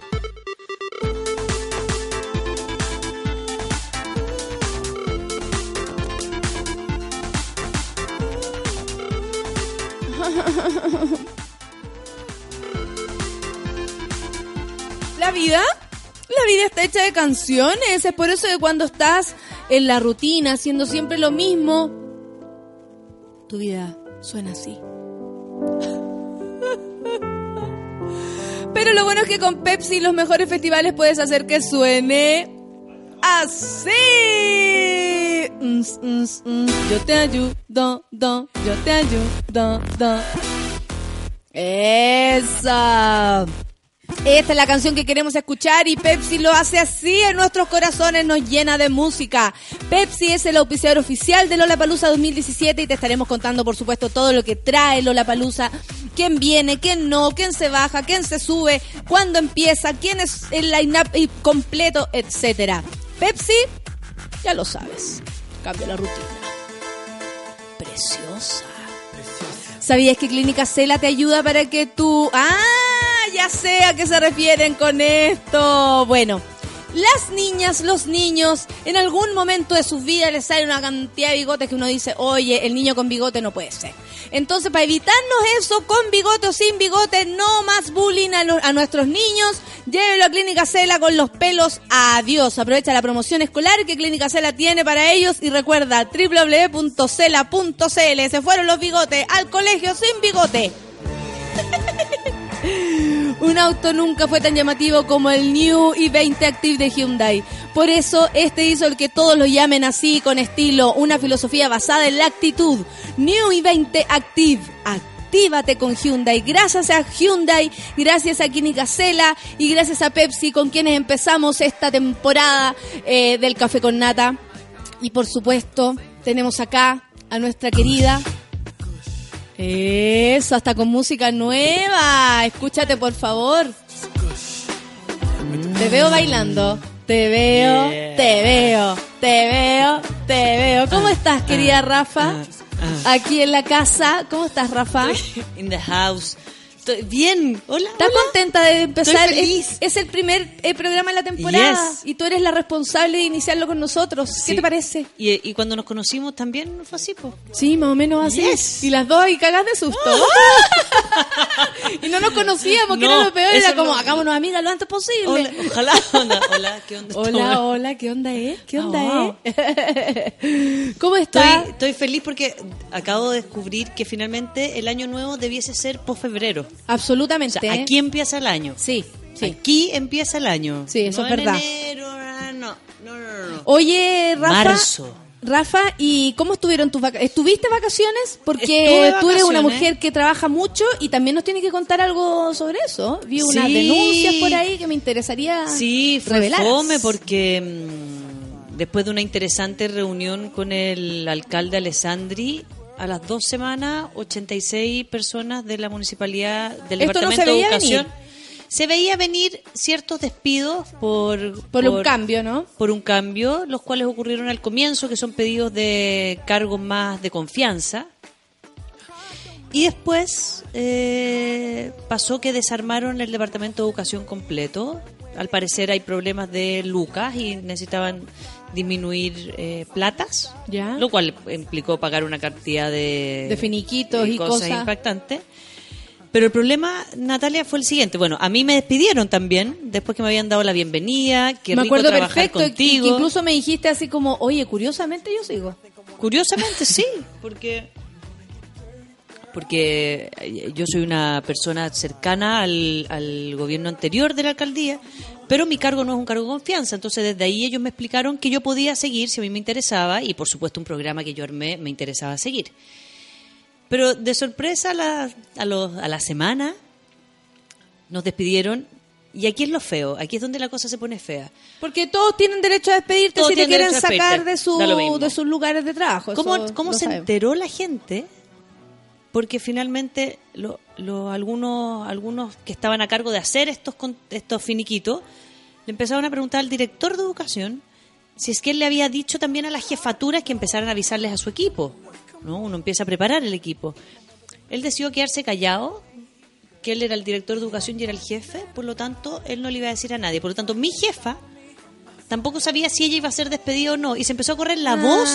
(laughs) La vida, la vida está hecha de canciones. Es por eso que cuando estás en la rutina, haciendo siempre lo mismo, tu vida suena así. (laughs) Pero lo bueno es que con Pepsi los mejores festivales puedes hacer que suene así. Mm, mm, mm. Yo te ayudo, do, yo te ayudo, do. Esa. Esta es la canción que queremos escuchar y Pepsi lo hace así en nuestros corazones, nos llena de música. Pepsi es el auspiciador oficial de Lollapalooza 2017 y te estaremos contando, por supuesto, todo lo que trae Lollapalooza, quién viene, quién no, quién se baja, quién se sube, cuándo empieza, quién es el line-up completo, etcétera. Pepsi, ya lo sabes, cambia la rutina. Preciosa. ¿Sabías que Clínica Cela te ayuda para que tú... ¡Ah! Ya sé a qué se refieren con esto. Bueno, las niñas, los niños, en algún momento de sus vidas les sale una cantidad de bigotes que uno dice, oye, el niño con bigote no puede ser. Entonces, para evitarnos eso, con bigote o sin bigote, no más bullying a, nuestros niños, llévelo a Clínica Cela con los pelos. Adiós. Aprovecha la promoción escolar que Clínica Cela tiene para ellos y recuerda www.cela.cl. Se fueron los bigotes al colegio sin bigote. (laughs) Un auto nunca fue tan llamativo como el New i20 Active de Hyundai. Por eso, este hizo el que todos lo llamen así, con estilo, una filosofía basada en la actitud. New i20 Active. Actívate con Hyundai. Gracias a Hyundai, gracias a Química Cela y gracias a Pepsi con quienes empezamos esta temporada eh, del Café con Nata. Y por supuesto, tenemos acá a nuestra querida eso, hasta con música nueva. Escúchate, por favor. Te veo bailando. Te veo, te veo, te veo, te veo. ¿Cómo estás, querida Rafa? Aquí en la casa. ¿Cómo estás, Rafa? (laughs) In the house. Estoy bien. Hola. ¿Estás hola. contenta de empezar? Estoy feliz. Es, es el primer eh, programa de la temporada Yes. y tú eres la responsable de iniciarlo con nosotros. ¿Qué Sí. te parece? Y, y cuando nos conocimos también fue así, po. Sí, más o menos así. Yes. Y las dos, y cagas de susto. (laughs) y no nos conocíamos, que No, era lo peor. Era como, no. hagámonos amigas lo antes posible. Hola, ojalá. Hola, hola, ¿qué onda? Hola, hola, ¿qué onda es? ¿Qué onda Ah, es? (laughs) ¿Cómo Estoy, estás? estoy feliz porque acabo de descubrir que finalmente el año nuevo debiese ser post-febrero. O Absolutamente. sea, aquí empieza el año. Sí, sí. Aquí empieza el año. Sí, eso No es en verdad. enero, ah, no, no, no, no. Oye, Rafa. Marzo. Rafa, ¿y cómo estuvieron tus vacaciones? ¿Estuviste vacaciones? Porque Estuve tú eres una vacaciones. mujer que trabaja mucho y también nos tiene que contar algo sobre eso. Vi unas Sí. denuncias por ahí que me interesaría Sí, revelar. fome porque mm, después de una interesante reunión con el alcalde Alessandri, a las dos semanas, 86 personas de la municipalidad del Esto Departamento de Educación. venir. Se veía venir ciertos despidos por, Por un cambio, ¿no? por un cambio, los cuales ocurrieron al comienzo, que son pedidos de cargos más de confianza. Y después eh, pasó que desarmaron el departamento de educación completo. Al parecer hay problemas de lucas y necesitaban disminuir eh, platas, Ya. lo cual implicó pagar una cantidad de, De finiquitos y cosas. impactantes. Pero el problema, Natalia, fue el siguiente. Bueno, a mí me despidieron también, después que me habían dado la bienvenida, que me rico acuerdo trabajar perfecto. y- contigo. que incluso me dijiste así como, oye, curiosamente yo sigo. Curiosamente sí, (laughs) porque porque eh, yo soy una persona cercana al, al gobierno anterior de la alcaldía, pero mi cargo no es un cargo de confianza. Entonces, desde ahí ellos me explicaron que yo podía seguir si a mí me interesaba y, por supuesto, un programa que yo armé me interesaba seguir. Pero de sorpresa, a la, a, los- a la semana nos despidieron. Y aquí es lo feo, aquí es donde la cosa se pone fea. Porque todos tienen derecho a despedirte Todos si te quieren sacar de, su, de sus lugares de trabajo. ¿Cómo, eso cómo se enteró la gente? Porque finalmente lo, lo- algunos, algunos que estaban a cargo de hacer estos, estos finiquitos le empezaron a preguntar al director de educación si es que él le había dicho también a las jefaturas que empezaran a avisarles a su equipo. ¿no? Uno empieza a preparar el equipo. Él decidió quedarse callado, que él era el director de educación y era el jefe, por lo tanto, él no le iba a decir a nadie. Por lo tanto, mi jefa tampoco sabía si ella iba a ser despedida o no. Y se empezó a correr la Ah. voz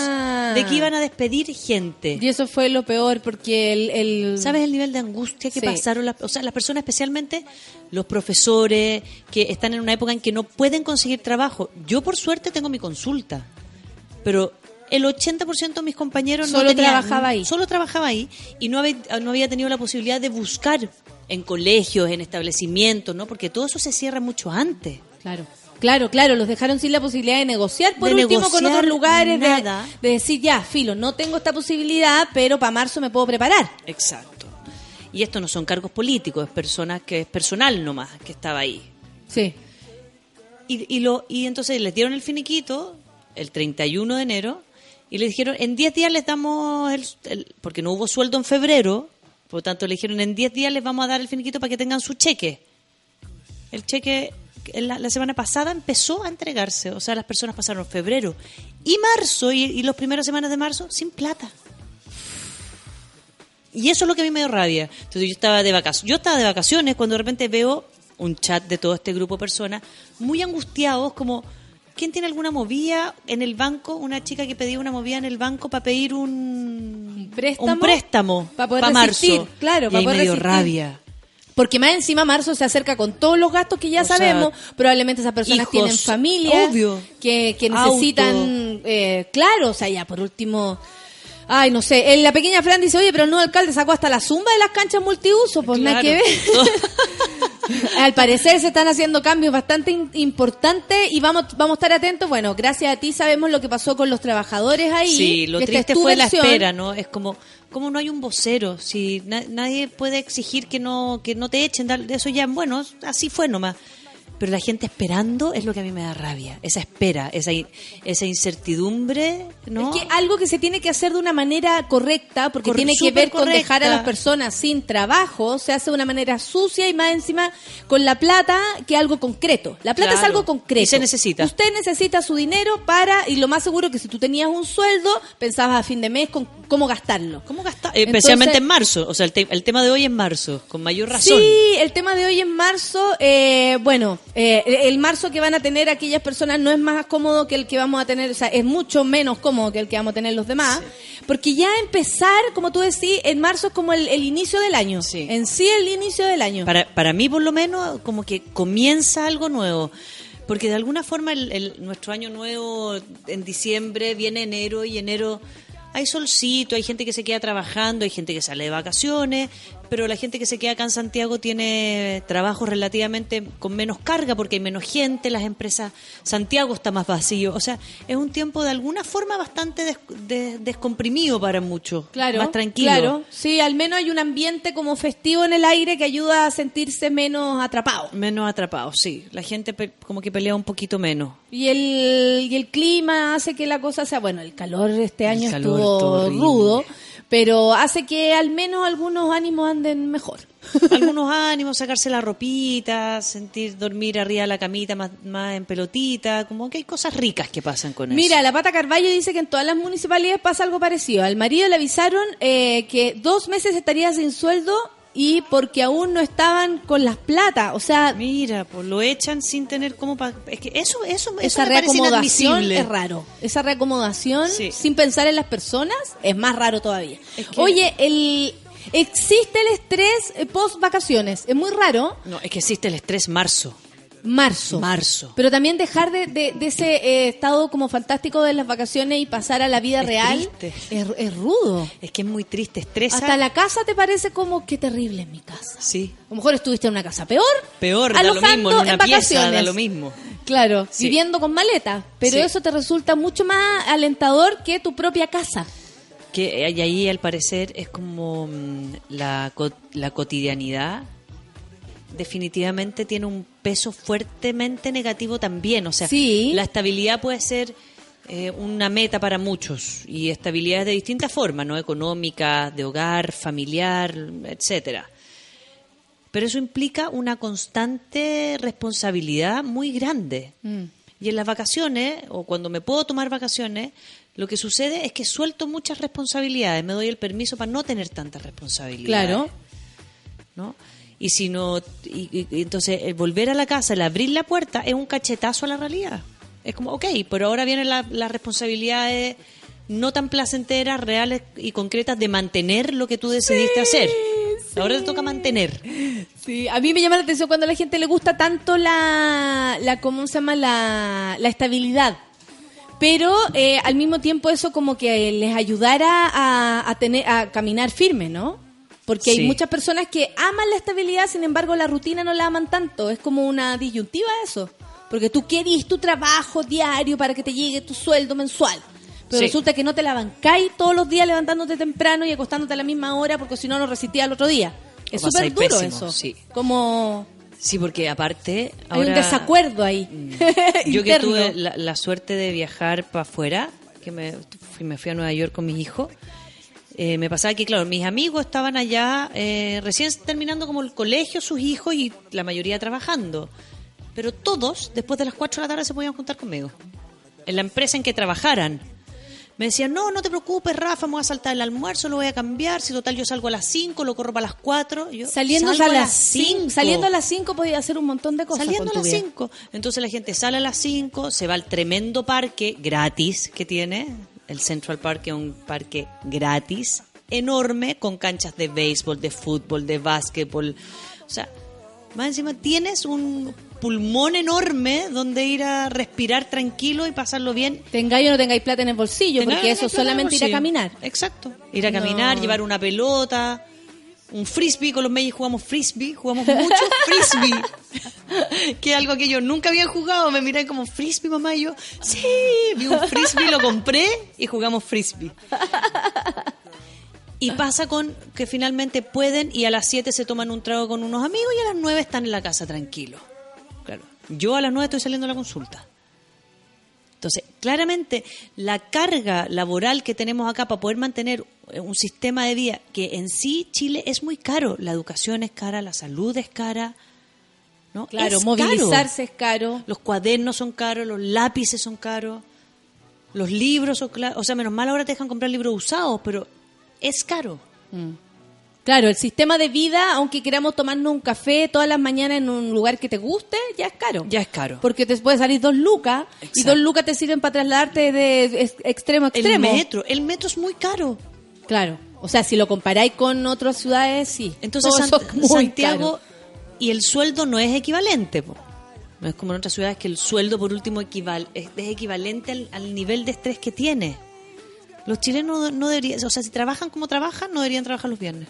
de que iban a despedir gente. Y eso fue lo peor porque el... el- ¿Sabes el nivel de angustia que Sí. pasaron? Las, o sea, las personas, especialmente los profesores, que están en una época en que no pueden conseguir trabajo. Yo, por suerte, tengo mi consulta. Pero el 80% de mis compañeros no Solo tenía- trabajaba ahí. Solo trabajaba ahí y no había, no había tenido la posibilidad de buscar en colegios, en establecimientos, ¿no? Porque todo eso se cierra mucho antes. Claro. Claro, claro, los dejaron sin la posibilidad de negociar, por De último con otros lugares, de, decir, ya, filo, no tengo esta posibilidad, pero para marzo me puedo preparar. Exacto. Y esto no son cargos políticos, es personas que es personal nomás que estaba ahí. Sí. Y, y, lo, y entonces les dieron el finiquito el 31 de enero y le dijeron, en 10 días les damos, el, el- porque no hubo sueldo en febrero, por lo tanto le dijeron, en 10 días les vamos a dar el finiquito para que tengan su cheque. El cheque la, la semana pasada empezó a entregarse, o sea, las personas pasaron febrero y marzo y, y las primeras semanas de marzo sin plata. Y eso es lo que a mí me dio rabia. Entonces yo estaba de vacaciones, yo estaba de vacaciones cuando de repente veo un chat de todo este grupo de personas muy angustiados como ¿quién tiene alguna movida en el banco? Una chica que pedía una movida en el banco para pedir un, préstamo? un préstamo Para poder pa' resistir, marzo. claro, y para poder me dio resistir. rabia. Porque más encima marzo se acerca con todos los gastos que ya O sea, sabemos. Probablemente esas personas hijos, tienen familia obvio. que, que necesitan, eh, claro, o sea, ya por último, ay, no sé, eh, la pequeña Fran dice, oye, pero nuevo alcalde sacó hasta la zumba de las canchas multiuso, pues nada que ver. (laughs) Al parecer se están haciendo cambios bastante importantes y vamos, vamos a estar atentos. Bueno, gracias a ti sabemos lo que pasó con los trabajadores ahí. Sí, lo triste es fue la espera, ¿no? Es como, como no hay un vocero, si na- nadie puede exigir que no, que no te echen, dar- eso ya, bueno, así fue nomás. Pero la gente esperando es lo que a mí me da rabia, esa espera, esa, esa incertidumbre, ¿no? Es que algo que se tiene que hacer de una manera correcta, porque Cor- tiene que ver con dejar a las personas sin trabajo, se hace de una manera sucia y más encima con la plata que algo concreto. La plata es algo concreto. Y se necesita. Usted necesita su dinero para, y lo más seguro que si tú tenías un sueldo, pensabas a fin de mes con cómo gastarlo. ¿Cómo gastar? Especialmente Entonces- en marzo, o sea, el, te- el tema de hoy es marzo, con mayor razón. Sí, el tema de hoy en marzo, eh, bueno, eh, el marzo que van a tener aquellas personas no es más cómodo que el que vamos a tener, o sea, es mucho menos cómodo que el que vamos a tener los demás, porque ya empezar, como tú decís, en marzo es como el, el inicio del año, Sí. en sí el inicio del año. Para, para mí, por lo menos, como que comienza algo nuevo. Porque de alguna forma el, el- nuestro año nuevo en diciembre viene enero y enero hay solcito, hay gente que se queda trabajando, hay gente que sale de vacaciones, pero la gente que se queda acá en Santiago tiene trabajos relativamente con menos carga porque hay menos gente, las empresas, Santiago está más vacío. O sea, es un tiempo de alguna forma bastante des- de- descomprimido para muchos, Claro, más tranquilo. Claro, sí, al menos hay un ambiente como festivo en el aire que ayuda a sentirse menos atrapado. Menos atrapados, sí. La gente pe- como que pelea un poquito menos. Y el, y el clima hace que la cosa sea, bueno, el calor este año calor estuvo rudo, pero hace que al menos algunos ánimos anden mejor. (laughs) algunos ánimos, sacarse la ropita, sentir dormir arriba de la camita más, más en pelotita, como que hay cosas ricas que pasan con eso. Mira, la Pata Carballo dice que en todas las municipalidades pasa algo parecido. Al marido le avisaron eh, que dos meses estaría sin sueldo y porque aún no estaban con las plata. O sea, Mira, pues lo echan sin tener cómo pa- es que eso eso, esa reacomodación es raro. Esa reacomodación Sí. sin pensar en las personas es más raro todavía. Es que- Oye, el existe el estrés post vacaciones. Es muy raro. No, es que existe el estrés marzo. Marzo. Marzo. Pero también dejar de, de- de ese eh, estado como fantástico de las vacaciones y pasar a la vida Es real triste. es, es rudo. Es que es muy triste, estresa. Hasta la casa te parece como qué terrible en mi casa. Sí. A lo mejor estuviste en una casa peor. Peor, da lo alojando mismo, en una pieza vacaciones. da lo mismo. Claro, Sí. viviendo con maleta. Pero Sí. eso te resulta mucho más alentador que tu propia casa. Que y ahí al parecer es como mm, la, la cotidianidad definitivamente tiene un peso fuertemente negativo también. O sea, Sí. la estabilidad puede ser eh, una meta para muchos y estabilidad de distintas formas, ¿no? Económica, de hogar, familiar, etcétera. Pero eso implica una constante responsabilidad muy grande. Y en las vacaciones, o cuando me puedo tomar vacaciones, lo que sucede es que suelto muchas responsabilidades, me doy el permiso para no tener tantas responsabilidades. Claro. ¿no? Y si no, y, entonces el volver a la casa, el abrir la puerta, es un cachetazo a la realidad. Es como, ok, pero ahora vienen la- las responsabilidades no tan placenteras, reales y concretas de mantener lo que tú decidiste hacer. Ahora te toca mantener. Sí, a mí me llama la atención cuando a la gente le gusta tanto la, la ¿cómo se llama? La, la estabilidad. Pero eh, al mismo tiempo eso como que les ayudara a, a tener, a caminar firme, ¿no? Porque hay muchas personas que aman la estabilidad, sin embargo la rutina no la aman tanto. Es como una disyuntiva eso. Porque tú querís tu trabajo diario para que te llegue tu sueldo mensual. Pero Sí. resulta que no te la bancáis todos los días levantándote temprano y acostándote a la misma hora porque si no, no resistías al otro día. Es súper duro pésimo, eso. sí. Como Sí, porque aparte... hay un desacuerdo ahí. (laughs) Yo que tuve la, la suerte de viajar para afuera, que me fui, me fui a Nueva York con mis hijos, eh, me pasaba que, claro, mis amigos estaban allá eh, recién terminando como el colegio, sus hijos y la mayoría trabajando. Pero todos, después de las 4 de la tarde, se podían juntar conmigo. En la empresa en que trabajaran. Me decían, no, no te preocupes, Rafa, me voy a saltar el almuerzo, lo voy a cambiar. Si total yo salgo a las 5, lo corro para las 4. Yo, Saliendo "Salgo a las 5. cinco". Saliendo a las 5 podía hacer un montón de cosas. Saliendo a con las vida. 5. Entonces la gente sale a las 5, se va al tremendo parque gratis que tiene, el Central Park, es un parque gratis, enorme, con canchas de béisbol, de fútbol, de básquetbol. O sea, más encima tienes un pulmón enorme donde ir a respirar tranquilo y pasarlo bien. Tengáis o no tengáis plata en el bolsillo, porque eso solamente ir a caminar. Exacto. Ir a caminar, No. llevar una pelota, un frisbee. Con los Mellis jugamos frisbee, jugamos mucho (laughs) frisbee. que es algo que yo nunca había jugado. Me miré como frisbee, mamá. Y yo, sí, vi un frisbee, lo compré y jugamos frisbee. Y pasa con que finalmente pueden y a las 7 se toman un trago con unos amigos y a las 9 están en la casa tranquilos. Claro. Yo a las 9 estoy saliendo a la consulta. Entonces, claramente, la carga laboral que tenemos acá para poder mantener eh, un sistema de vida que en sí Chile es muy caro. La educación es cara, la salud es cara. ¿no? Claro, Es movilizarse caro. es caro. Los cuadernos son caros, los lápices son caros, los libros son caros. O sea, menos mal ahora te dejan comprar libros usados, pero es caro. Claro, el sistema de vida, aunque queramos tomarnos un café todas las mañanas en un lugar que te guste, ya es caro. Ya es caro. Porque te puede salir dos lucas y dos lucas te sirven para trasladarte de ex- extremo a El extremo. metro, el metro es muy caro. Claro. O sea, si lo comparáis con otras ciudades, sí. Entonces Santiago caro. y el sueldo no es equivalente. po. No es como en otras ciudades que el sueldo por último equival es, es equivalente al, al nivel de estrés que tiene. Los chilenos no deberían, o sea, si trabajan como trabajan, no deberían trabajar los viernes.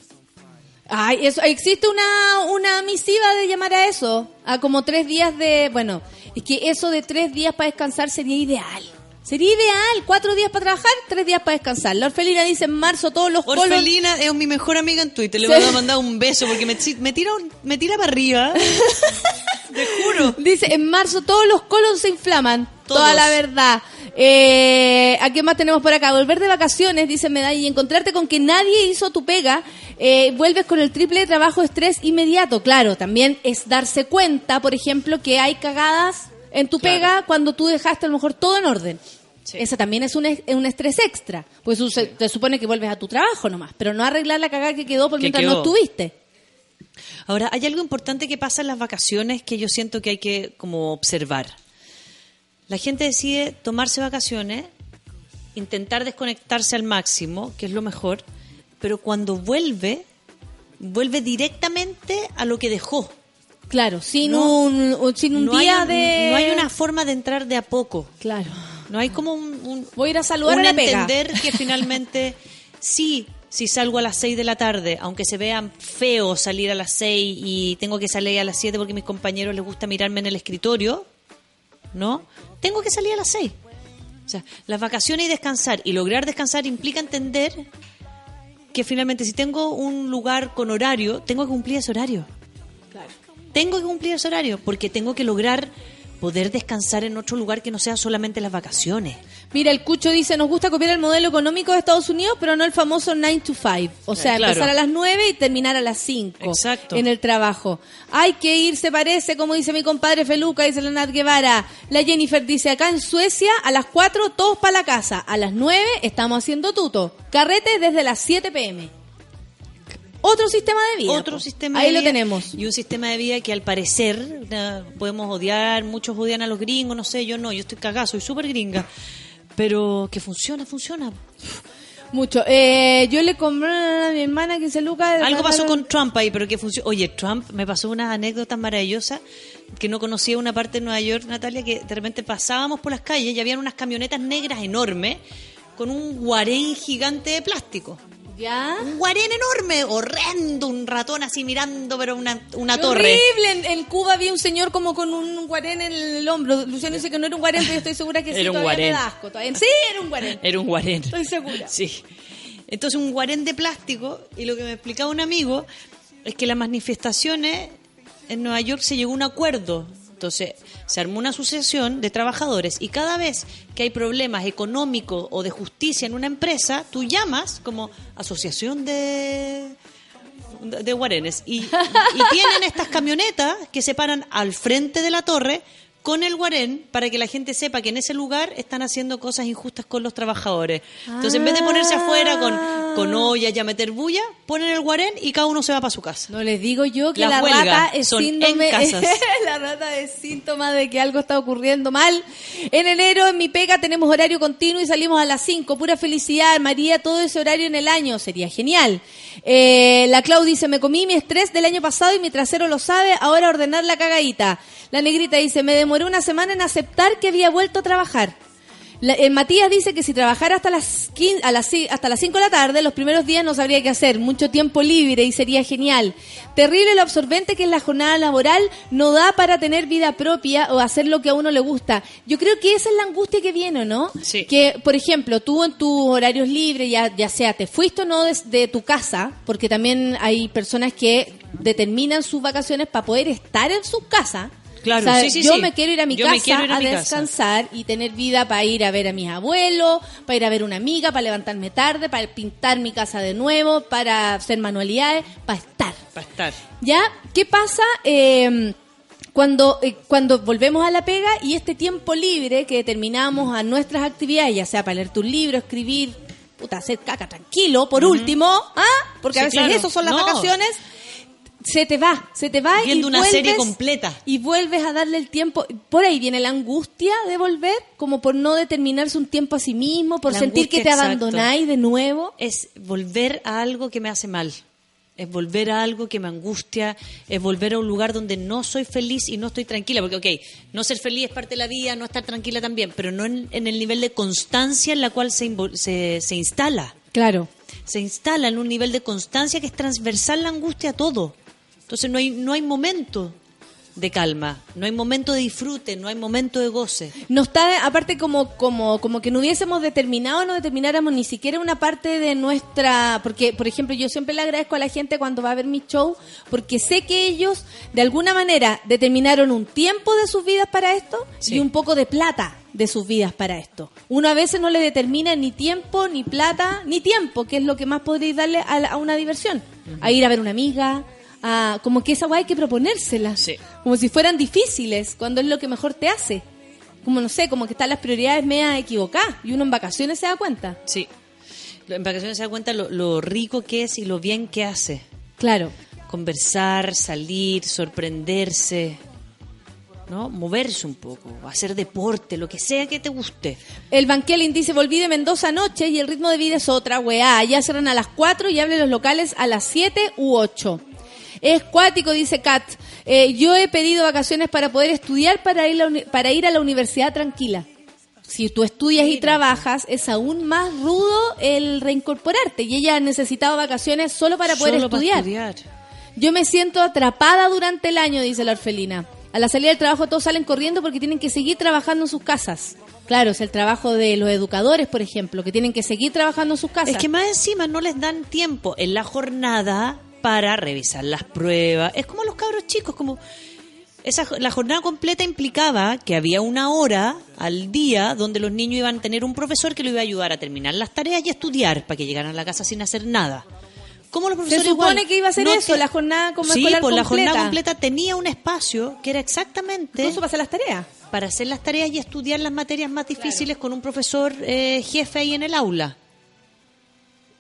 Ay, eso, existe una, una misiva de llamar a eso, a como tres días de, bueno, es que eso de tres días para descansar sería ideal. Sería ideal, cuatro días para trabajar, tres días para descansar. La orfelina dice en marzo todos los colos... Orfelina es mi mejor amiga en Twitter. Le voy a mandar un beso porque me, me tira un- me tira para arriba. (laughs) Te juro. Dice, en marzo todos los colon se inflaman. Todos. Toda la verdad. Eh, ¿A qué más tenemos por acá? Volver de vacaciones, dice Medalla, y encontrarte con que nadie hizo tu pega, eh, vuelves con el triple de trabajo, estrés inmediato. Claro, también es darse cuenta, por ejemplo, que hay cagadas en tu pega cuando tú dejaste a lo mejor todo en orden. Ese también es un, es- un estrés extra. Pues te supone que vuelves a tu trabajo nomás, pero no arreglar la cagada que quedó por mientras quedó. no estuviste. Ahora, hay algo importante que pasa en las vacaciones que yo siento que hay que como observar. La gente decide tomarse vacaciones, intentar desconectarse al máximo, que es lo mejor, pero cuando vuelve, vuelve directamente a lo que dejó. Claro, sin No. un, sin un no día un- de... No hay una forma de entrar de a poco. Claro. No hay como un... un- Voy a ir a saludar un a la pega. entender que finalmente sí, si salgo a las 6 de la tarde, aunque se vean feo salir a las 6 y tengo que salir a las 7 porque a mis compañeros les gusta mirarme en el escritorio, ¿no? Tengo que salir a las 6. O sea, las vacaciones y descansar y lograr descansar implica entender que finalmente si tengo un lugar con horario, tengo que cumplir ese horario. Tengo que cumplir ese horario porque tengo que lograr poder descansar en otro lugar que no sea solamente las vacaciones. Mira, el Cucho dice, nos gusta copiar el modelo económico de Estados Unidos, pero no el famoso 9 to 5. O sea, Eh, claro. empezar a las 9 y terminar a las 5 Exacto. en el trabajo. Hay que ir, se parece, como dice mi compadre Feluca, dice Leonard Guevara. La Jennifer dice, acá en Suecia, a las 4 todos para la casa. A las 9 estamos haciendo tuto. Carrete desde las 7 pm. Otro sistema de vida. Otro sistema Ahí de lo vida tenemos. Y un sistema de vida que al parecer eh, podemos odiar, muchos odian a los gringos, no sé, yo no, yo estoy cagada, soy súper gringa. Pero que funciona, funciona. Mucho. Eh, yo le compré a mi hermana 15 lucas. Algo pasó con Trump ahí, pero que funciona. Oye, Trump me pasó unas anécdotas maravillosas que no conocía una parte de Nueva York, Natalia, que de repente pasábamos por las calles y habían unas camionetas negras enormes con un guarén gigante de plástico. ¿Ya? Un guarén enorme, horrendo, un ratón así mirando, pero una, una torre. Horrible. En, en Cuba había un señor como con un guarén en el hombro. Luciano dice que no era un guarén, pero yo estoy segura que (laughs) sí, Era un todavía me guarén. da asco. todavía. Sí, era un guarén. Era un guarén. Estoy segura. (laughs) Sí. Entonces un guarén de plástico y lo que me explicaba un amigo es que las manifestaciones en Nueva York se llegó a un acuerdo. Entonces se armó una asociación de trabajadores y cada vez que hay problemas económicos o de justicia en una empresa, tú llamas como asociación de de guarenes y, tienen estas camionetas que se paran al frente de la torre con el guarén para que la gente sepa que en ese lugar están haciendo cosas injustas con los trabajadores. Entonces, en vez de ponerse afuera con, con ollas y a meter bulla, ponen el guarén y cada uno se va para su casa. No les digo yo que la rata es son en síndrome. casas. (laughs) la rata es síntoma de que algo está ocurriendo mal. En enero, en mi pega, tenemos horario continuo y salimos a las 5. Pura felicidad, María, todo ese horario en el año. Sería genial. Eh, la Clau dice: Me comí mi estrés del año pasado y mi trasero lo sabe. Ahora ordenar la cagadita. La negrita dice: Me demoré una semana en aceptar que había vuelto a trabajar. La- eh, Matías dice que si trabajara hasta las 15 a las, hasta las 5 de la tarde, los primeros días no sabría qué hacer. Mucho tiempo libre y sería genial. Terrible lo absorbente que es la jornada laboral. No da para tener vida propia o hacer lo que a uno le gusta. Yo creo que esa es la angustia que viene, ¿no? Sí. Que, por ejemplo, tú en tus horarios libres, ya, ya sea te fuiste o no de, de tu casa, porque también hay personas que determinan sus vacaciones para poder estar en su casa. Claro, O sea, sí, sí, yo sí. me quiero ir a mi Yo casa a a, mi casa. descansar y tener vida para ir a ver a mis abuelos, para ir a ver una amiga, para levantarme tarde, para pintar mi casa de nuevo, para hacer manualidades, para estar. Para estar. ¿Ya? ¿Qué pasa eh, cuando, eh, cuando volvemos a la pega y este tiempo libre que determinamos a nuestras actividades, ya sea para leer tu libro, escribir, puta, hacer caca tranquilo, por último, ¿ah? Porque a veces claro. eso son las No. vacaciones. Se te va, se te va Viendo y una vuelves, serie completa. y vuelves a darle el tiempo. Por ahí viene la angustia de volver, como por no determinarse un tiempo a sí mismo, por La sentir que te exacto. abandonáis de nuevo. Es volver a algo que me hace mal. Es volver a algo que me angustia, es volver a un lugar donde no soy feliz y no estoy tranquila. Porque, ok, no ser feliz es parte de la vida, no estar tranquila también, pero no en, en el nivel de constancia en la cual se, se, se instala. Claro. Se instala en un nivel de constancia que es transversal la angustia a todo. Entonces no hay, no hay momento de calma, no hay momento de disfrute, no hay momento de goce. No está, aparte como, como, como que no hubiésemos determinado, no determináramos ni siquiera una parte de nuestra, porque por ejemplo yo siempre le agradezco a la gente cuando va a ver mi show, porque sé que ellos de alguna manera determinaron un tiempo de sus vidas para esto Sí. y un poco de plata. de sus vidas para esto. Uno a veces no le determina ni tiempo, ni plata, ni tiempo, que es lo que más podréis darle a, la- a una diversión. A ir a ver una amiga, a, como que esa guay hay que proponérsela. Sí. Como si fueran difíciles, cuando es lo que mejor te hace. Como no sé, como que están las prioridades media equivocadas y uno en vacaciones se da cuenta. Sí. En vacaciones se da cuenta lo, lo rico que es y lo bien que hace. Claro. Conversar, salir, sorprenderse, ¿no? Moverse un poco, hacer deporte, lo que sea que te guste. El Banquelin dice, volví de Mendoza anoche y el ritmo de vida es otra, weá. Ya cierran a las 4 y abren los locales a las 7 u 8. Es cuático, dice Kat. Eh, yo he pedido vacaciones para poder estudiar, para ir, a la uni- para ir a la universidad tranquila. Si tú estudias y trabajas, es aún más rudo el reincorporarte. Y ella ha necesitado vacaciones solo para poder Solo para estudiar. Yo me siento atrapada durante el año, dice la orfelina. A la salida del trabajo todos salen corriendo porque tienen que seguir trabajando en sus casas. Claro, es el trabajo de los educadores, por ejemplo, que tienen que seguir trabajando en sus casas. Es que más encima no les dan tiempo en la jornada para revisar las pruebas. Es como los cabros chicos, como esa la jornada completa implicaba que había una hora al día donde los niños iban a tener un profesor que lo iba a ayudar a terminar las tareas y a estudiar para que llegaran a la casa sin hacer nada. ¿Cómo los Se profesores supone igual que iba a ser no eso, te- la jornada como Sí, escolar pues la completa. jornada completa tenía un espacio que era exactamente Incluso para hacer las tareas. para hacer las tareas y estudiar las materias más difíciles con un profesor eh, jefe ahí en el aula.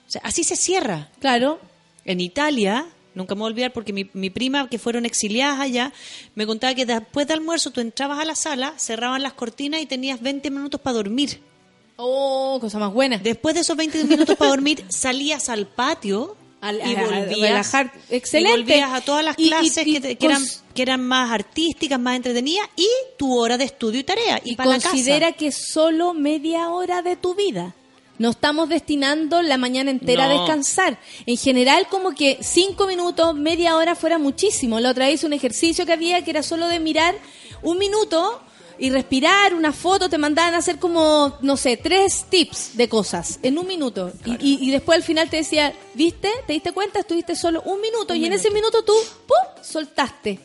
O sea, así se cierra. Claro. En Italia, nunca me voy a olvidar porque mi, mi prima, que fueron exiliadas allá, me contaba que después de almuerzo tú entrabas a la sala, cerraban las cortinas y tenías 20 minutos para dormir. Oh, cosa más buena. Después de esos 20 minutos para dormir, (laughs) salías al patio Al- y a- a volvías, relajar. Excelente. y volvías a todas las Y- y- clases y que, eran, que eran más artísticas, más entretenidas y tu hora de estudio y tarea. Y, para la considera casa. que solo media hora de tu vida. No estamos destinando la mañana entera a descansar. En general, como que cinco minutos, media hora fuera muchísimo. La otra vez un ejercicio que había que era solo de mirar un minuto y respirar, una foto, te mandaban a hacer como, no sé, tres tips de cosas en un minuto. Y, y- y después al final te decía, ¿viste? ¿Te diste cuenta? Estuviste solo un minuto y en ese minuto tú, ¡pum!, soltaste.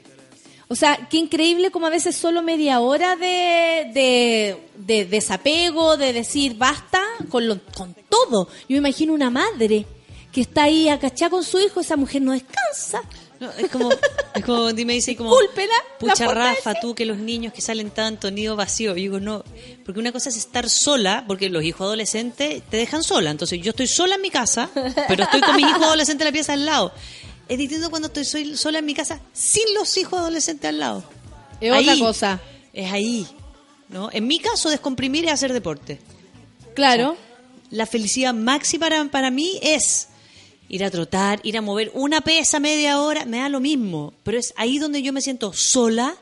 O sea, qué increíble como a veces solo media hora de, de, de desapego, de decir basta con, lo- con todo. Yo me imagino una madre que está ahí acachada con su hijo, esa mujer no descansa. No, es como, es como Andy me dice como, Discúlpela, pucha Rafa, tú que los niños que salen tanto, nido vacío. Y digo, no, porque una cosa es estar sola, porque los hijos adolescentes te dejan sola. Entonces yo estoy sola en mi casa, pero estoy con mis hijos adolescentes en la pieza al lado. Es distinto cuando estoy soy sola en mi casa sin los hijos adolescentes al lado. Es otra Ahí. cosa. Es ahí, ¿no? En mi caso, descomprimir y hacer deporte. Claro. La felicidad máxima para, para mí es ir a trotar, ir a mover una pesa media hora, me da lo mismo. Pero es ahí donde yo me siento sola.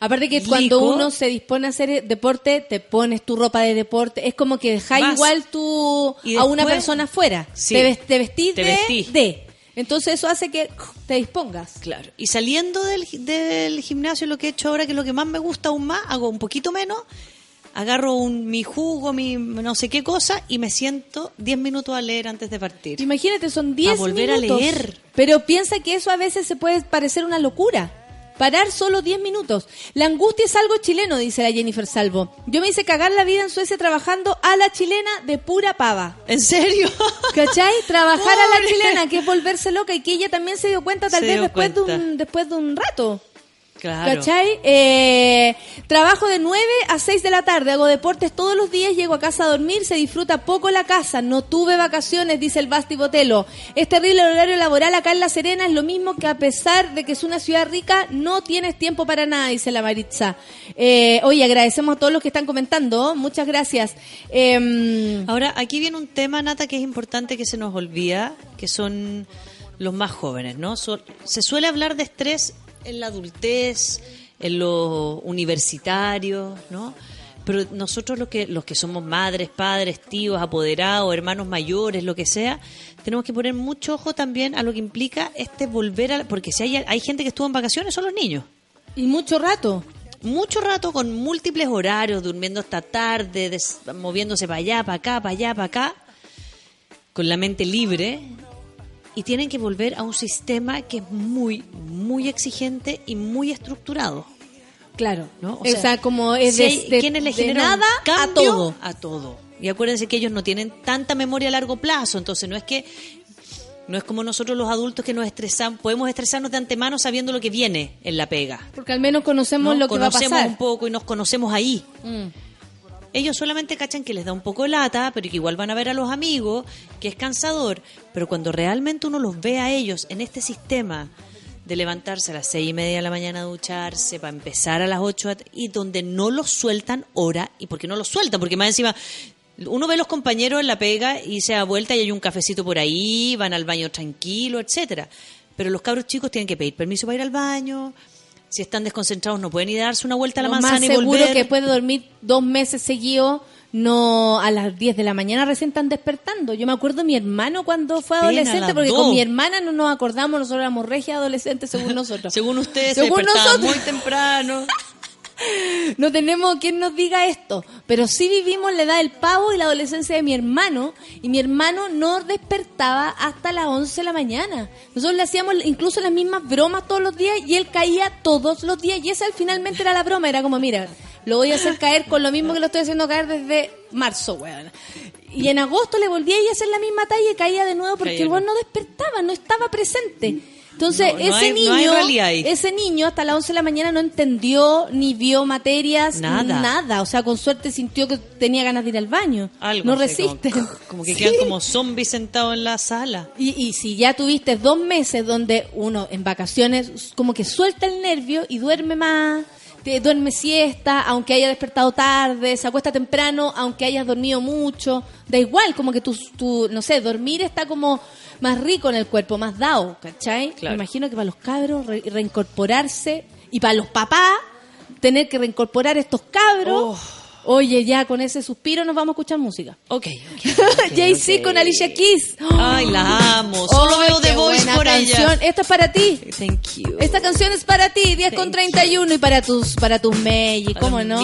Aparte que Rico. cuando uno se dispone a hacer deporte, te pones tu ropa de deporte. Es como que dejáis igual tú a una persona afuera. Sí. Te, te vestís Te de, vestí. de. Entonces eso hace que te dispongas. Claro. Y saliendo del, del gimnasio, lo que he hecho ahora, que es lo que más me gusta aún más, hago un poquito menos, agarro un, mi jugo, mi no sé qué cosa, y me siento 10 minutos a leer antes de partir. Imagínate, son 10 A volver a minutos. leer. Pero piensa que eso a veces se puede parecer una locura. Parar solo 10 minutos. La angustia es algo chileno, dice la Jennifer Salvo. Yo me hice cagar la vida en Suecia trabajando a la chilena de pura pava. ¿En serio? ¿Cachai? Trabajar a la chilena, que es volverse loca y que ella también se dio cuenta tal Se vez después de, un, después de un rato. Claro. ¿Cachai? Eh, trabajo de 9 a 6 de la tarde, hago deportes todos los días, llego a casa a dormir, se disfruta poco la casa, no tuve vacaciones, dice el Basti Botelo. Es terrible el horario laboral acá en La Serena, es lo mismo que a pesar de que es una ciudad rica, no tienes tiempo para nada, dice la Maritza. Eh, oye, agradecemos a todos los que están comentando, ¿oh? muchas gracias. Em, Ahora, aquí viene un tema, Nata, que es importante que se nos olvida, que son los más jóvenes, ¿no? So- se suele hablar de estrés en la adultez, en los universitarios, ¿no? Pero nosotros los que, los que somos madres, padres, tíos, apoderados, hermanos mayores, lo que sea, tenemos que poner mucho ojo también a lo que implica este volver a... Porque si hay, hay gente que estuvo en vacaciones, son los niños y mucho rato. mucho rato con múltiples horarios, durmiendo hasta tarde, des- moviéndose para allá, para acá, para allá, para acá, con la mente libre, y tienen que volver a un sistema que es muy, muy exigente y muy estructurado. Claro, ¿no? O, sea, como es de, quienes le generan nada a todo. A todo. Y acuérdense que ellos no tienen tanta memoria a largo plazo, entonces no es que no es como nosotros los adultos que nos estresamos, podemos estresarnos de antemano sabiendo lo que viene en la pega. Porque al menos conocemos ¿no? lo que va a conocemos pasar. un poco y nos conocemos ahí. Mm. Ellos solamente cachan que les da un poco de lata, pero que igual van a ver a los amigos, que es cansador. Pero cuando realmente uno los ve a ellos en este sistema de levantarse a las seis y media de la mañana a ducharse, para empezar a las ocho, y donde no los sueltan hora, y por qué no los sueltan, porque más encima uno ve los compañeros en la pega y se da vuelta y hay un cafecito por ahí, van al baño tranquilo, etcétera. Pero los cabros chicos tienen que pedir permiso para ir al baño. Si están desconcentrados no pueden ir a darse una vuelta a la Lo más manzana y seguro volver. que después de dormir dos meses seguidos, no a las 10 de la mañana recién están despertando. Yo me acuerdo de mi hermano cuando fue adolescente, porque dos. con mi hermana no nos acordamos, nosotros éramos regia adolescentes según nosotros. (laughs) Según ustedes, Según se nosotros. muy temprano. (laughs) (laughs) No tenemos quien nos diga esto, pero sí vivimos la edad del pavo y la adolescencia de mi hermano, y mi hermano no despertaba hasta las 11 de la mañana. Nosotros le hacíamos incluso las mismas bromas todos los días y él caía todos los días, y esa finalmente era la broma, era como, mira, lo voy a hacer caer con lo mismo que lo estoy haciendo caer desde marzo, weón. Y en agosto le volví a ir a hacer la misma talla y caía de nuevo porque el weón no despertaba, no estaba presente. Entonces, No, no ese hay- niño, ese niño hasta las 11 de la mañana no entendió ni vio materias, Nada. nada. O sea, con suerte sintió que tenía ganas de ir al baño. Algo no como- resiste. Como, que (laughs) Sí. quedan como zombies sentados en la sala. Y, y si ya tuviste dos meses donde uno en vacaciones como que suelta el nervio y duerme más, duerme siesta, aunque haya despertado tarde, se acuesta temprano, aunque hayas dormido mucho, da igual, como que tu, tu no sé, dormir está como más rico en el cuerpo, más dado, ¿cachai? Claro. Me imagino que para los cabros re- reincorporarse y para los papás tener que reincorporar estos cabros. Oye, ya con ese suspiro nos vamos a escuchar música. Ok. (laughs) Jay-Z con Alicia Keys. Ay, la amo. Solo Ay, veo The Voice por canción. ella. Esta es para ti. Thank you. Esta canción es para ti, 10 con 31 y para tus para tus Meiji, ¿cómo no?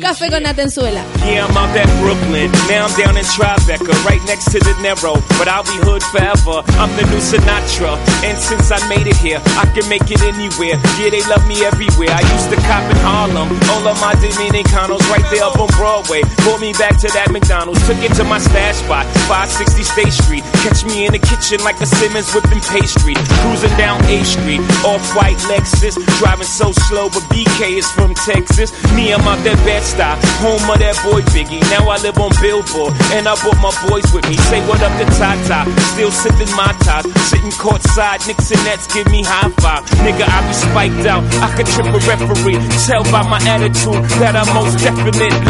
Café con Natenzuela. Yeah, I'm out at Brooklyn. Now I'm down in Tribeca, right next to the Narrow. But I'll be hood forever. I'm the new Sinatra. And since I made it here, I can make it anywhere. Yeah, they love me everywhere. I used to cop in Harlem. All of my Dominicanos right there on Broadway. Pulled me back to that McDonald's. Took it to my stash spot, 560 State Street. Catch me in the kitchen like a Simmons whipping pastry. Cruising down A Street, off-white Lexus. Driving so slow, but BK is from Texas. Me, I'm out that Bed-Stuy, home of that boy Biggie. Now I live on Billboard, and I brought my boys with me. Say what up to Tata, still sipping my top. Sitting courtside, Knicks and Nets give me high five. Nigga, I be spiked out, I could trip a referee. Tell by my attitude that I most definitely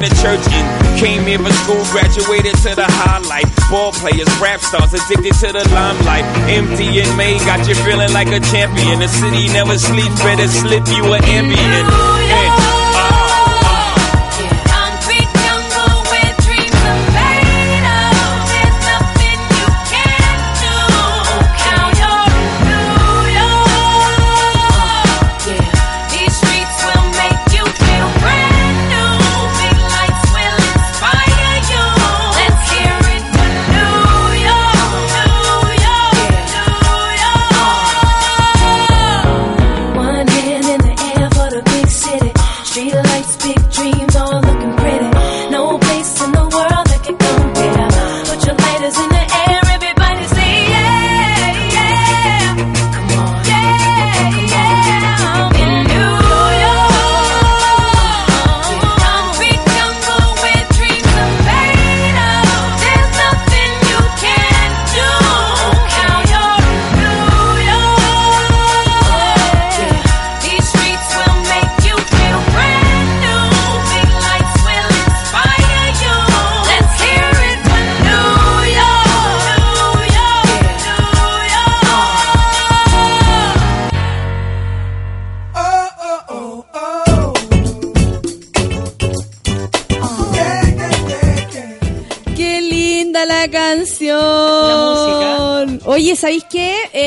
the church and Came here for school, graduated to the highlight. Ball players, rap stars, addicted to the limelight. Empty and May got you feeling like a champion. The city never sleeps, better slip you an ambient.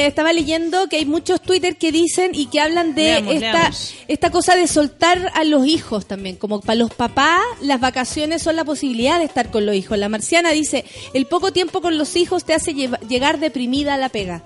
Eh, estaba leyendo que hay muchos Twitter que dicen y que hablan de Leamos, esta, leamos. esta cosa de soltar a los hijos también. Como para los papás, las vacaciones son la posibilidad de estar con los hijos. La marciana dice, el poco tiempo con los hijos te hace lleva- llegar deprimida a la pega.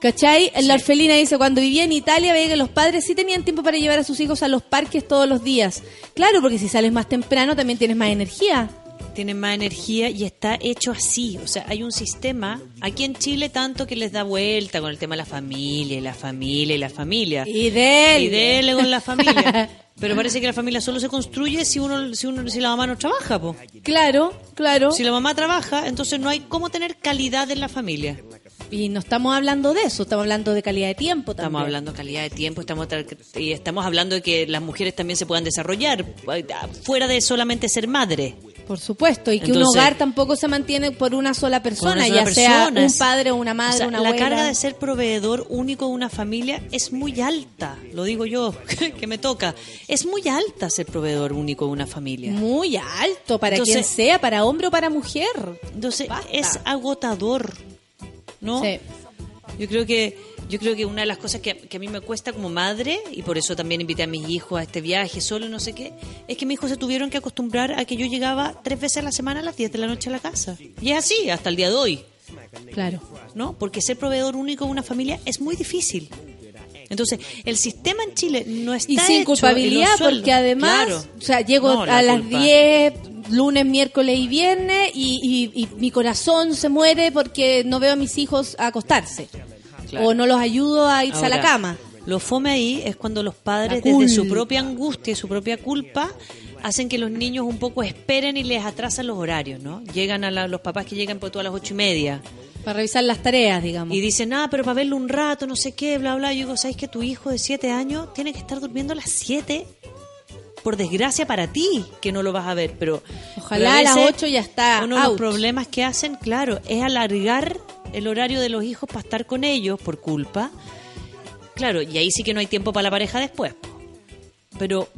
¿Cachai? La orfelina dice, cuando vivía en Italia veía que los padres sí tenían tiempo para llevar a sus hijos a los parques todos los días. Claro, porque si sales más temprano también tienes más energía. Tienen más energía y está hecho así. O sea, hay un sistema aquí en Chile tanto que les da vuelta con el tema de la familia y la familia y la familia. Y dele. Y dele con la familia. (laughs) Pero parece que la familia solo se construye si uno, si uno, si la mamá no trabaja, po. Claro, claro. Si la mamá trabaja, entonces no hay cómo tener calidad en la familia. Y no estamos hablando de eso, estamos hablando de calidad de tiempo también. Estamos hablando de calidad de tiempo, estamos y estamos hablando de que las mujeres también se puedan desarrollar eh, fuera de solamente ser madre. Por supuesto, y que un hogar tampoco se mantiene por una sola persona, Con una sola ya sea persona, un es- padre o una madre, O sea, una la abuela. carga de ser proveedor único de una familia es muy alta, lo digo yo, (laughs) que me toca. Es muy alta ser proveedor único de una familia. Muy alto, para Entonces- quien sea, para hombre o para mujer. Entonces, es agotador, ¿no? Sí. Yo creo que yo creo que una de las cosas que, que a mí me cuesta como madre, y por eso también invité a mis hijos a este viaje solo no sé qué, es que mis hijos se tuvieron que acostumbrar a que yo llegaba tres veces a la semana a las 10 de la noche a la casa. Y es así, hasta el día de hoy. Claro. ¿no? Porque ser proveedor único de una familia es muy difícil. Entonces, el sistema en Chile no está Y sin hecho, culpabilidad, porque además, Claro. o sea, llego No, la a las culpa. 10, lunes, miércoles y viernes, y, y- y mi corazón se muere porque no veo a mis hijos acostarse. Claro. O no los ayudo a irse a la cama. Lo fome ahí es cuando los padres, desde su propia angustia y su propia culpa, hacen que los niños un poco esperen y les atrasan los horarios, ¿no? Llegan a la- los papás que llegan por todas las ocho y media Para revisar las tareas, digamos. y dicen, ah, pero para verlo un rato, no sé qué, bla, bla. Yo digo, ¿sabes que tu hijo de siete años tiene que estar durmiendo a las siete? Por desgracia para ti, que no lo vas a ver, pero... Ojalá pero a las veces ocho ya está Uno de los problemas que hacen, claro, es alargar el horario de los hijos para estar con ellos por culpa. Claro, y ahí sí que no hay tiempo para la pareja después. Pero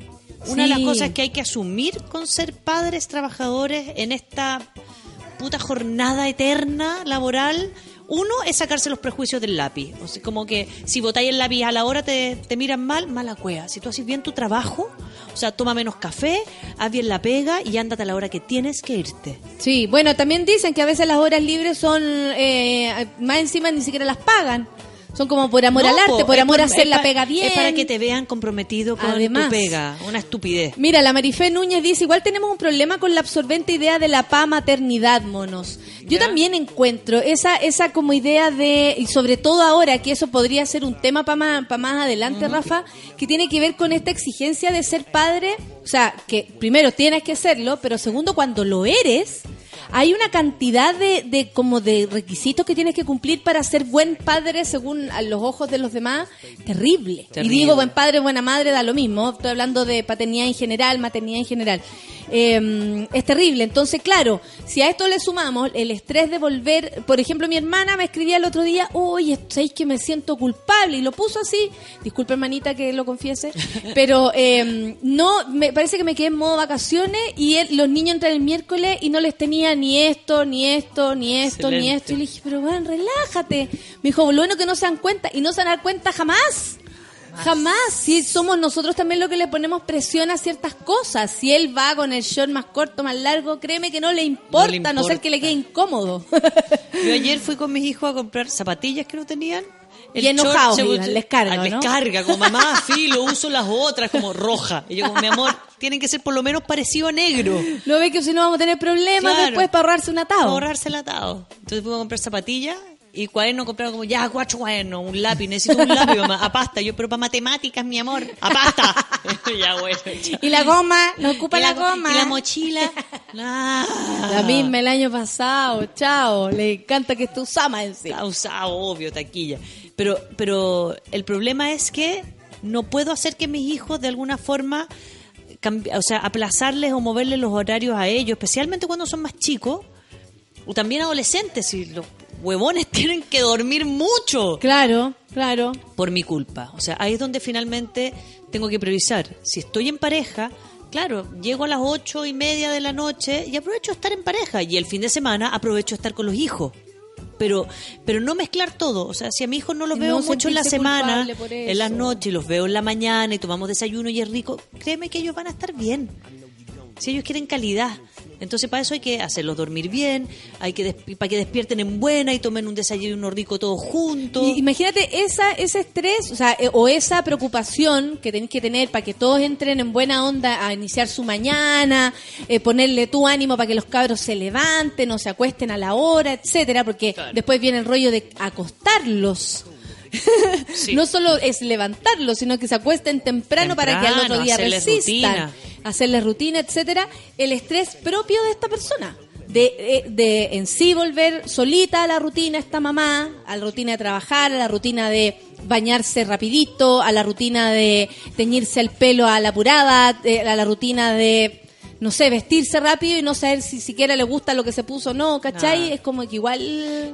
una de las cosas que hay que asumir con ser padres trabajadores en esta puta jornada eterna laboral, uno es sacarse los prejuicios del lápiz. O sea, como que si botáis el lápiz a la hora te, te miran mal, mala cueva. Si tú haces bien tu trabajo, o sea, toma menos café, haz bien la pega y ándate a la hora que tienes que irte. Sí, bueno, también dicen que a veces las horas libres son, eh, más encima ni siquiera las pagan. Son como por amor No, al arte, po, por amor a hacer la pega bien. Es para que te vean comprometido con Además. tu pega. Una estupidez. Mira, la Marifé Núñez dice, igual tenemos un problema con la absorbente idea de la pa maternidad, monos. Yo Ya. también encuentro esa esa como idea de, y sobre todo ahora, que eso podría ser un tema para más, pa más adelante, Rafa, que tiene que ver con esta exigencia de ser padre, o sea, que primero tienes que serlo, pero segundo, cuando lo eres, hay una cantidad de, de como de requisitos que tienes que cumplir para ser buen padre según a los ojos de los demás, terrible. Terrible. Y digo buen padre, buena madre, da lo mismo. Estoy hablando de paternidad en general, maternidad en general. Eh, es terrible. Entonces, claro, si a esto le sumamos el estrés de volver, por ejemplo, mi hermana me escribía el otro día, oye, ¿sabéis que me siento culpable? Y lo puso así. Disculpe, hermanita, que lo confiese. Pero eh, no, me parece que me quedé en modo vacaciones y él- los niños entran el miércoles y no les tenía ni esto, ni esto, ni esto, ni esto. Y le dije, pero bueno, relájate. Me dijo, lo bueno que no se dan cuenta. Y no se van a dar cuenta jamás. Jamás. Si somos nosotros también lo que le ponemos presión a ciertas cosas. Si él va con el short más corto, más largo, créeme que no le importa, a no ser importa. que le quede incómodo. Yo ayer fui con mis hijos a comprar zapatillas que no tenían. Y enojados short se- iban, les carga, ¿no? Les carga, como mamá, (laughs) filo, uso las otras como roja. Y yo como, mi amor, tienen que ser por lo menos parecido a negro. no ve que si no vamos a tener problemas Claro. después para ahorrarse un atado. Para ahorrarse el atado. Entonces fuimos a comprar zapatillas y cuadernos compraron como, ya, cuatro cuadernos, un lápiz, necesito un lápiz, mamá, a pasta. Yo, pero para matemáticas, mi amor, a pasta. (laughs) ya, bueno. Y la goma, no ocupa la, go- goma. Y la mochila. (laughs) Ah. La misma el año pasado, chao. Le encanta que esté Usama encima. Está usado, obvio, taquilla. Pero, pero el problema es que no puedo hacer que mis hijos de alguna forma, o sea, aplazarles o moverles los horarios a ellos, especialmente cuando son más chicos, o también adolescentes, y los huevones (laughs) tienen que dormir mucho Claro, claro. por mi culpa. O sea, ahí es donde finalmente tengo que previsar. Si estoy en pareja, claro, llego a las ocho y media de la noche y aprovecho de estar en pareja. Y el fin de semana aprovecho de estar con los hijos. Pero, pero no mezclar todo. O sea, si a mi hijo no los veo no mucho en la semana, en las noches, los veo en la mañana y tomamos desayuno y es rico, créeme que ellos van a estar bien. Si ellos quieren calidad. Entonces, para eso hay que hacerlos dormir bien, hay que para que despierten en buena y tomen un desayuno rico todos juntos. Y imagínate esa, ese estrés, o sea, eh, o esa preocupación que tenéis que tener para que todos entren en buena onda a iniciar su mañana, eh, ponerle tu ánimo para que los cabros se levanten o se acuesten a la hora, etcétera, porque después viene el rollo de acostarlos. Sí. (laughs) No solo es levantarlos, sino que se acuesten temprano, para que al otro día resistan, rutina. Hacerles rutina, etcétera. El estrés propio de esta persona. De, eh, de en sí volver solita a la rutina esta mamá, a la rutina de trabajar, a la rutina de bañarse rapidito, a la rutina de teñirse el pelo a la apurada, eh, a la rutina de, no sé, vestirse rápido y no saber si siquiera le gusta lo que se puso o no, ¿cachai? Nah. Es como que igual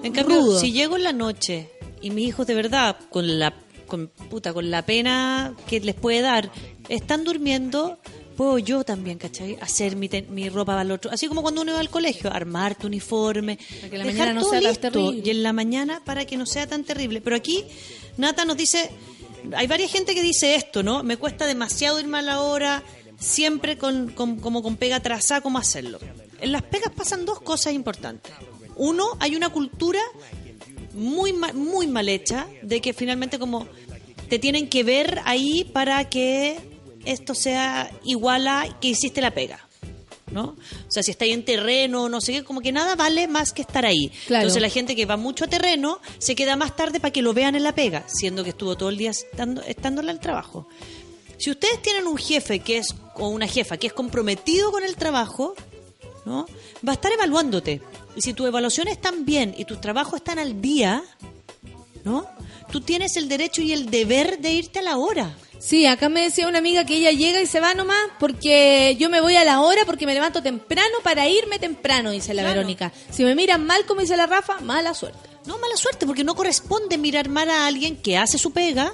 En cambio, rudo. si llego en la noche y mis hijos de verdad, con la con, puta, con la pena que les puede dar, están durmiendo, puedo yo también, ¿cachai? Hacer mi, te- mi ropa al otro. Así como cuando uno va al colegio, armar tu uniforme, Para que la dejar mañana no sea tan listo. terrible. Y en la mañana para que no sea tan terrible. Pero aquí, Nata nos dice, hay varias gente que dice esto, ¿no? Me cuesta demasiado irme a la hora, siempre con, con- como con pega atrasada, ¿cómo hacerlo? En las pegas pasan dos cosas importantes. Uno, hay una cultura muy muy mal hecha de que finalmente como te tienen que ver ahí para que esto sea igual a que hiciste la pega. ¿No? O sea, si estáis en terreno, no sé qué, como que nada vale más que estar ahí. Claro. Entonces la gente que va mucho a terreno se queda más tarde para que lo vean en la pega, siendo que estuvo todo el día estando, estándole al trabajo. Si ustedes tienen un jefe que es, o una jefa que es comprometido con el trabajo, ¿no? Va a estar evaluándote. Y si tus evaluaciones están bien y tus trabajos están al día, ¿no? Tú tienes el derecho y el deber de irte a la hora. Sí, acá me decía una amiga que ella llega y se va nomás porque yo me voy a la hora porque me levanto temprano para irme temprano, dice la Claro. Verónica. Si me miran mal, como dice la Rafa, mala suerte. No, mala suerte, porque no corresponde mirar mal a alguien que hace su pega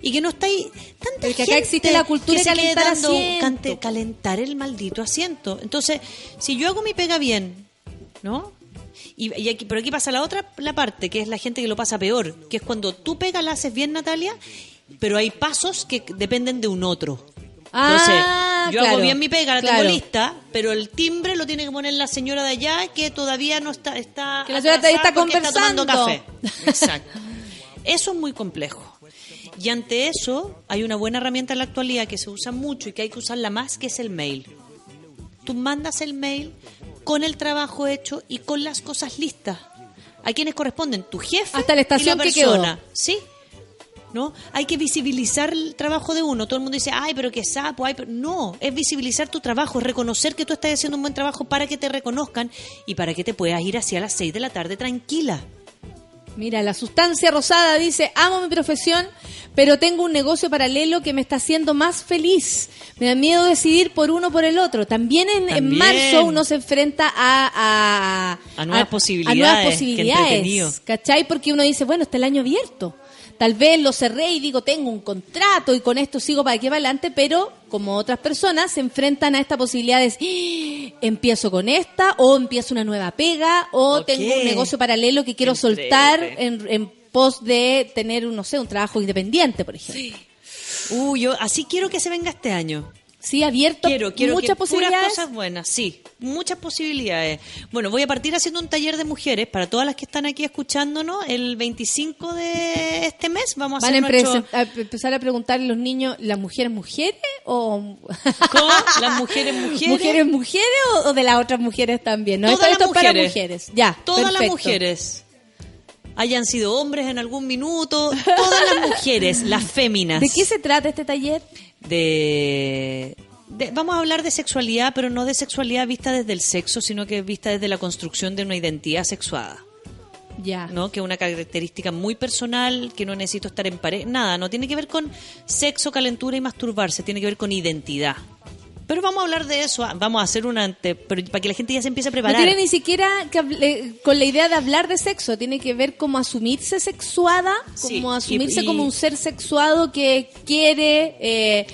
y que no está ahí. Tanta Porque acá existe la cultura de calentar dando- cante- calentar el maldito asiento. Entonces, si yo hago mi pega bien, ¿no? Y, y aquí, pero aquí pasa la otra la parte, que es la gente que lo pasa peor, que es cuando tú pega la haces bien, Natalia, pero hay pasos que dependen de un otro. Entonces, Ah, yo claro, hago bien mi pega, la claro. tengo lista, pero el timbre lo tiene que poner la señora de allá que todavía no está. está Que la señora todavía está porque tomando conversando. café. Exacto. Eso es muy complejo. Y ante eso hay una buena herramienta en la actualidad que se usa mucho y que hay que usarla más, que es el mail. Tú mandas el mail con el trabajo hecho y con las cosas listas. ¿A quienes corresponden? Tu jefe Hasta la estación y la que quedó. persona. Sí. ¿No? Hay que visibilizar el trabajo de uno. Todo el mundo dice, ay, pero qué sapo, ay, pero... No, es visibilizar tu trabajo, es reconocer que tú estás haciendo un buen trabajo para que te reconozcan y para que te puedas ir hacia las 6 de la tarde tranquila. Mira, la sustancia rosada dice, amo mi profesión, pero tengo un negocio paralelo que me está haciendo más feliz. Me da miedo decidir por uno o por el otro. También en, marzo uno se enfrenta a... A, A nuevas A posibilidades, nuevas qué posibilidades. ¿Cachai? Porque uno dice, bueno, está el año abierto. Tal vez lo cerré y digo, tengo un contrato y con esto sigo para aquí para adelante, pero como otras personas se enfrentan a esta posibilidad de "Ah, empiezo con esta o empiezo una nueva pega o tengo un negocio paralelo que quiero soltar en, en pos de tener, un, no sé, un trabajo independiente, por ejemplo. Uy, yo así quiero que se venga este año. Sí, abierto, Quiero, quiero muchas que puras posibilidades. cosas buenas, sí, muchas posibilidades. Bueno, voy a partir haciendo un taller de mujeres para todas las que están aquí escuchándonos. El 25 de este mes vamos a Van hacer nuestro... a empezar a preguntarle a los niños, ¿las mujeres mujeres o (laughs) ¿Cómo? ¿Las mujeres mujeres? mujeres mujeres o, de las otras mujeres también? ¿no? Todas esto, las esto es para mujeres. Ya, Todas las mujeres. Hayan sido hombres en algún minuto, todas las (laughs) mujeres, las féminas. ¿De qué se trata este taller? De, de- vamos a hablar de sexualidad, pero no de sexualidad vista desde el sexo, sino que vista desde la construcción de una identidad sexuada, Ya. ¿no? Que es una característica muy personal, que no necesito estar en pareja, nada, no tiene que ver con sexo, calentura y masturbarse, tiene que ver con identidad. Pero vamos a hablar de eso, ah, vamos a hacer una ante, pero para que la gente ya se empiece a No preparar. tiene ni siquiera que eh, con la idea de hablar de sexo, tiene que ver como asumirse sexuada, Sí, como asumirse y- como un ser sexuado que quiere, eh,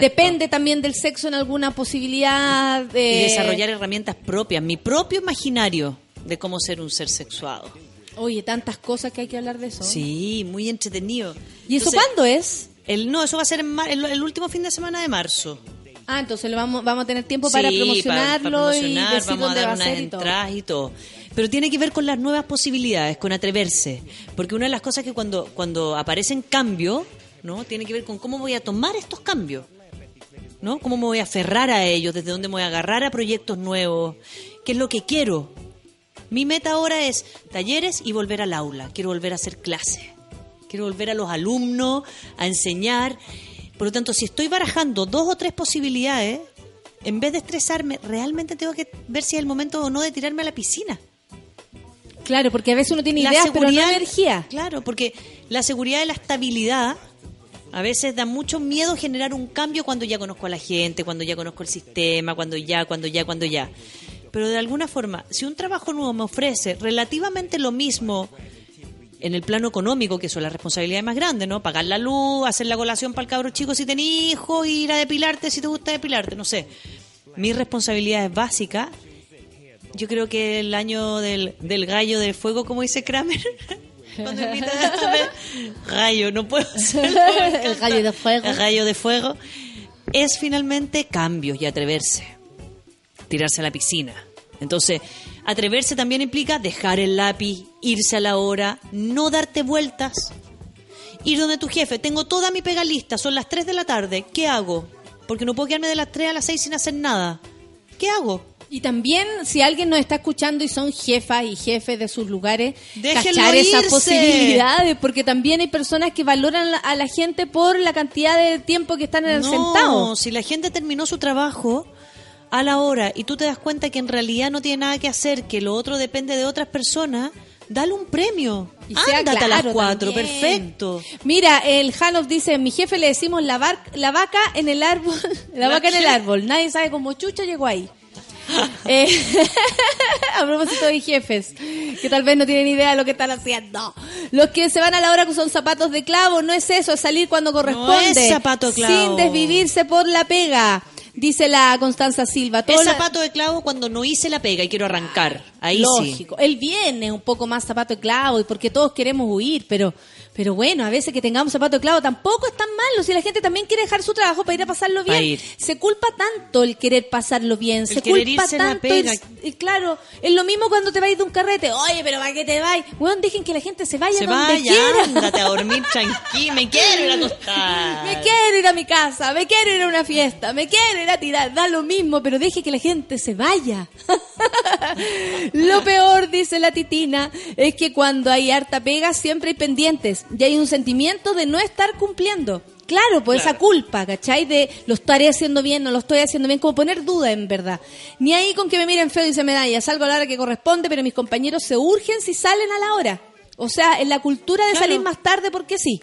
depende también del sexo en alguna posibilidad de y desarrollar herramientas propias, mi propio imaginario de cómo ser un ser sexuado. Oye, tantas cosas que hay que hablar de eso. Sí, muy entretenido. ¿Y eso cuándo es? El, no, eso va a ser en mar- el, el último fin de semana de marzo. Ah, entonces lo vamos, vamos a tener tiempo para Sí, promocionarlo para promocionar, y decir vamos a dónde dar va a unas ser y todo. entradas y todo. Pero tiene que ver con las nuevas posibilidades, con atreverse. Porque una de las cosas que cuando, cuando aparecen cambios, ¿no? Tiene que ver con cómo voy a tomar estos cambios. ¿No? ¿Cómo me voy a aferrar a ellos? ¿Desde dónde me voy a agarrar a proyectos nuevos? ¿Qué es lo que quiero? Mi meta ahora es talleres y volver al aula. Quiero volver a hacer clase. Quiero volver a los alumnos, a enseñar. Por lo tanto, si estoy barajando dos o tres posibilidades, en vez de estresarme, realmente tengo que ver si es el momento o no de tirarme a la piscina. Claro, porque a veces uno tiene La ideas, pero no energía. Claro, porque la seguridad y la estabilidad a veces da mucho miedo generar un cambio cuando ya conozco a la gente, cuando ya conozco el sistema, cuando ya, cuando ya, cuando ya. Pero de alguna forma, si un trabajo nuevo me ofrece relativamente lo mismo en el plano económico, que son las responsabilidades más grandes, ¿no? Pagar la luz, hacer la colación para el cabro chico si tenés hijos, ir a depilarte si te gusta depilarte, no sé. Mis responsabilidades básicas, yo creo que el año del, del gallo de fuego, como dice Kramer, (laughs) cuando a (laughs) gallo, no puedo (laughs) hacerlo. El gallo de fuego. El gallo de fuego es finalmente cambios y atreverse, tirarse a la piscina. Entonces, atreverse también implica dejar el lápiz, irse a la hora, no darte vueltas, ir donde tu jefe, tengo toda mi pega lista, son las 3 de la tarde, ¿qué hago? Porque no puedo quedarme de las 3 a las 6 sin hacer nada. ¿Qué hago? Y también, si alguien nos está escuchando y son jefas y jefes de sus lugares, Déjenlo cachar esas posibilidades, porque también hay personas que valoran a la gente por la cantidad de tiempo que están en el No, sentado. si la gente terminó su trabajo a la hora y tú te das cuenta que en realidad no tiene nada que hacer, que lo otro depende de otras personas, dale un premio. Y Ándate a las claro cuatro, también. perfecto. Mira, el Hanoff dice, mi jefe le decimos la, var- la vaca en el árbol, (laughs) la, ¿La vaca en el árbol, nadie sabe cómo chucha llegó ahí. (laughs) Eh, (laughs) a propósito de jefes, que tal vez no tienen idea de lo que están haciendo. Los que se van a la hora que son zapatos de clavo, no es eso, es salir cuando corresponde. es zapato clavo. Sin desvivirse por la pega, dice la Constanza Silva. Todo Es la- zapato de clavo cuando no hice la pega y quiero arrancar. Ahí sí. lógico. El viernes un poco más zapato de clavo y porque todos queremos huir, pero pero bueno, a veces que tengamos zapato de clavo tampoco es tan malo si la gente también quiere dejar su trabajo para ir a pasarlo bien. ir. Se culpa tanto el querer pasarlo bien, se querer culpa tanto ir- y claro, es lo mismo cuando te vais de un carrete. Oye, pero ¿para qué te vais? Weón, dejen que la gente se vaya Se donde vaya, quiera. ándate a dormir (laughs) tranquilo, me quiero ir a acostar. Me quiero ir a mi casa, me quiero ir a una fiesta, me quiero ir a tirar, da lo mismo, pero deje que la gente se vaya. (laughs) lo peor, dice la titina, es que cuando hay harta pega siempre hay pendientes y hay un sentimiento de no estar cumpliendo. Claro, pues esa culpa, ¿cachai? De lo estaré haciendo bien, no lo estoy haciendo bien, como poner duda en verdad. Ni ahí con que me miren feo y se medalla, salgo a la hora que corresponde, pero mis compañeros se urgen si salen a la hora. O sea, en la cultura de Claro. salir más tarde porque sí.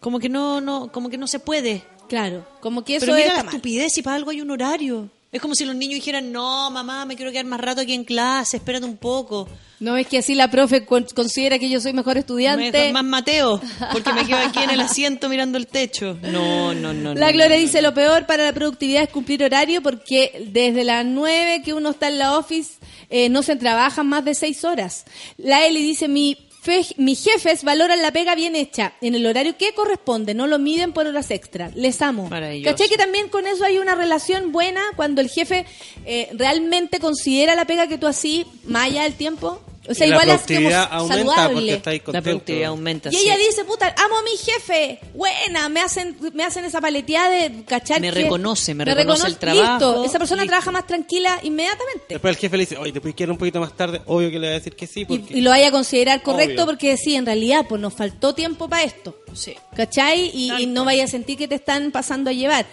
Como que no, no, como que no se puede. Claro, como que eso Pero mira está la estupidez y para algo hay un horario. Es como si los niños dijeran, no, mamá, me quiero quedar más rato aquí en clase, espérate un poco. No es que así la profe con- considera que yo soy mejor estudiante. Mejor más Mateo, porque me quedo aquí en el asiento mirando el techo. No, no, no. La no, Gloria no, dice lo peor para la productividad es cumplir horario porque desde las 9 que uno está en la office eh, no se trabajan más de 6 horas. La Eli dice mi fe- mis jefes valoran la pega bien hecha en el horario que corresponde, no lo miden por horas extra. Les amo. ¿Cachai que también con eso hay una relación buena cuando el jefe eh, realmente considera la pega que tú así más allá del tiempo? O sea, Y la igual es como productividad aumenta porque saludable. estáis La contentos. productividad aumenta. Y sí. ella dice, puta, amo a mi jefe. Buena, me hacen, me hacen esa paleteada de cachar. Me que- reconoce, me reconoce el trabajo, Listo, esa persona listo. trabaja más tranquila inmediatamente. Después el jefe le dice, oye, te puedes quedar un poquito más tarde. Obvio que le va a decir que sí. Y, Porque... y lo vaya a considerar correcto Obvio. porque sí, en realidad, pues nos faltó tiempo para esto. Sí. ¿Cachai? Y, y no vaya a sentir que te están pasando a llevar.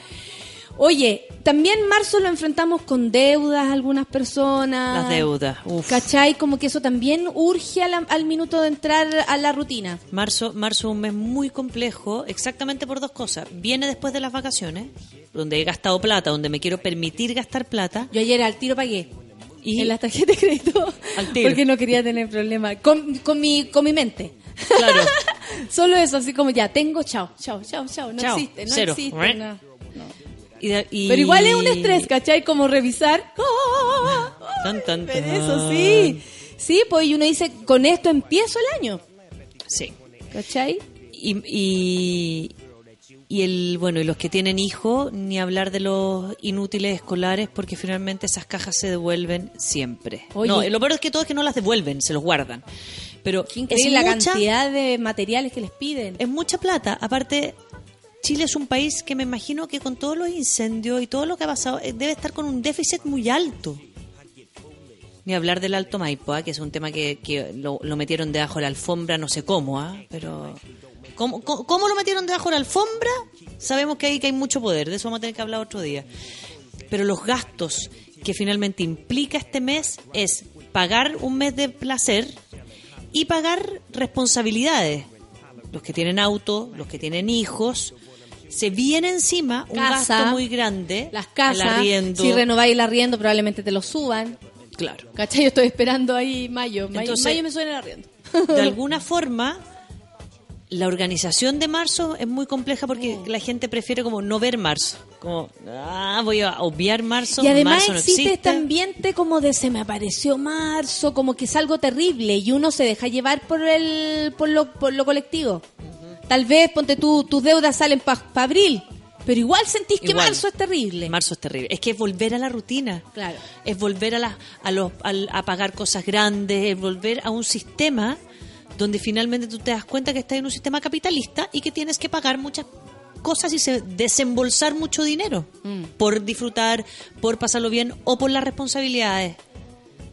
Oye, también marzo lo enfrentamos con deudas algunas personas. Las deudas. Uf. ¿Cachai? Como que eso también urge a la- al minuto de entrar a la rutina. Marzo, marzo es un mes muy complejo, exactamente por dos cosas. Viene después de las vacaciones, donde he gastado plata, donde me quiero permitir gastar plata. Yo ayer al tiro pagué. Y- en las tarjetas de crédito. Al tiro. Porque no quería tener problemas. Con, con, mi, con mi mente. Claro. (laughs) Solo eso, así como ya, tengo, chao, chao, chao, chao. No Chao, existe, no cero. existe. no. Y de- y- Pero igual es un estrés, ¿cachai? Como revisar. ¡Ah! Tan, tan, tan. eso, sí. Sí, pues y uno dice, con esto empiezo el año. Sí. ¿Cachai? Y, y, y el bueno y los que tienen hijos ni hablar de los inútiles escolares porque finalmente esas cajas se devuelven siempre Oye. no lo peor es que todo es que no las devuelven se los guardan pero es la mucha, cantidad de materiales que les piden. es mucha plata aparte Chile es un país que me imagino que con todos los incendios y todo lo que ha pasado eh, debe estar con un déficit muy alto ni hablar del Alto Maipo, ¿ah? que es un tema que, lo, metieron debajo de la alfombra, no sé cómo, ¿ah? pero ¿cómo, cómo, cómo lo metieron debajo de la alfombra? Sabemos que hay, que hay mucho poder, de eso vamos a tener que hablar otro día. Pero los gastos que finalmente implica este mes es pagar un mes de placer y pagar responsabilidades. Los que tienen auto, los que tienen hijos, se viene encima un Casa, gasto muy grande. Las casas, si renováis el arriendo, probablemente te lo suban. Claro. ¿Cachai? Yo estoy esperando ahí mayo. Mayo, Entonces- mayo me suena el arriendo. de (laughs) alguna forma la organización de marzo es muy compleja porque Mm. la gente prefiere como no ver marzo como ah voy a obviar marzo Y además marzo no existe existe este ambiente como de se me apareció marzo, como que es algo terrible y uno se deja llevar por el por lo, por lo colectivo. Tal vez, ponte tú, tus deudas salen para abril, pero igual sentís que Igual. marzo es terrible. marzo es terrible es que es volver a la rutina Claro. es volver a la, a los al- a pagar cosas grandes es volver a un sistema donde finalmente tú te das cuenta que estás en un sistema capitalista y que tienes que pagar muchas cosas y se, desembolsar mucho dinero Mm. por disfrutar, por pasarlo bien o por las responsabilidades.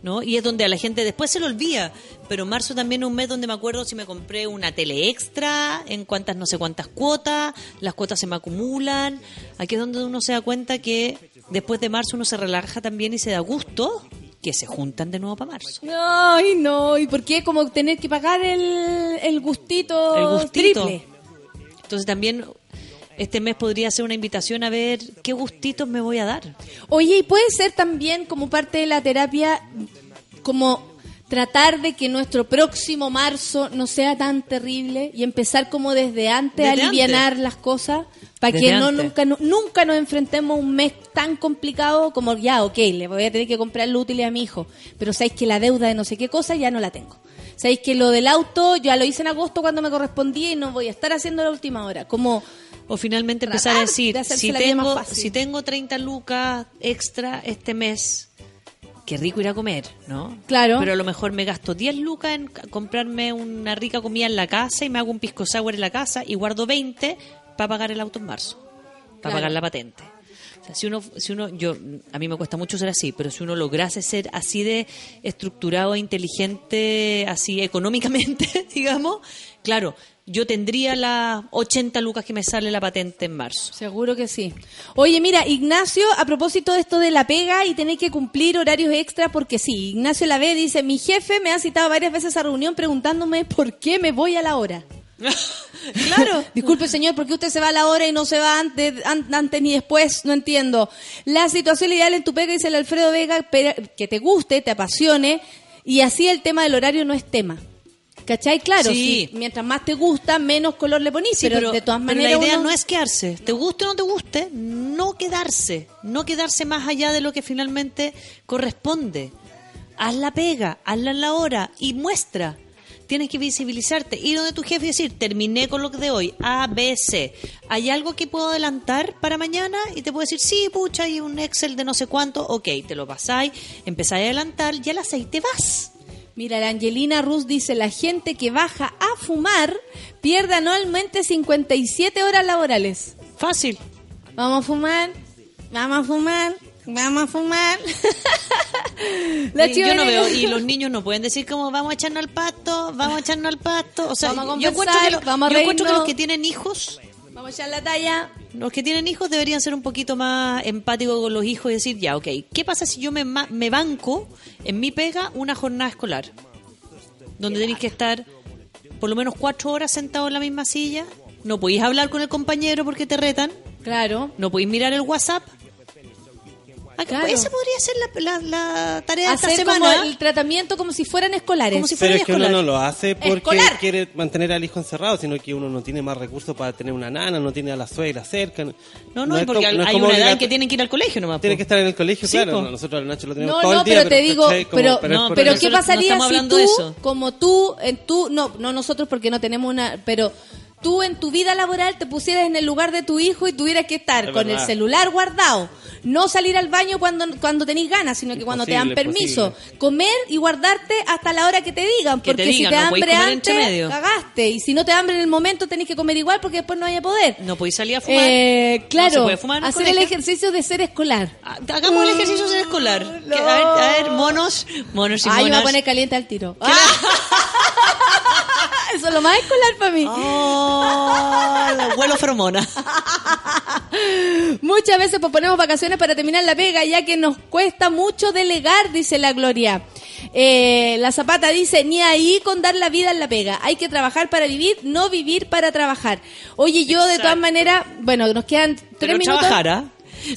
¿No? Y es donde a la gente después se lo olvida. Pero marzo también es un mes donde me acuerdo si me compré una tele extra, en cuantas no sé cuántas cuotas, las cuotas se me acumulan. Aquí es donde uno se da cuenta que después de marzo uno se relaja también y se da gusto que se juntan de nuevo para marzo. Ay, no, ¿y por qué como tener que pagar el, el gustito, El gustito. triple? Entonces también este mes podría ser una invitación a ver qué gustitos me voy a dar. Oye, y puede ser también como parte de la terapia, como tratar de que nuestro próximo marzo no sea tan terrible y empezar como desde antes a Desde antes. las cosas para Desde que no antes. nunca, nu- nunca nos enfrentemos a un mes tan complicado como ya, ok, le voy a tener que comprar lo útiles a mi hijo, pero sabéis que la deuda de no sé qué cosa ya no la tengo. Sabéis que lo del auto ya lo hice en agosto cuando me correspondía y no voy a estar haciendo la última hora. Como O finalmente empezar a decir, de si tengo, si tengo 30 lucas extra este mes, qué rico ir a comer, ¿no? Claro. Pero a lo mejor me gasto 10 lucas en comprarme una rica comida en la casa y me hago un pisco sour en la casa y guardo 20 para pagar el auto en marzo, para Claro. pagar la patente. O sea, si uno, si uno, yo, a mí me cuesta mucho ser así, pero si uno lograse ser así de estructurado e inteligente, así económicamente, (laughs) digamos, claro, yo tendría las 80 lucas que me sale la patente en marzo. Seguro que sí. Oye, mira, Ignacio, a propósito de esto de la pega y tener que cumplir horarios extra, porque sí, Ignacio la ve, dice, mi jefe me ha citado varias veces a reunión preguntándome por qué me voy a la hora. (laughs) claro. (laughs) Disculpe, señor, ¿por qué usted se va a la hora y no se va antes, an- antes ni después? No entiendo. La situación ideal en tu pega, dice el Alfredo Vega, que te guste, te apasione, y así el tema del horario no es tema. ¿Cachai? Claro, Sí. si mientras más te gusta, menos color le ponís, Sí, pero, de todas pero maneras la idea uno- no es quedarse. Te guste o no te guste, no quedarse. No quedarse más allá de lo que finalmente corresponde. Haz la pega, hazla en la hora y muestra. Tienes que visibilizarte. Ir donde tu jefe y decir, terminé con lo que de hoy, A, B, C. ¿Hay algo que puedo adelantar para mañana? Y te puedo decir, sí, pucha, hay un Excel de no sé cuánto. Ok, te lo pasáis, empezáis a adelantar, ya a las seis te vas. Mira, la Angelina Ruz dice, la gente que baja a fumar pierde anualmente 57 horas laborales. Fácil. Vamos a fumar, vamos a fumar, vamos a fumar. (laughs) la Y yo no veo, y los niños no pueden decir como vamos a echarnos al pasto, vamos a echarnos al pasto. O sea, Vamos a yo encuentro que, conversar, lo- vamos a yo encuentro que reírnos. los que tienen hijos, Vamos a echar la talla. los que tienen hijos deberían ser un poquito más empáticos con los hijos y decir, ya, ok, ¿qué pasa si yo me, me banco en mi pega una jornada escolar? Donde tenéis que estar por lo menos cuatro horas sentado en la misma silla, no podéis hablar con el compañero porque te retan, Claro. no podéis mirar el WhatsApp. Ah, Claro. Esa podría ser la, la- la tarea de esta Hacer como semana. el tratamiento como si fueran escolares. Como si Pero fuera es que uno escolar. no lo hace porque Escolar. quiere mantener al hijo encerrado, sino que uno no tiene más recursos para tener una nana, no tiene a la suegra cerca. No, no, es porque como- no es hay como una edad en que tienen que ir al colegio nomás. Tiene que estar en el colegio, Sí, claro. po. no, Nosotros a la noche lo tenemos No, todo no, el día. pero te digo, ¿cachai? Como- pero, es no, por pero ¿qué nosotros no pasaría estamos si hablando tú, de eso. como tú, en tú, no, no nosotros porque no tenemos una, pero tú en tu vida laboral te pusieras en el lugar de tu hijo y tuvieras que estar Es con verdad. el celular guardado, no salir al baño cuando cuando tenéis ganas, sino que cuando te dan permiso, imposible. comer y guardarte hasta la hora que te digan, Que te porque digan, si te no hambre antes, cagaste, y si no te hambre en el momento tenés que comer igual porque después no hay a poder. No podéis salir a fumar. Eh, No se claro, puede fumar hacer el ejercicio de ser escolar. Ah, Hagamos el ejercicio ser escolar. Que- a, ver, a ver, monos, monos y Ay, me voy a monas. poner caliente al tiro. (laughs) (laughs) Eso es lo más escolar para mí. Oh, huelo feromona. (laughs) Muchas veces posponemos vacaciones para terminar la pega, ya que nos cuesta mucho delegar, dice la Gloria. Eh, la Zapata dice, ni ahí con dar la vida en la pega. Hay que trabajar para vivir, no vivir para trabajar. Oye, yo de todas maneras, bueno, nos quedan tres Pero minutos. trabajar, ¿ah?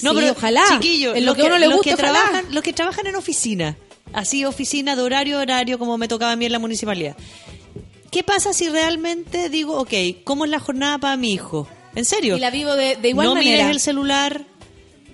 No, Sí, pero ojalá. chiquillos, En lo los que uno le los gusta, que ojalá. trabajan, los que trabajan en oficina, así oficina de horario horario como me tocaba a mí en la municipalidad. ¿Qué pasa si realmente digo, ok, cómo es la jornada para mi hijo? ¿En serio? Y la vivo de, de igual no manera. mires el celular,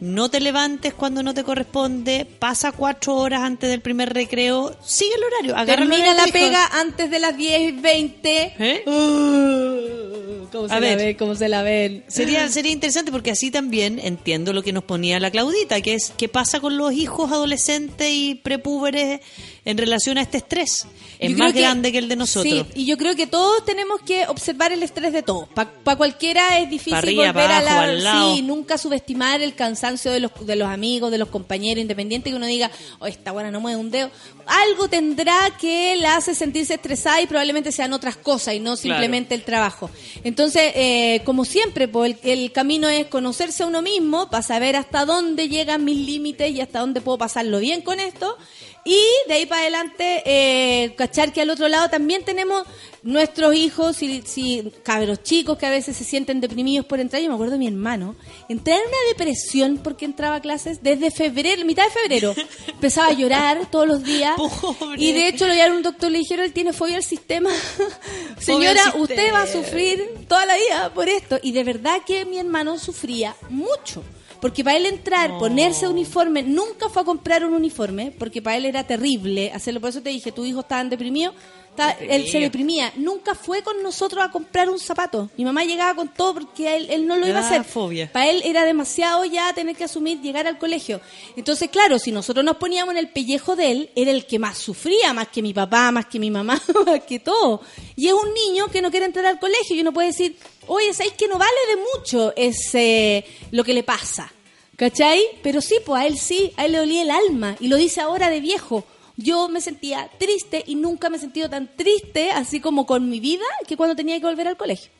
no te levantes cuando no te corresponde, pasa cuatro horas antes del primer recreo, sigue el horario, agarra el Termina horario la pega antes de las 10 y 20. ¿Eh? Uh, ¿Cómo se A la ver. ven? ¿Cómo se la ven? Sería, (laughs) sería interesante porque así también entiendo lo que nos ponía la Claudita, que es qué pasa con los hijos adolescentes y prepúberes en relación a este estrés. Es más grande que el de nosotros. Sí, y yo creo que todos tenemos que observar el estrés de todos. Para cualquiera es difícil Pa' volver pa' a la... al lado. Sí, nunca subestimar el cansancio de los, de los amigos, de los compañeros, independiente que uno diga, oh, esta buena no mueve un dedo. Algo tendrá que la hace sentirse estresada y probablemente sean otras cosas y no simplemente el trabajo. Entonces, eh, como siempre, pues, el, el camino es conocerse a uno mismo para saber hasta dónde llegan mis límites y hasta dónde puedo pasarlo bien con esto. Y de ahí para adelante, eh, cachar que al otro lado también tenemos nuestros hijos, si, si cabros chicos que a veces se sienten deprimidos por entrar. Yo me acuerdo de mi hermano, entrar en una depresión porque entraba a clases desde febrero, mitad de febrero. (laughs) Empezaba a llorar todos los días. Pobre. Y de hecho lo llevaron a un doctor, le dijeron, él tiene fobia al sistema. (laughs) Señora, usted va a sufrir toda la vida por esto. Y de verdad que mi hermano sufría mucho. Porque para él entrar, ponerse uniforme, nunca fue a comprar un uniforme, porque para él era terrible hacerlo. Por eso te dije, tu hijo estaba deprimido. Él se deprimía. Nunca fue con nosotros a comprar un zapato. Mi mamá llegaba con todo porque él, él no lo iba a daba hacer. fobia. Para él era demasiado ya tener que asumir llegar al colegio. Entonces, claro, si nosotros nos poníamos en el pellejo de él, era el que más sufría, más que mi papá, más que mi mamá, (laughs) más que todo. Y es un niño que no quiere entrar al colegio y uno puede decir, oye, ¿sabéis que no vale de mucho ese, lo que le pasa? ¿Cachai? Pero sí, pues a él sí, a él le dolía el alma y lo dice ahora de viejo. Yo me sentía triste y nunca me he sentido tan triste, así como con mi vida, que cuando tenía que volver al colegio.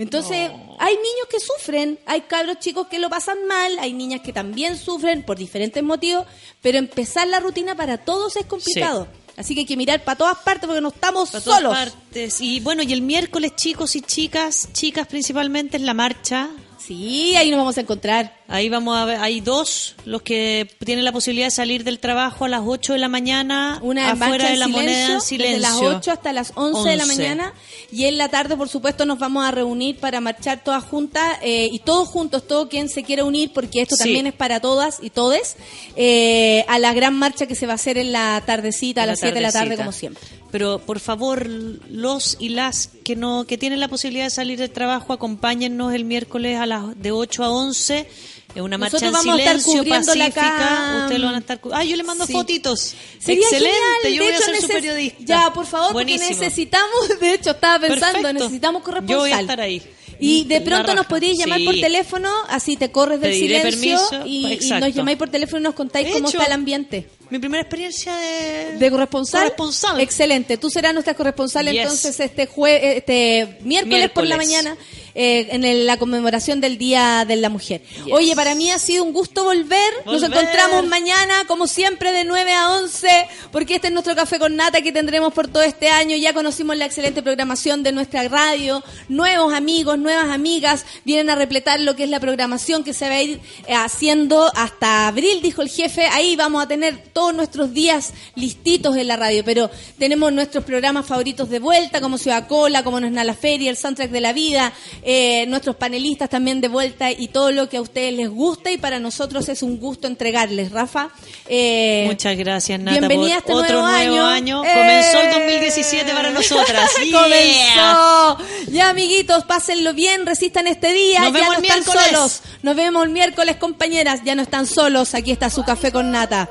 Entonces, hay niños que sufren, hay cabros chicos que lo pasan mal, hay niñas que también sufren por diferentes motivos, pero empezar la rutina para todos es complicado. Así que hay que mirar para todas partes porque no estamos todas solos. partes. Y bueno, y el miércoles, chicos y chicas, chicas principalmente, es la marcha. Sí, ahí nos vamos a encontrar. Ahí vamos a ver, hay dos, los que tienen la posibilidad de salir del trabajo a las 8 de la mañana, Una afuera de la silencio, moneda en silencio. desde las 8 hasta las 11, de la 11. mañana y en la tarde por supuesto nos vamos a reunir para marchar todas juntas eh, y todos juntos, todo quien se quiera unir porque esto Sí. también es para todas y todes eh, a la gran marcha que se va a hacer en la tardecita a la las 7 de la tarde como siempre. Pero por favor, los y las que no que tienen la posibilidad de salir del trabajo, acompáñennos el miércoles a las de 8 a 11. Es una marcha Nosotros en a silencio, pacífica. Ustedes lo van a estar Ah, yo le mando Sí. fotitos. Sería Excelente, genial. yo de voy a hecho, ser su periodista. Ya, por favor, Buenísimo. porque necesitamos, (laughs) de hecho, estaba pensando, Perfecto. necesitamos Yo corresponsal. voy a estar ahí. Y de pronto nos podríais llamar Sí. por teléfono, así te corres del silencio permiso, y, nos llamáis por teléfono y nos contáis De cómo hecho, está el ambiente. Mi primera experiencia de, ¿De corresponsal? Corresponsal. Excelente. Tú serás nuestra corresponsal Yes. entonces este jue este miércoles, por la mañana eh, en el- la conmemoración del Día de la Mujer. Yes. Oye, para mí ha sido un gusto volver. Nos Volver. encontramos mañana, como siempre, de 9 a 11, porque este es nuestro café con nata que tendremos por todo este año. Ya conocimos la excelente programación de nuestra radio. Nuevos amigos, nuevas amigas vienen a repletar lo que es la programación que se va a ir eh, haciendo hasta abril, dijo el jefe. Ahí vamos a tener todos nuestros días listitos en la radio, pero tenemos nuestros programas favoritos de vuelta, como Ciudad Cola, como No es nada la feria, el soundtrack de la vida, eh, nuestros panelistas también de vuelta y todo lo que a ustedes les gusta y para nosotros es un gusto entregarles, Rafa. Eh, Muchas gracias, Nata, bienvenida a este otro nuevo año. ¡Eh! Comenzó el 2017 para nosotras. (laughs) Yeah. Comenzó. Ya, amiguitos, pásenlo bien, resistan este día. Nos ya vemos no el están miércoles. solos. Nos vemos el miércoles, compañeras. Ya no están solos. Aquí está su café con nata.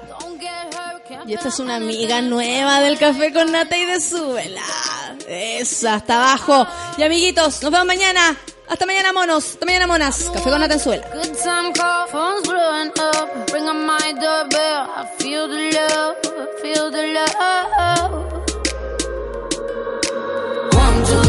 Y esta es una amiga nueva del café con nata y de súbela. Esa, hasta abajo. Y amiguitos, nos vemos mañana. Hasta mañana, monos. Hasta mañana, monas. Café con nata en suela. Good time call, phone's blowing up. Ring on my doorbell. I feel the love, feel the love. One, two,